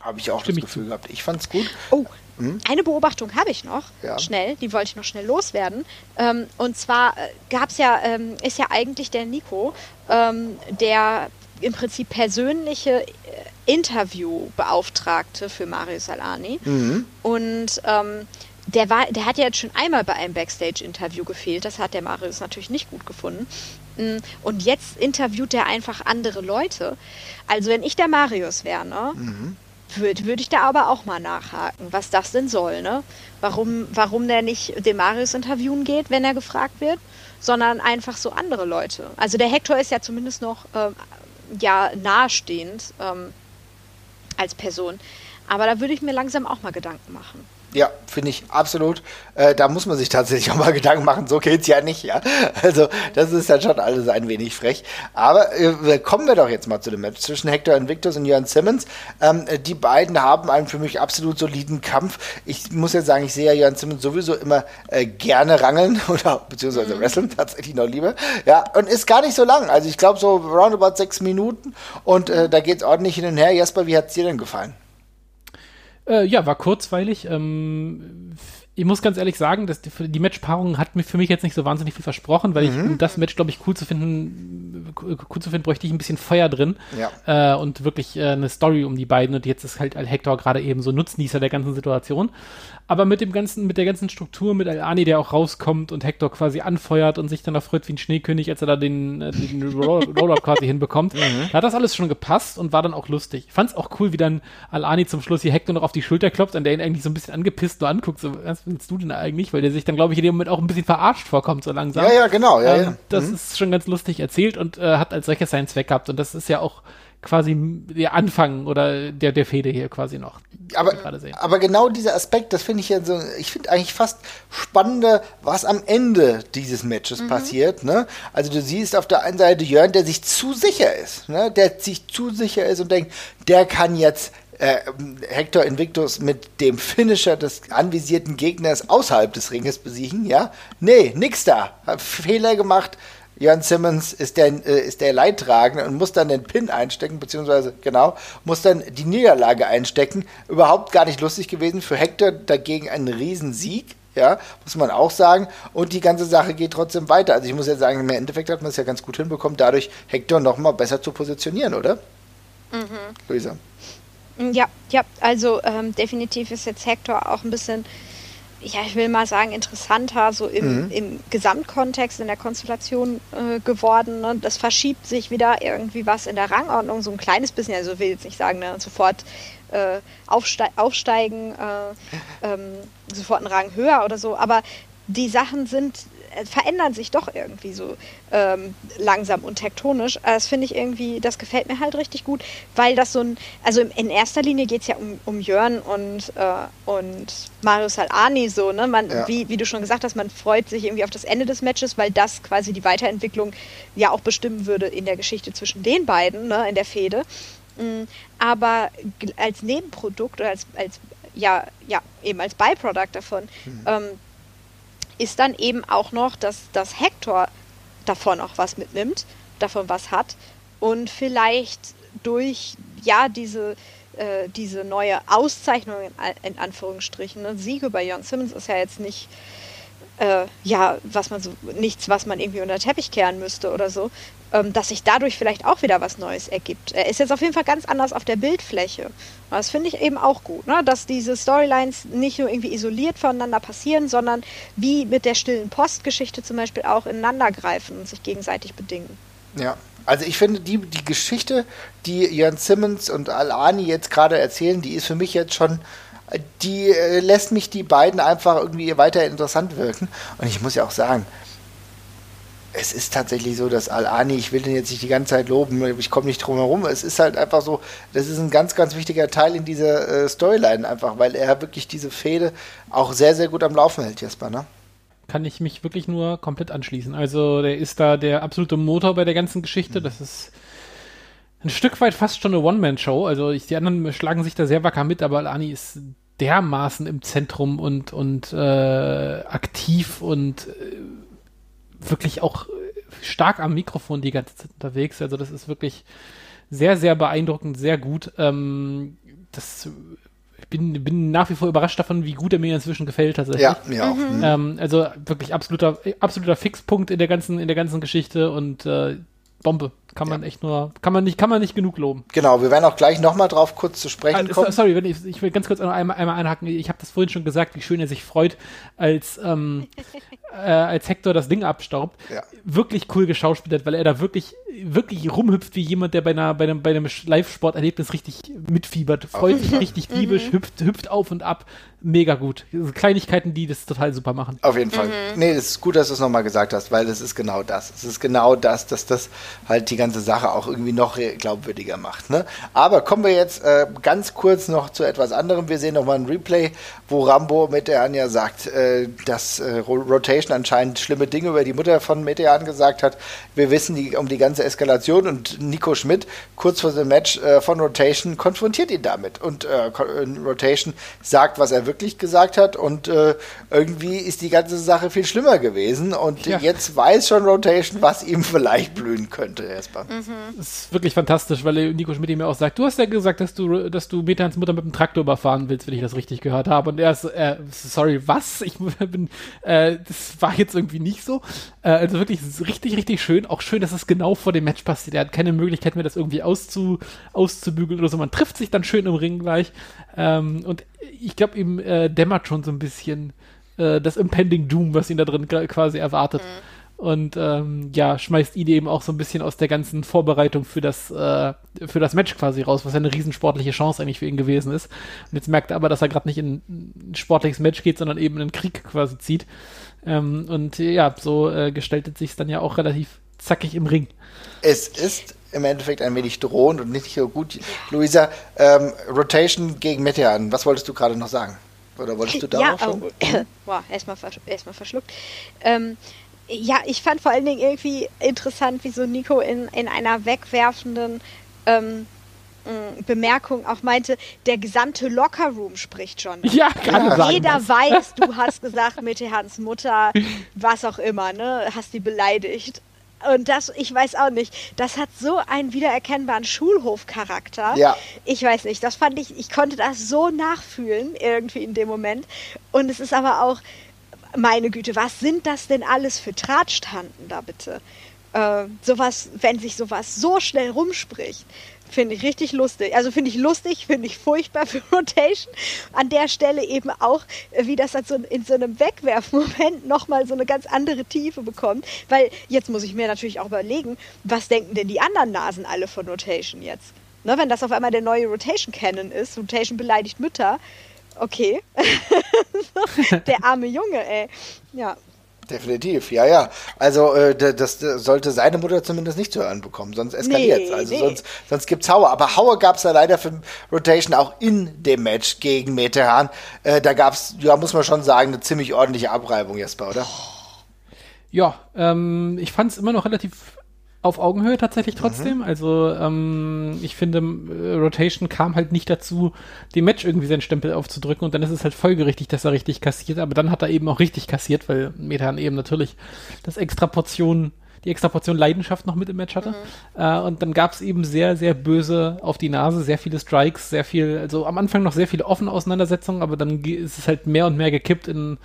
Habe ich auch Stimme das Gefühl gehabt. Ich fand's gut. Oh, hm? Eine Beobachtung habe ich noch, ja. schnell, die wollte ich noch schnell loswerden. Ähm, und zwar äh, gab's ja, ähm, ist ja eigentlich der Nico, ähm, der im Prinzip persönliche äh, Interviewbeauftragte für Mario Salani. Mhm. Und ähm, der, war, der hat ja jetzt schon einmal bei einem Backstage-Interview gefehlt. Das hat der Marius natürlich nicht gut gefunden. Mm, und jetzt interviewt er einfach andere Leute. Also wenn ich der Marius wäre, ne, mhm würde, würde ich da aber auch mal nachhaken, was das denn soll, ne? Warum, warum der nicht den Marius interviewen geht, wenn er gefragt wird, sondern einfach so andere Leute. Also der Hector ist ja zumindest noch ähm, ja nahestehend ähm, als Person. Aber da würde ich mir langsam auch mal Gedanken machen. Ja, finde ich absolut. Äh, da muss man sich tatsächlich auch mal Gedanken machen. So geht's ja nicht, ja. Also, das ist ja schon alles ein wenig frech. Aber äh, kommen wir doch jetzt mal zu dem Match zwischen Hector Invictus und Jörn Simmons. Ähm, die beiden haben einen für mich absolut soliden Kampf. Ich muss jetzt sagen, ich sehe ja Jörn Simmons sowieso immer äh, gerne rangeln oder beziehungsweise mhm. wrestlen tatsächlich noch lieber. Ja, und ist gar nicht so lang. Also, ich glaube, so roundabout sechs Minuten und äh, da geht's ordentlich hin und her. Jasper, wie hat's dir denn gefallen? Äh, ja, war kurzweilig. Ähm, ich muss ganz ehrlich sagen, dass die, die Matchpaarung hat mir für mich jetzt nicht so wahnsinnig viel versprochen, weil mhm. ich, um das Match, glaube ich, cool zu finden, cool zu finden, bräuchte ich ein bisschen Feuer drin. Ja. Äh, und wirklich äh, eine Story um die beiden. Und jetzt ist halt Hector gerade eben so Nutznießer der ganzen Situation. Aber mit dem ganzen, mit der ganzen Struktur, mit Al-Ani, der auch rauskommt und Hector quasi anfeuert und sich dann erfreut wie ein Schneekönig, als er da den, äh, den Roll-Up quasi hinbekommt, mhm. da hat das alles schon gepasst und war dann auch lustig. Ich fand es auch cool, wie dann Al-Ani zum Schluss hier Hector noch auf die Schulter klopft und der ihn eigentlich so ein bisschen angepisst nur anguckt, so, was willst du denn eigentlich? Weil der sich dann, glaube ich, in dem Moment auch ein bisschen verarscht vorkommt, so langsam. Ja, ja, genau. Ja, ähm, ja. Das mhm. ist schon ganz lustig erzählt und äh, hat als solches seinen Zweck gehabt. Und das ist ja auch quasi der Anfang oder der, der Fehde hier quasi noch. Aber, aber genau dieser Aspekt, das finde ich ja so, ich finde eigentlich fast spannender, was am Ende dieses Matches mhm. passiert. Ne? Also du siehst auf der einen Seite Jörn, der sich zu sicher ist, ne? der sich zu sicher ist und denkt, der kann jetzt äh, Hector Invictus mit dem Finisher des anvisierten Gegners außerhalb des Ringes besiegen, ja? Nee, nix da. Hat Fehler gemacht, Jan Simmons ist der, äh, ist der Leidtragende und muss dann den Pin einstecken, beziehungsweise, genau, muss dann die Niederlage einstecken. Überhaupt gar nicht lustig gewesen. Für Hector dagegen ein Riesensieg. ja, muss man auch sagen. Und die ganze Sache geht trotzdem weiter. Also ich muss ja sagen, im Endeffekt hat man es ja ganz gut hinbekommen, dadurch Hector nochmal besser zu positionieren, oder? Mhm. Luisa. Ja, ja, also ähm, definitiv ist jetzt Hector auch ein bisschen, ja, ich will mal sagen, interessanter, so im, mhm. im Gesamtkontext, in der Konstellation äh, geworden. Ne? Das verschiebt sich wieder irgendwie was in der Rangordnung, so ein kleines bisschen, also will jetzt nicht sagen, ne, sofort äh, aufste aufsteigen, äh, ähm, sofort einen Rang höher oder so, aber die Sachen sind verändern sich doch irgendwie so ähm, langsam und tektonisch. Äh, das finde ich irgendwie, das gefällt mir halt richtig gut, weil das so ein, also in erster Linie geht es ja um, um Jörn und, äh, und Marius Salani so, ne? Man, ja. wie, wie du schon gesagt hast, man freut sich irgendwie auf das Ende des Matches, weil das quasi die Weiterentwicklung ja auch bestimmen würde in der Geschichte zwischen den beiden, ne? in der Fehde. Mm, aber als Nebenprodukt oder als, als ja, ja, eben als Byproduct davon, mhm. ähm, ist dann eben auch noch, dass, dass Hector davon auch was mitnimmt, davon was hat und vielleicht durch ja diese äh, diese neue Auszeichnung in, in Anführungsstrichen, ne? Sieg über Jon Simmons ist ja jetzt nicht äh, ja, was man so, nichts, was man irgendwie unter den Teppich kehren müsste oder so, ähm, dass sich dadurch vielleicht auch wieder was Neues ergibt. Er ist jetzt auf jeden Fall ganz anders auf der Bildfläche. Das finde ich eben auch gut, ne? dass diese Storylines nicht nur irgendwie isoliert voneinander passieren, sondern wie mit der stillen Postgeschichte zum Beispiel auch ineinander greifen und sich gegenseitig bedingen. Ja, also ich finde, die, die Geschichte, die Jan Simmons und Al-Ani jetzt gerade erzählen, die ist für mich jetzt schon die äh, lässt mich die beiden einfach irgendwie weiter interessant wirken. Und ich muss ja auch sagen, es ist tatsächlich so, dass Al-Ani, ich will den jetzt nicht die ganze Zeit loben, ich komme nicht drum herum, es ist halt einfach so, das ist ein ganz, ganz wichtiger Teil in dieser äh, Storyline einfach, weil er wirklich diese Fehde auch sehr, sehr gut am Laufen hält, Jesper, ne? Kann ich mich wirklich nur komplett anschließen. Also der ist da der absolute Motor bei der ganzen Geschichte, mhm. das ist ein Stück weit fast schon eine One-Man-Show. Also ich, die anderen schlagen sich da sehr wacker mit, aber Ani ist dermaßen im Zentrum und, und äh, aktiv und äh, wirklich auch stark am Mikrofon die ganze Zeit unterwegs. Also das ist wirklich sehr, sehr beeindruckend, sehr gut. Ähm, das ich bin, bin nach wie vor überrascht davon, wie gut er mir inzwischen gefällt. Also, ja, mir auch. Mhm. Ähm, also wirklich absoluter, absoluter Fixpunkt in der ganzen, in der ganzen Geschichte und äh, Bombe. Kann man ja. echt nur, kann man nicht, kann man nicht genug loben. Genau, wir werden auch gleich nochmal drauf kurz zu sprechen ah, kommen. Sorry, wenn ich, ich will ganz kurz einmal, einmal einhaken. Ich habe das vorhin schon gesagt, wie schön er sich freut, als, ähm, äh, als Hector das Ding abstaubt. Ja. Wirklich cool geschauspielert, weil er da wirklich, wirklich rumhüpft wie jemand, der bei, einer, bei einem, bei einem Live-Sporterlebnis richtig mitfiebert. Freut sich richtig diebisch, mhm. hüpft, hüpft auf und ab. Mega gut. Kleinigkeiten, die das total super machen. Auf jeden Fall. Mhm. Nee, es ist gut, dass du es nochmal gesagt hast, weil das ist genau das. Es ist genau das, dass das halt die ganze Sache auch irgendwie noch glaubwürdiger macht. Ne? Aber kommen wir jetzt äh, ganz kurz noch zu etwas anderem. Wir sehen nochmal ein Replay, wo Rambo Metean ja sagt, äh, dass äh, Rotation anscheinend schlimme Dinge über die Mutter von Metean gesagt hat. Wir wissen die, um die ganze Eskalation und Nico Schmidt kurz vor dem Match äh, von Rotation konfrontiert ihn damit. Und äh, äh, Rotation sagt, was er wirklich gesagt hat und irgendwie ist die ganze Sache viel schlimmer gewesen. Und ja. jetzt weiß schon Rotation, was ihm vielleicht blühen könnte erstmal. Mhm. Das ist wirklich fantastisch, weil Nico Schmidt mir auch sagt, du hast ja gesagt, dass du, dass du Metans Mutter mit dem Traktor überfahren willst, wenn ich das richtig gehört habe. Und er ist, äh, sorry, was? Ich bin, äh, das war jetzt irgendwie nicht so. Äh, also wirklich richtig, richtig schön. Auch schön, dass es genau vor dem Match passiert. Er hat keine Möglichkeit mehr, das irgendwie auszu, auszubügeln oder so. Man trifft sich dann schön im Ring gleich. Ähm, und ich glaube, ihm äh, dämmert schon so ein bisschen äh, das Impending Doom, was ihn da drin quasi erwartet. Mhm und ähm, ja, schmeißt ihn eben auch so ein bisschen aus der ganzen Vorbereitung für das, äh, für das Match quasi raus, was ja eine riesensportliche Chance eigentlich für ihn gewesen ist. Und jetzt merkt er aber, dass er gerade nicht in ein sportliches Match geht, sondern eben in einen Krieg quasi zieht. Ähm, und ja, so äh, gestaltet sich es dann ja auch relativ zackig im Ring. Es ist im Endeffekt ein wenig drohend und nicht so gut. Luisa, ähm, Rotation gegen Metean, was wolltest du gerade noch sagen? Oder wolltest du da ja, schon? Oh, wow, erstmal erst verschluckt. Ähm, ja, ich fand vor allen Dingen irgendwie interessant, wie so Nico in, in einer wegwerfenden ähm, mm, Bemerkung auch meinte, der gesamte Lockerroom spricht schon. Ja, kann Jeder sagen, weiß, du hast gesagt, Mitte Hans Mutter, was auch immer, ne, hast sie beleidigt. Und das, ich weiß auch nicht, das hat so einen wiedererkennbaren Schulhofcharakter. Ja. Ich weiß nicht, das fand ich, ich konnte das so nachfühlen irgendwie in dem Moment. Und es ist aber auch, meine Güte, was sind das denn alles für Drahtstanden da bitte? Äh, sowas, wenn sich sowas so schnell rumspricht. Finde ich richtig lustig. Also finde ich lustig, finde ich furchtbar für Rotation. An der Stelle eben auch, äh, wie das dann so in so einem Wegwerfmoment nochmal so eine ganz andere Tiefe bekommt. Weil jetzt muss ich mir natürlich auch überlegen, was denken denn die anderen Nasen alle von Rotation jetzt? Ne, wenn das auf einmal der neue Rotation Canon ist, Rotation beleidigt Mütter, okay. der arme Junge, ey. Ja, Definitiv, ja, ja. Also äh, das, das, sollte seine Mutter zumindest nicht zu hören bekommen, sonst eskaliert es. Nee, also nee. sonst, sonst gibt es Hauer. Aber Hauer gab es ja leider für Rotation auch in dem Match gegen Metehan. Äh, da gab es, ja, muss man schon sagen, eine ziemlich ordentliche Abreibung, Jesper, oder? Ja, ähm, ich fand es immer noch relativ auf Augenhöhe tatsächlich trotzdem. Mhm. Also ähm, ich finde, äh, Rotation kam halt nicht dazu, dem Match irgendwie seinen Stempel aufzudrücken und dann ist es halt folgerichtig, dass er richtig kassiert. Aber dann hat er eben auch richtig kassiert, weil Metan eben natürlich das extra Portion die extra Portion Leidenschaft noch mit im Match hatte. Mhm. Äh, und dann gab es eben sehr, sehr böse auf die Nase, sehr viele Strikes, sehr viel, also am Anfang noch sehr viele offene Auseinandersetzungen, aber dann ist es halt mehr und mehr gekippt in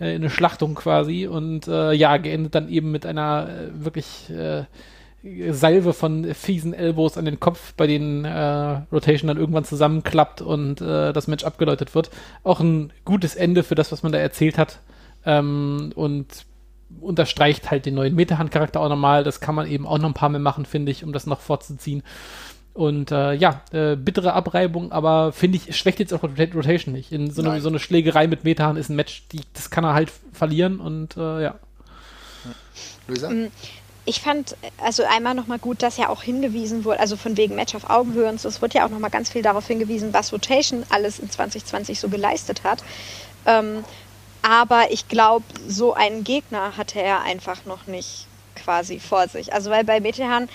äh, in eine Schlachtung quasi und äh, ja, geendet dann eben mit einer äh, wirklich äh, Salve von fiesen Elbows an den Kopf, bei denen äh, Rotation dann irgendwann zusammenklappt und äh, das Match abgeläutet wird. Auch ein gutes Ende für das, was man da erzählt hat. Ähm, und unterstreicht halt den neuen Metahand-Charakter auch nochmal. Das kann man eben auch noch ein paar mehr machen, finde ich, um das noch vorzuziehen. Und äh, ja, äh, bittere Abreibung, aber finde ich, schwächt jetzt auch Rotation nicht. In so eine, so eine Schlägerei mit Metan ist ein Match, die, das kann er halt verlieren und äh, ja. Luisa? Mm, ich fand also einmal nochmal gut, dass ja auch hingewiesen wurde, also von wegen Match auf Augenhöhe und so, es wurde ja auch nochmal ganz viel darauf hingewiesen, was Rotation alles in 2020 so geleistet hat. Ähm, aber ich glaube, so einen Gegner hatte er einfach noch nicht quasi vor sich. Also weil bei Metehan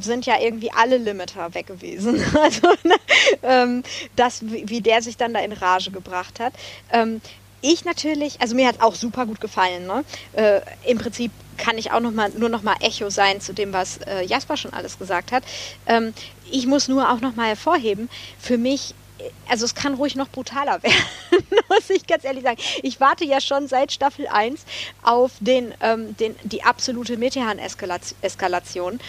sind ja irgendwie alle Limiter weg gewesen. Also ne, ähm, das, wie der sich dann da in Rage gebracht hat. Ähm, ich natürlich, also mir hat auch super gut gefallen. Ne? Äh, Im Prinzip kann ich auch noch mal, nur noch mal Echo sein zu dem, was äh, Jasper schon alles gesagt hat. Ähm, ich muss nur auch noch mal hervorheben, für mich also es kann ruhig noch brutaler werden, muss ich ganz ehrlich sagen. Ich warte ja schon seit Staffel 1 auf den, ähm, den, die absolute Metehan-Eskalation.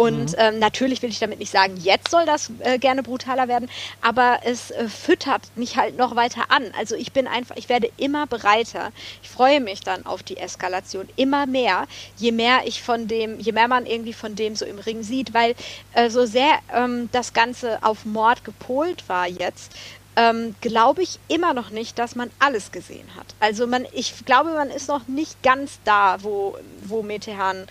Und mhm. ähm, natürlich will ich damit nicht sagen, jetzt soll das äh, gerne brutaler werden, aber es äh, füttert mich halt noch weiter an. Also ich bin einfach, ich werde immer bereiter. Ich freue mich dann auf die Eskalation immer mehr, je mehr ich von dem, je mehr man irgendwie von dem so im Ring sieht, weil äh, so sehr ähm, das Ganze auf Mord gepolt war jetzt, ähm, glaube ich immer noch nicht, dass man alles gesehen hat. Also man, ich glaube, man ist noch nicht ganz da, wo, wo Metehan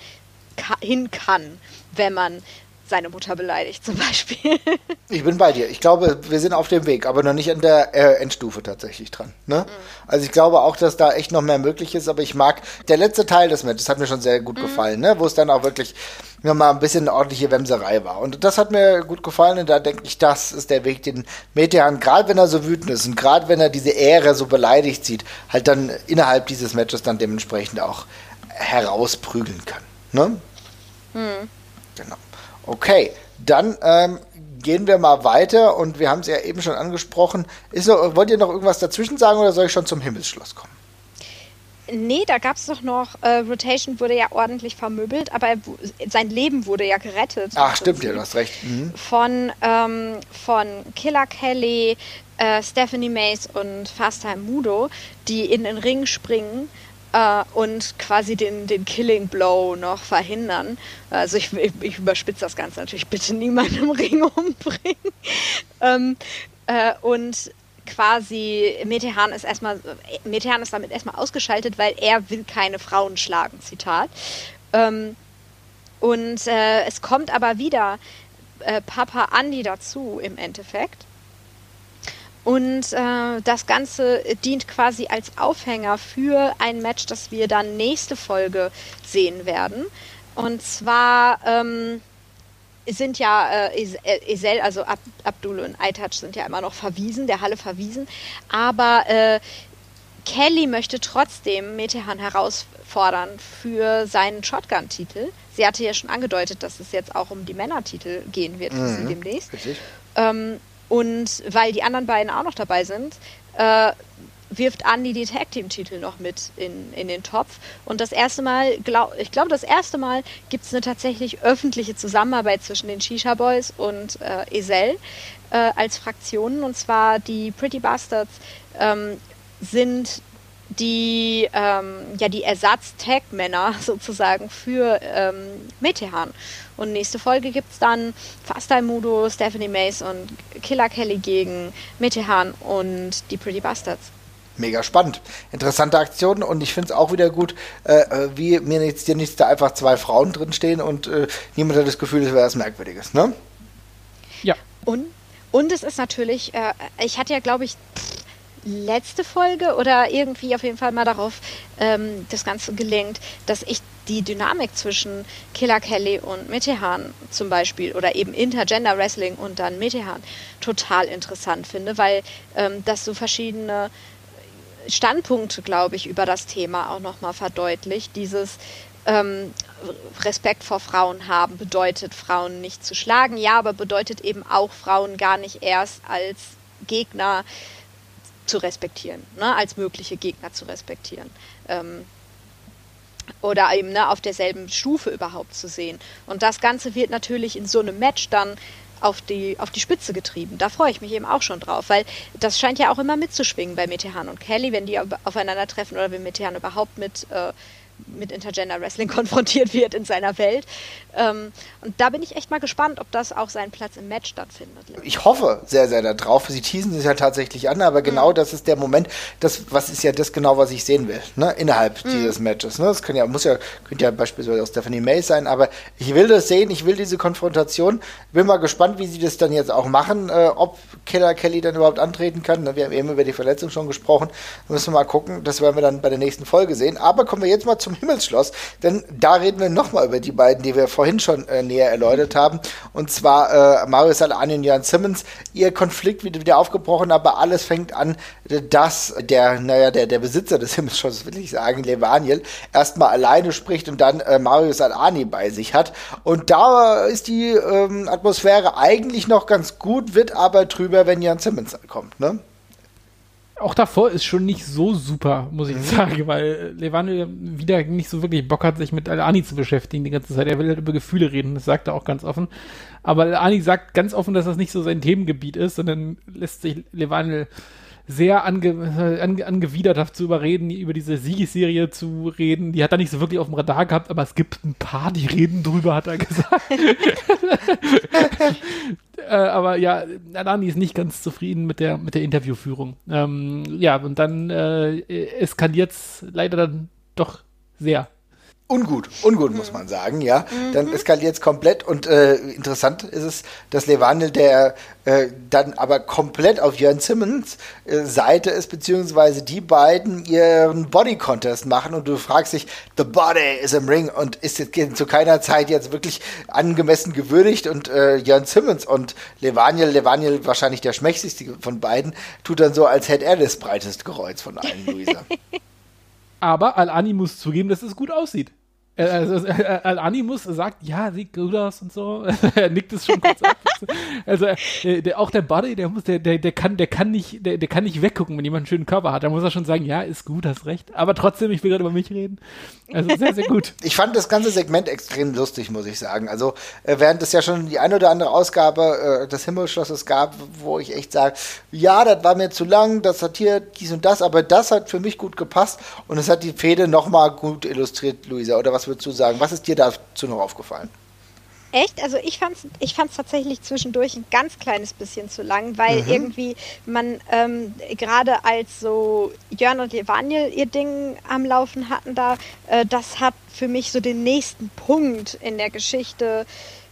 ka hin kann, wenn man seine Mutter beleidigt zum Beispiel. Ich bin bei dir. Ich glaube, wir sind auf dem Weg, aber noch nicht an der äh, Endstufe tatsächlich dran. Ne? Mhm. Also ich glaube auch, dass da echt noch mehr möglich ist, aber ich mag der letzte Teil des Matches hat mir schon sehr gut mhm. gefallen, ne? wo es dann auch wirklich nochmal ein bisschen ordentliche Wemserei war. Und das hat mir gut gefallen und da denke ich, das ist der Weg, den Metehan, gerade wenn er so wütend ist und gerade wenn er diese Ehre so beleidigt sieht, halt dann innerhalb dieses Matches dann dementsprechend auch herausprügeln kann. Ne? Mhm. Genau. Okay, dann ähm, gehen wir mal weiter und wir haben es ja eben schon angesprochen. Ist noch, wollt ihr noch irgendwas dazwischen sagen oder soll ich schon zum Himmelsschloss kommen? Nee, da gab es doch noch, äh, Rotation wurde ja ordentlich vermöbelt, aber sein Leben wurde ja gerettet. Ach, stimmt ja, du hast recht. Mhm. Von, ähm, von Killer Kelly, äh, Stephanie Mace und Fastime Mudo, die in den Ring springen äh, und quasi den, den Killing Blow noch verhindern. Also ich, ich, ich überspitze das Ganze natürlich, bitte niemanden im Ring umbringen. ähm, äh, und quasi Metehan ist erstmal Metehan ist damit erstmal ausgeschaltet, weil er will keine Frauen schlagen, Zitat. Ähm, und äh, es kommt aber wieder äh, Papa Andy dazu im Endeffekt. Und äh, das Ganze dient quasi als Aufhänger für ein Match, das wir dann nächste Folge sehen werden. Und zwar ähm, sind ja äh, Isel, also Ab Abdul und Aitaj sind ja immer noch verwiesen, der Halle verwiesen. Aber äh, Kelly möchte trotzdem Metehan herausfordern für seinen Shotgun-Titel. Sie hatte ja schon angedeutet, dass es jetzt auch um die Männertitel gehen wird mhm, demnächst. Ähm, und weil die anderen beiden auch noch dabei sind, äh, wirft Andy die Tag Team Titel noch mit in, in den Topf. Und das erste Mal, glaub, ich glaube, das erste Mal gibt es eine tatsächlich öffentliche Zusammenarbeit zwischen den Shisha Boys und äh, Esel äh, als Fraktionen. Und zwar die Pretty Bastards ähm, sind die, ähm, ja, die Ersatz-Tag-Männer sozusagen für ähm, Metehan. Und nächste Folge gibt es dann Fast Mudo, Stephanie Mace und Killer Kelly gegen Metehan und die Pretty Bastards mega spannend. Interessante Aktion und ich finde es auch wieder gut, äh, äh, wie mir jetzt hier nicht da einfach zwei Frauen drin stehen und äh, niemand hat das Gefühl, es wäre was Merkwürdiges, ne? Ja. Und, und es ist natürlich, äh, ich hatte ja, glaube ich, letzte Folge oder irgendwie auf jeden Fall mal darauf ähm, das Ganze gelenkt, dass ich die Dynamik zwischen Killer Kelly und Metehan zum Beispiel oder eben Intergender Wrestling und dann Metehan total interessant finde, weil ähm, das so verschiedene Standpunkte, glaube ich, über das Thema auch nochmal verdeutlicht. Dieses ähm, Respekt vor Frauen haben bedeutet, Frauen nicht zu schlagen, ja, aber bedeutet eben auch, Frauen gar nicht erst als Gegner zu respektieren, ne, als mögliche Gegner zu respektieren. Ähm, oder eben ne, auf derselben Stufe überhaupt zu sehen. Und das Ganze wird natürlich in so einem Match dann auf die, auf die Spitze getrieben. Da freue ich mich eben auch schon drauf, weil das scheint ja auch immer mitzuschwingen bei Metehan und Kelly, wenn die aufeinandertreffen oder wenn Metehan überhaupt mit äh, mit Intergender Wrestling konfrontiert wird in seiner Welt. Ähm, und da bin ich echt mal gespannt, ob das auch seinen Platz im Match stattfindet. Ich hoffe sehr, sehr darauf. Sie teasen es ja tatsächlich an, aber genau mhm. das ist der Moment, das, was ist ja das genau, was ich sehen will, ne? innerhalb mhm. dieses Matches. Ne? Das kann ja, muss ja, könnte ja beispielsweise auch Stephanie May sein, aber ich will das sehen, ich will diese Konfrontation. Bin mal gespannt, wie sie das dann jetzt auch machen, äh, ob Killer Kelly dann überhaupt antreten kann. Ne? Wir haben eben über die Verletzung schon gesprochen. Da müssen wir mal gucken. Das werden wir dann bei der nächsten Folge sehen. Aber kommen wir jetzt mal zum Himmelsschloss, denn da reden wir nochmal über die beiden, die wir vorhin schon äh, näher erläutert haben. Und zwar äh, Mario Salani und Jan Simmons. Ihr Konflikt wird wieder aufgebrochen, aber alles fängt an, dass der, naja, der, der Besitzer des Himmelsschlosses, will ich sagen, Levaniel, erstmal alleine spricht und dann äh, Mario Salani bei sich hat. Und da ist die ähm, Atmosphäre eigentlich noch ganz gut, wird aber drüber, wenn Jan Simmons kommt, ne? Auch davor ist schon nicht so super, muss ich mhm. sagen, weil Levane wieder nicht so wirklich Bock hat, sich mit Ani zu beschäftigen die ganze Zeit. Er will halt über Gefühle reden, das sagt er auch ganz offen. Aber Ani sagt ganz offen, dass das nicht so sein Themengebiet ist, sondern lässt sich Levane sehr ange, ange, angewidert zu überreden, über diese Siegesserie zu reden. Die hat er nicht so wirklich auf dem Radar gehabt, aber es gibt ein paar, die reden drüber, hat er gesagt. äh, aber ja, Alani ist nicht ganz zufrieden mit der, mit der Interviewführung. Ähm, ja, und dann äh, eskaliert es leider dann doch sehr ungut, ungut muss man sagen, ja. Mhm. Dann eskaliert es komplett und äh, interessant ist es, dass Levandel, der äh, dann aber komplett auf Jörn Simmons äh, Seite ist, beziehungsweise die beiden ihren Body Contest machen und du fragst dich, the body is im Ring und ist jetzt zu keiner Zeit jetzt wirklich angemessen gewürdigt und äh, Jörn Simmons und Levaniel, Levaniel wahrscheinlich der schmächtigste von beiden, tut dann so, als hätte er das breiteste Kreuz von allen, Luisa. Aber Al-Ani muss zugeben, dass es gut aussieht. Äh, also, äh, Al-Animus sagt, ja, sieht gut aus und so. er nickt es schon kurz ab. Also äh, der, auch der Buddy, der muss, der, der, der kann, der kann nicht, der, der kann nicht weggucken, wenn jemand einen schönen Körper hat. Da muss er schon sagen, ja, ist gut, hast recht. Aber trotzdem, ich will gerade über mich reden. Also sehr, sehr gut. ich fand das ganze Segment extrem lustig, muss ich sagen. Also äh, während es ja schon die eine oder andere Ausgabe äh, des Himmelschlosses gab, wo ich echt sage, ja, das war mir zu lang, das hat hier dies und das, aber das hat für mich gut gepasst und es hat die Fehde nochmal gut illustriert, Luisa. Oder was würdest du sagen? Was ist dir dazu noch aufgefallen? Echt? Also ich fand es ich fand's tatsächlich zwischendurch ein ganz kleines bisschen zu lang, weil mhm. irgendwie man ähm, gerade als so Jörn und Levaniel ihr Ding am Laufen hatten da, äh, das hat für mich so den nächsten Punkt in der Geschichte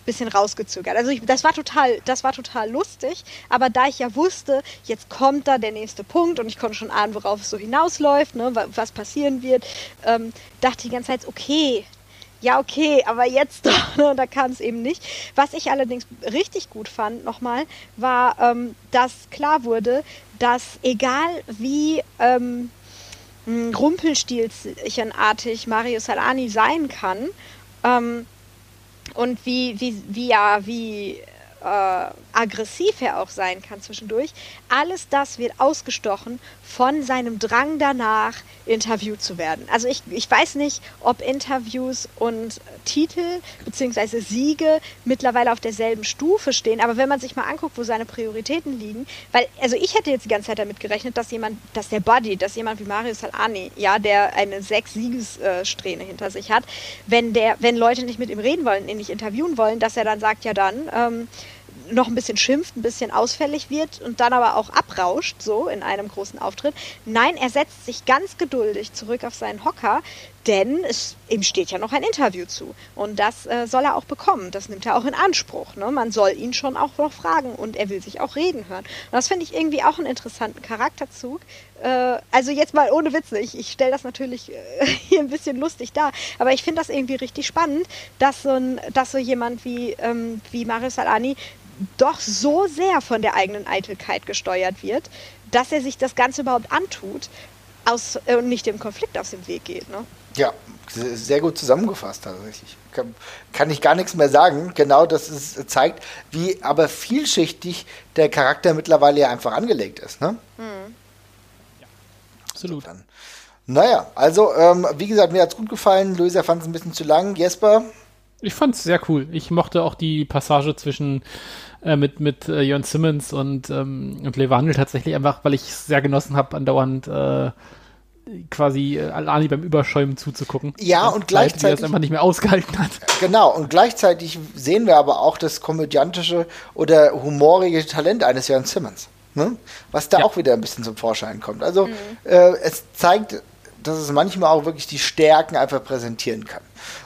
bisschen rausgezögert. Also ich, das war total, das war total lustig, aber da ich ja wusste, jetzt kommt da der nächste Punkt und ich konnte schon ahnen, worauf es so hinausläuft, ne, was passieren wird, ähm, dachte die ganze Zeit, okay, ja, okay, aber jetzt doch, ne, da kam es eben nicht. Was ich allerdings richtig gut fand, nochmal, war, ähm, dass klar wurde, dass egal wie ähm, rumpelstilzchenartig Mario Salani sein kann, ähm, und wie, wie, wie ja, wie äh, aggressiv er auch sein kann zwischendurch, alles das wird ausgestochen von seinem Drang danach, interviewt zu werden. Also ich, ich weiß nicht, ob Interviews und Titel bzw. Siege mittlerweile auf derselben Stufe stehen, aber wenn man sich mal anguckt, wo seine Prioritäten liegen, weil, also ich hätte jetzt die ganze Zeit damit gerechnet, dass jemand, dass der Buddy, dass jemand wie Mario Salani, ja, der eine sechs Siegessträhne hinter sich hat, wenn der, wenn Leute nicht mit ihm reden wollen, ihn nicht interviewen wollen, dass er dann sagt, ja dann, ähm, noch ein bisschen schimpft, ein bisschen ausfällig wird und dann aber auch abrauscht, so in einem großen Auftritt. Nein, er setzt sich ganz geduldig zurück auf seinen Hocker, denn es, ihm steht ja noch ein Interview zu. Und das äh, soll er auch bekommen. Das nimmt er auch in Anspruch. Ne? Man soll ihn schon auch noch fragen und er will sich auch reden hören. Und das finde ich irgendwie auch einen interessanten Charakterzug. Äh, also jetzt mal ohne Witz, ich, ich stelle das natürlich äh, hier ein bisschen lustig dar, aber ich finde das irgendwie richtig spannend, dass so, ein, dass so jemand wie, ähm, wie Mario Salani doch so sehr von der eigenen Eitelkeit gesteuert wird, dass er sich das Ganze überhaupt antut aus, äh, und nicht dem Konflikt aus dem Weg geht. Ne? Ja, sehr gut zusammengefasst tatsächlich. Kann, kann ich gar nichts mehr sagen. Genau das ist, zeigt, wie aber vielschichtig der Charakter mittlerweile ja einfach angelegt ist. Ne? Mhm. Ja, absolut. So, dann. Naja, also ähm, wie gesagt, mir hat es gut gefallen. Löser fand es ein bisschen zu lang. Jesper? Ich fand es sehr cool. Ich mochte auch die Passage zwischen äh, mit, mit äh, Jörn Simmons und, ähm, und Levandel tatsächlich einfach, weil ich es sehr genossen habe, andauernd äh, quasi äh, Alani beim Überschäumen zuzugucken. Ja, und gleichzeitig. Weil er es einfach nicht mehr ausgehalten hat. Genau, und gleichzeitig sehen wir aber auch das komödiantische oder humorige Talent eines Jörn Simmons. Ne? Was da ja. auch wieder ein bisschen zum Vorschein kommt. Also, mhm. äh, es zeigt, dass es manchmal auch wirklich die Stärken einfach präsentieren kann.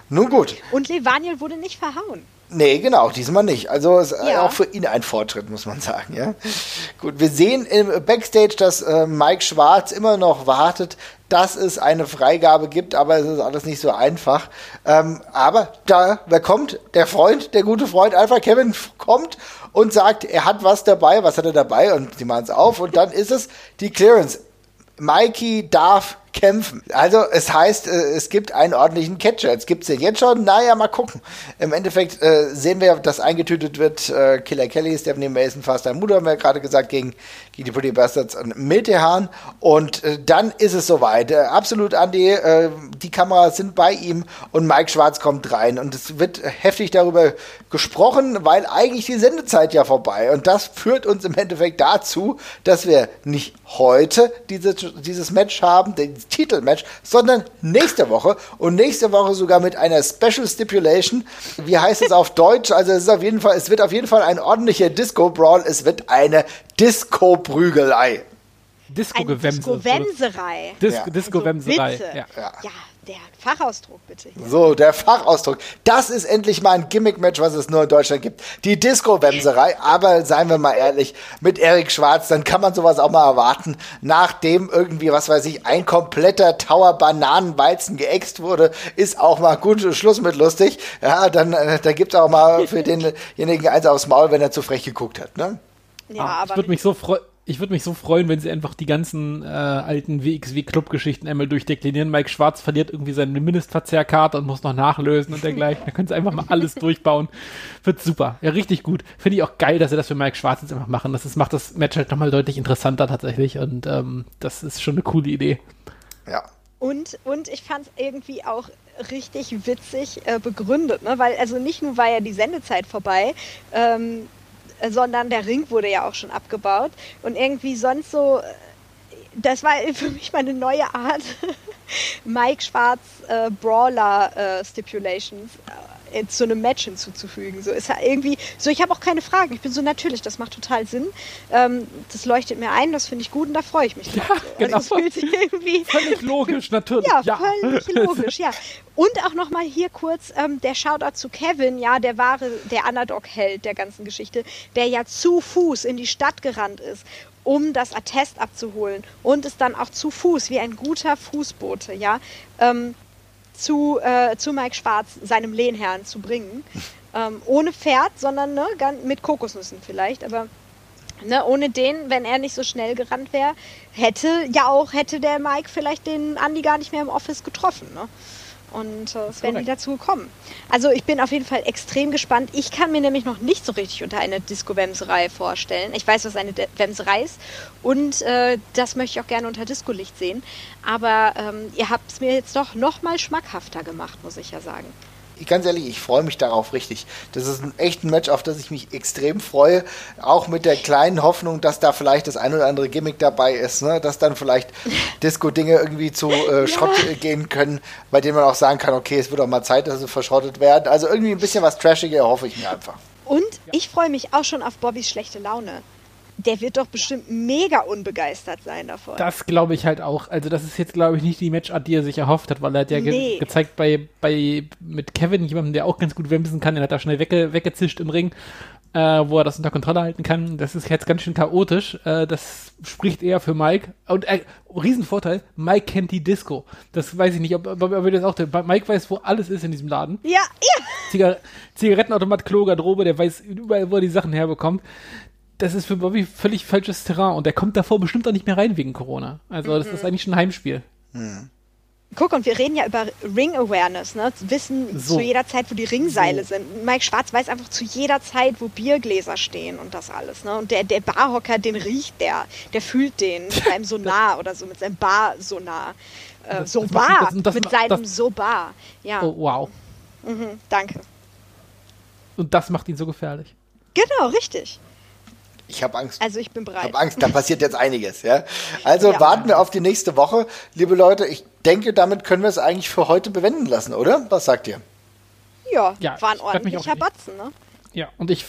Nun gut. Und Levaniel wurde nicht verhauen. Nee, genau, diesmal nicht. Also ist ja. auch für ihn ein Fortschritt, muss man sagen. Ja? Gut, wir sehen im Backstage, dass äh, Mike Schwarz immer noch wartet, dass es eine Freigabe gibt, aber es ist alles nicht so einfach. Ähm, aber da, wer kommt? Der Freund, der gute Freund Alpha Kevin kommt und sagt, er hat was dabei. Was hat er dabei? Und sie machen es auf und dann ist es die Clearance. Mikey darf kämpfen. Also es heißt, äh, es gibt einen ordentlichen Catcher. Jetzt gibt es den jetzt schon. Naja, mal gucken. Im Endeffekt äh, sehen wir, dass eingetütet wird. Äh, Killer Kelly, Stephanie Mason, Faster Mutter, haben wir gerade gesagt, gegen, gegen die Pretty Bastards und Miltehan. Und äh, dann ist es soweit. Äh, absolut, Andy, äh, die Kameras sind bei ihm und Mike Schwarz kommt rein. Und es wird heftig darüber gesprochen, weil eigentlich die Sendezeit ja vorbei. Und das führt uns im Endeffekt dazu, dass wir nicht heute diese, dieses Match haben, den Titelmatch, sondern nächste Woche und nächste Woche sogar mit einer Special Stipulation. Wie heißt es auf Deutsch? Also es ist auf jeden Fall, es wird auf jeden Fall ein ordentlicher Disco Brawl. Es wird eine Disco Prügelei. Disco-Gewämse. Disco-Wemserei. Disco-Wemserei. Also ja. ja. Der Fachausdruck, bitte. Hier. So, der Fachausdruck. Das ist endlich mal ein Gimmick-Match, was es nur in Deutschland gibt. Die Disco-Wemserei. Aber seien wir mal ehrlich, mit Erik Schwarz, dann kann man sowas auch mal erwarten. Nachdem irgendwie, was weiß ich, ein kompletter Tower Bananenweizen geäxt wurde, ist auch mal gut Schluss mit lustig. Ja, dann, äh, da gibt es auch mal für denjenigen eins aufs Maul, wenn er zu frech geguckt hat, ne? Ja, ah, aber. Ich würde mich so freuen ich würde mich so freuen, wenn sie einfach die ganzen äh, alten WXW-Club-Geschichten einmal durchdeklinieren. Mike Schwarz verliert irgendwie seine Mindestverzehrkarte und muss noch nachlösen und dergleichen. Da können sie einfach mal alles durchbauen. Wird super. Ja, richtig gut. Finde ich auch geil, dass sie das für Mike Schwarz jetzt einfach machen. Das ist, macht das Match halt nochmal deutlich interessanter tatsächlich und ähm, das ist schon eine coole Idee. Ja. Und, und ich fand es irgendwie auch richtig witzig äh, begründet, ne? weil also nicht nur war ja die Sendezeit vorbei, ähm, sondern der Ring wurde ja auch schon abgebaut. Und irgendwie sonst so, das war für mich mal eine neue Art, Mike Schwarz äh, Brawler äh, Stipulations äh, zu einem Match hinzuzufügen. So ist ja irgendwie, so ich habe auch keine Fragen. Ich bin so natürlich, das macht total Sinn. Ähm, das leuchtet mir ein, das finde ich gut und da freue ich mich. Ja, drauf. genau. Also, fühlt sich irgendwie völlig logisch natürlich. Ja, ja. völlig logisch, ja. Und auch nochmal hier kurz ähm, der Shoutout zu Kevin, ja, der wahre, der Underdog-Held der ganzen Geschichte, der ja zu Fuß in die Stadt gerannt ist um das Attest abzuholen und es dann auch zu Fuß, wie ein guter Fußbote, ja, ähm, zu, äh, zu Mike Schwarz, seinem Lehnherrn, zu bringen. Ähm, ohne Pferd, sondern ne, mit Kokosnüssen vielleicht, aber ne, ohne den, wenn er nicht so schnell gerannt wäre, hätte ja auch, hätte der Mike vielleicht den Andi gar nicht mehr im Office getroffen. Ne? Und äh, es werden die dazu kommen. Also ich bin auf jeden Fall extrem gespannt. Ich kann mir nämlich noch nicht so richtig unter eine Disco-Wemserei vorstellen. Ich weiß, was eine Wemserei ist und äh, das möchte ich auch gerne unter Disco-Licht sehen. Aber ähm, ihr habt es mir jetzt doch noch mal schmackhafter gemacht, muss ich ja sagen ganz ehrlich, ich freue mich darauf richtig. Das ist ein echt ein Match, auf das ich mich extrem freue. Auch mit der kleinen Hoffnung, dass da vielleicht das ein oder andere Gimmick dabei ist, ne? dass dann vielleicht Disco-Dinge irgendwie zu äh, Schrott ja. gehen können, bei denen man auch sagen kann, okay, es wird auch mal Zeit, dass sie verschrottet werden. Also irgendwie ein bisschen was Trashiger hoffe ich mir einfach. Und ich freue mich auch schon auf Bobbys schlechte Laune der wird doch bestimmt mega unbegeistert sein davon. Das glaube ich halt auch. Also das ist jetzt, glaube ich, nicht die Matchart, die er sich erhofft hat, weil er hat ja nee. ge gezeigt bei, bei mit Kevin, jemandem, der auch ganz gut wemsen kann, der hat da schnell wegge weggezischt im Ring, äh, wo er das unter Kontrolle halten kann. Das ist jetzt ganz schön chaotisch. Äh, das spricht eher für Mike. Und äh, Riesenvorteil, Mike kennt die Disco. Das weiß ich nicht, ob, ob, ob das auch Mike weiß, wo alles ist in diesem Laden. Ja, ja. Zigar Zigarettenautomat, Klo, Garderobe, der weiß überall, wo er die Sachen herbekommt das ist für Bobby völlig falsches Terrain und der kommt davor bestimmt auch nicht mehr rein wegen Corona. Also das ist mhm. eigentlich schon ein Heimspiel. Mhm. Guck, und wir reden ja über Ring Awareness, ne? Wissen so. zu jeder Zeit, wo die Ringseile so. sind. Mike Schwarz weiß einfach zu jeder Zeit, wo Biergläser stehen und das alles, ne? Und der, der Barhocker, den riecht der, der fühlt den mit seinem Sonar oder so, mit seinem Bar-Sonar. Äh, Sobar, mit seinem Sobar. Ja. Oh, wow. Mhm, danke. Und das macht ihn so gefährlich. Genau, richtig. Ich habe Angst. Also ich bin bereit. Ich habe Angst, da passiert jetzt einiges. Ja? Also ja. warten wir auf die nächste Woche. Liebe Leute, ich denke, damit können wir es eigentlich für heute bewenden lassen, oder? Was sagt ihr? Ja, ja war ein ordentlicher Batzen, ne? Ja, und ich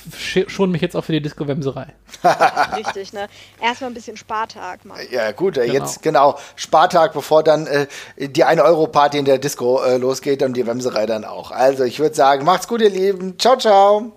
schon mich jetzt auch für die Disco-Wemserei. Richtig, ne? Erstmal ein bisschen Spartag machen. Ja, gut, äh, genau. jetzt genau. Spartag, bevor dann äh, die 1-Euro-Party in der Disco äh, losgeht und die Wemserei dann auch. Also, ich würde sagen, macht's gut, ihr Lieben. Ciao, ciao.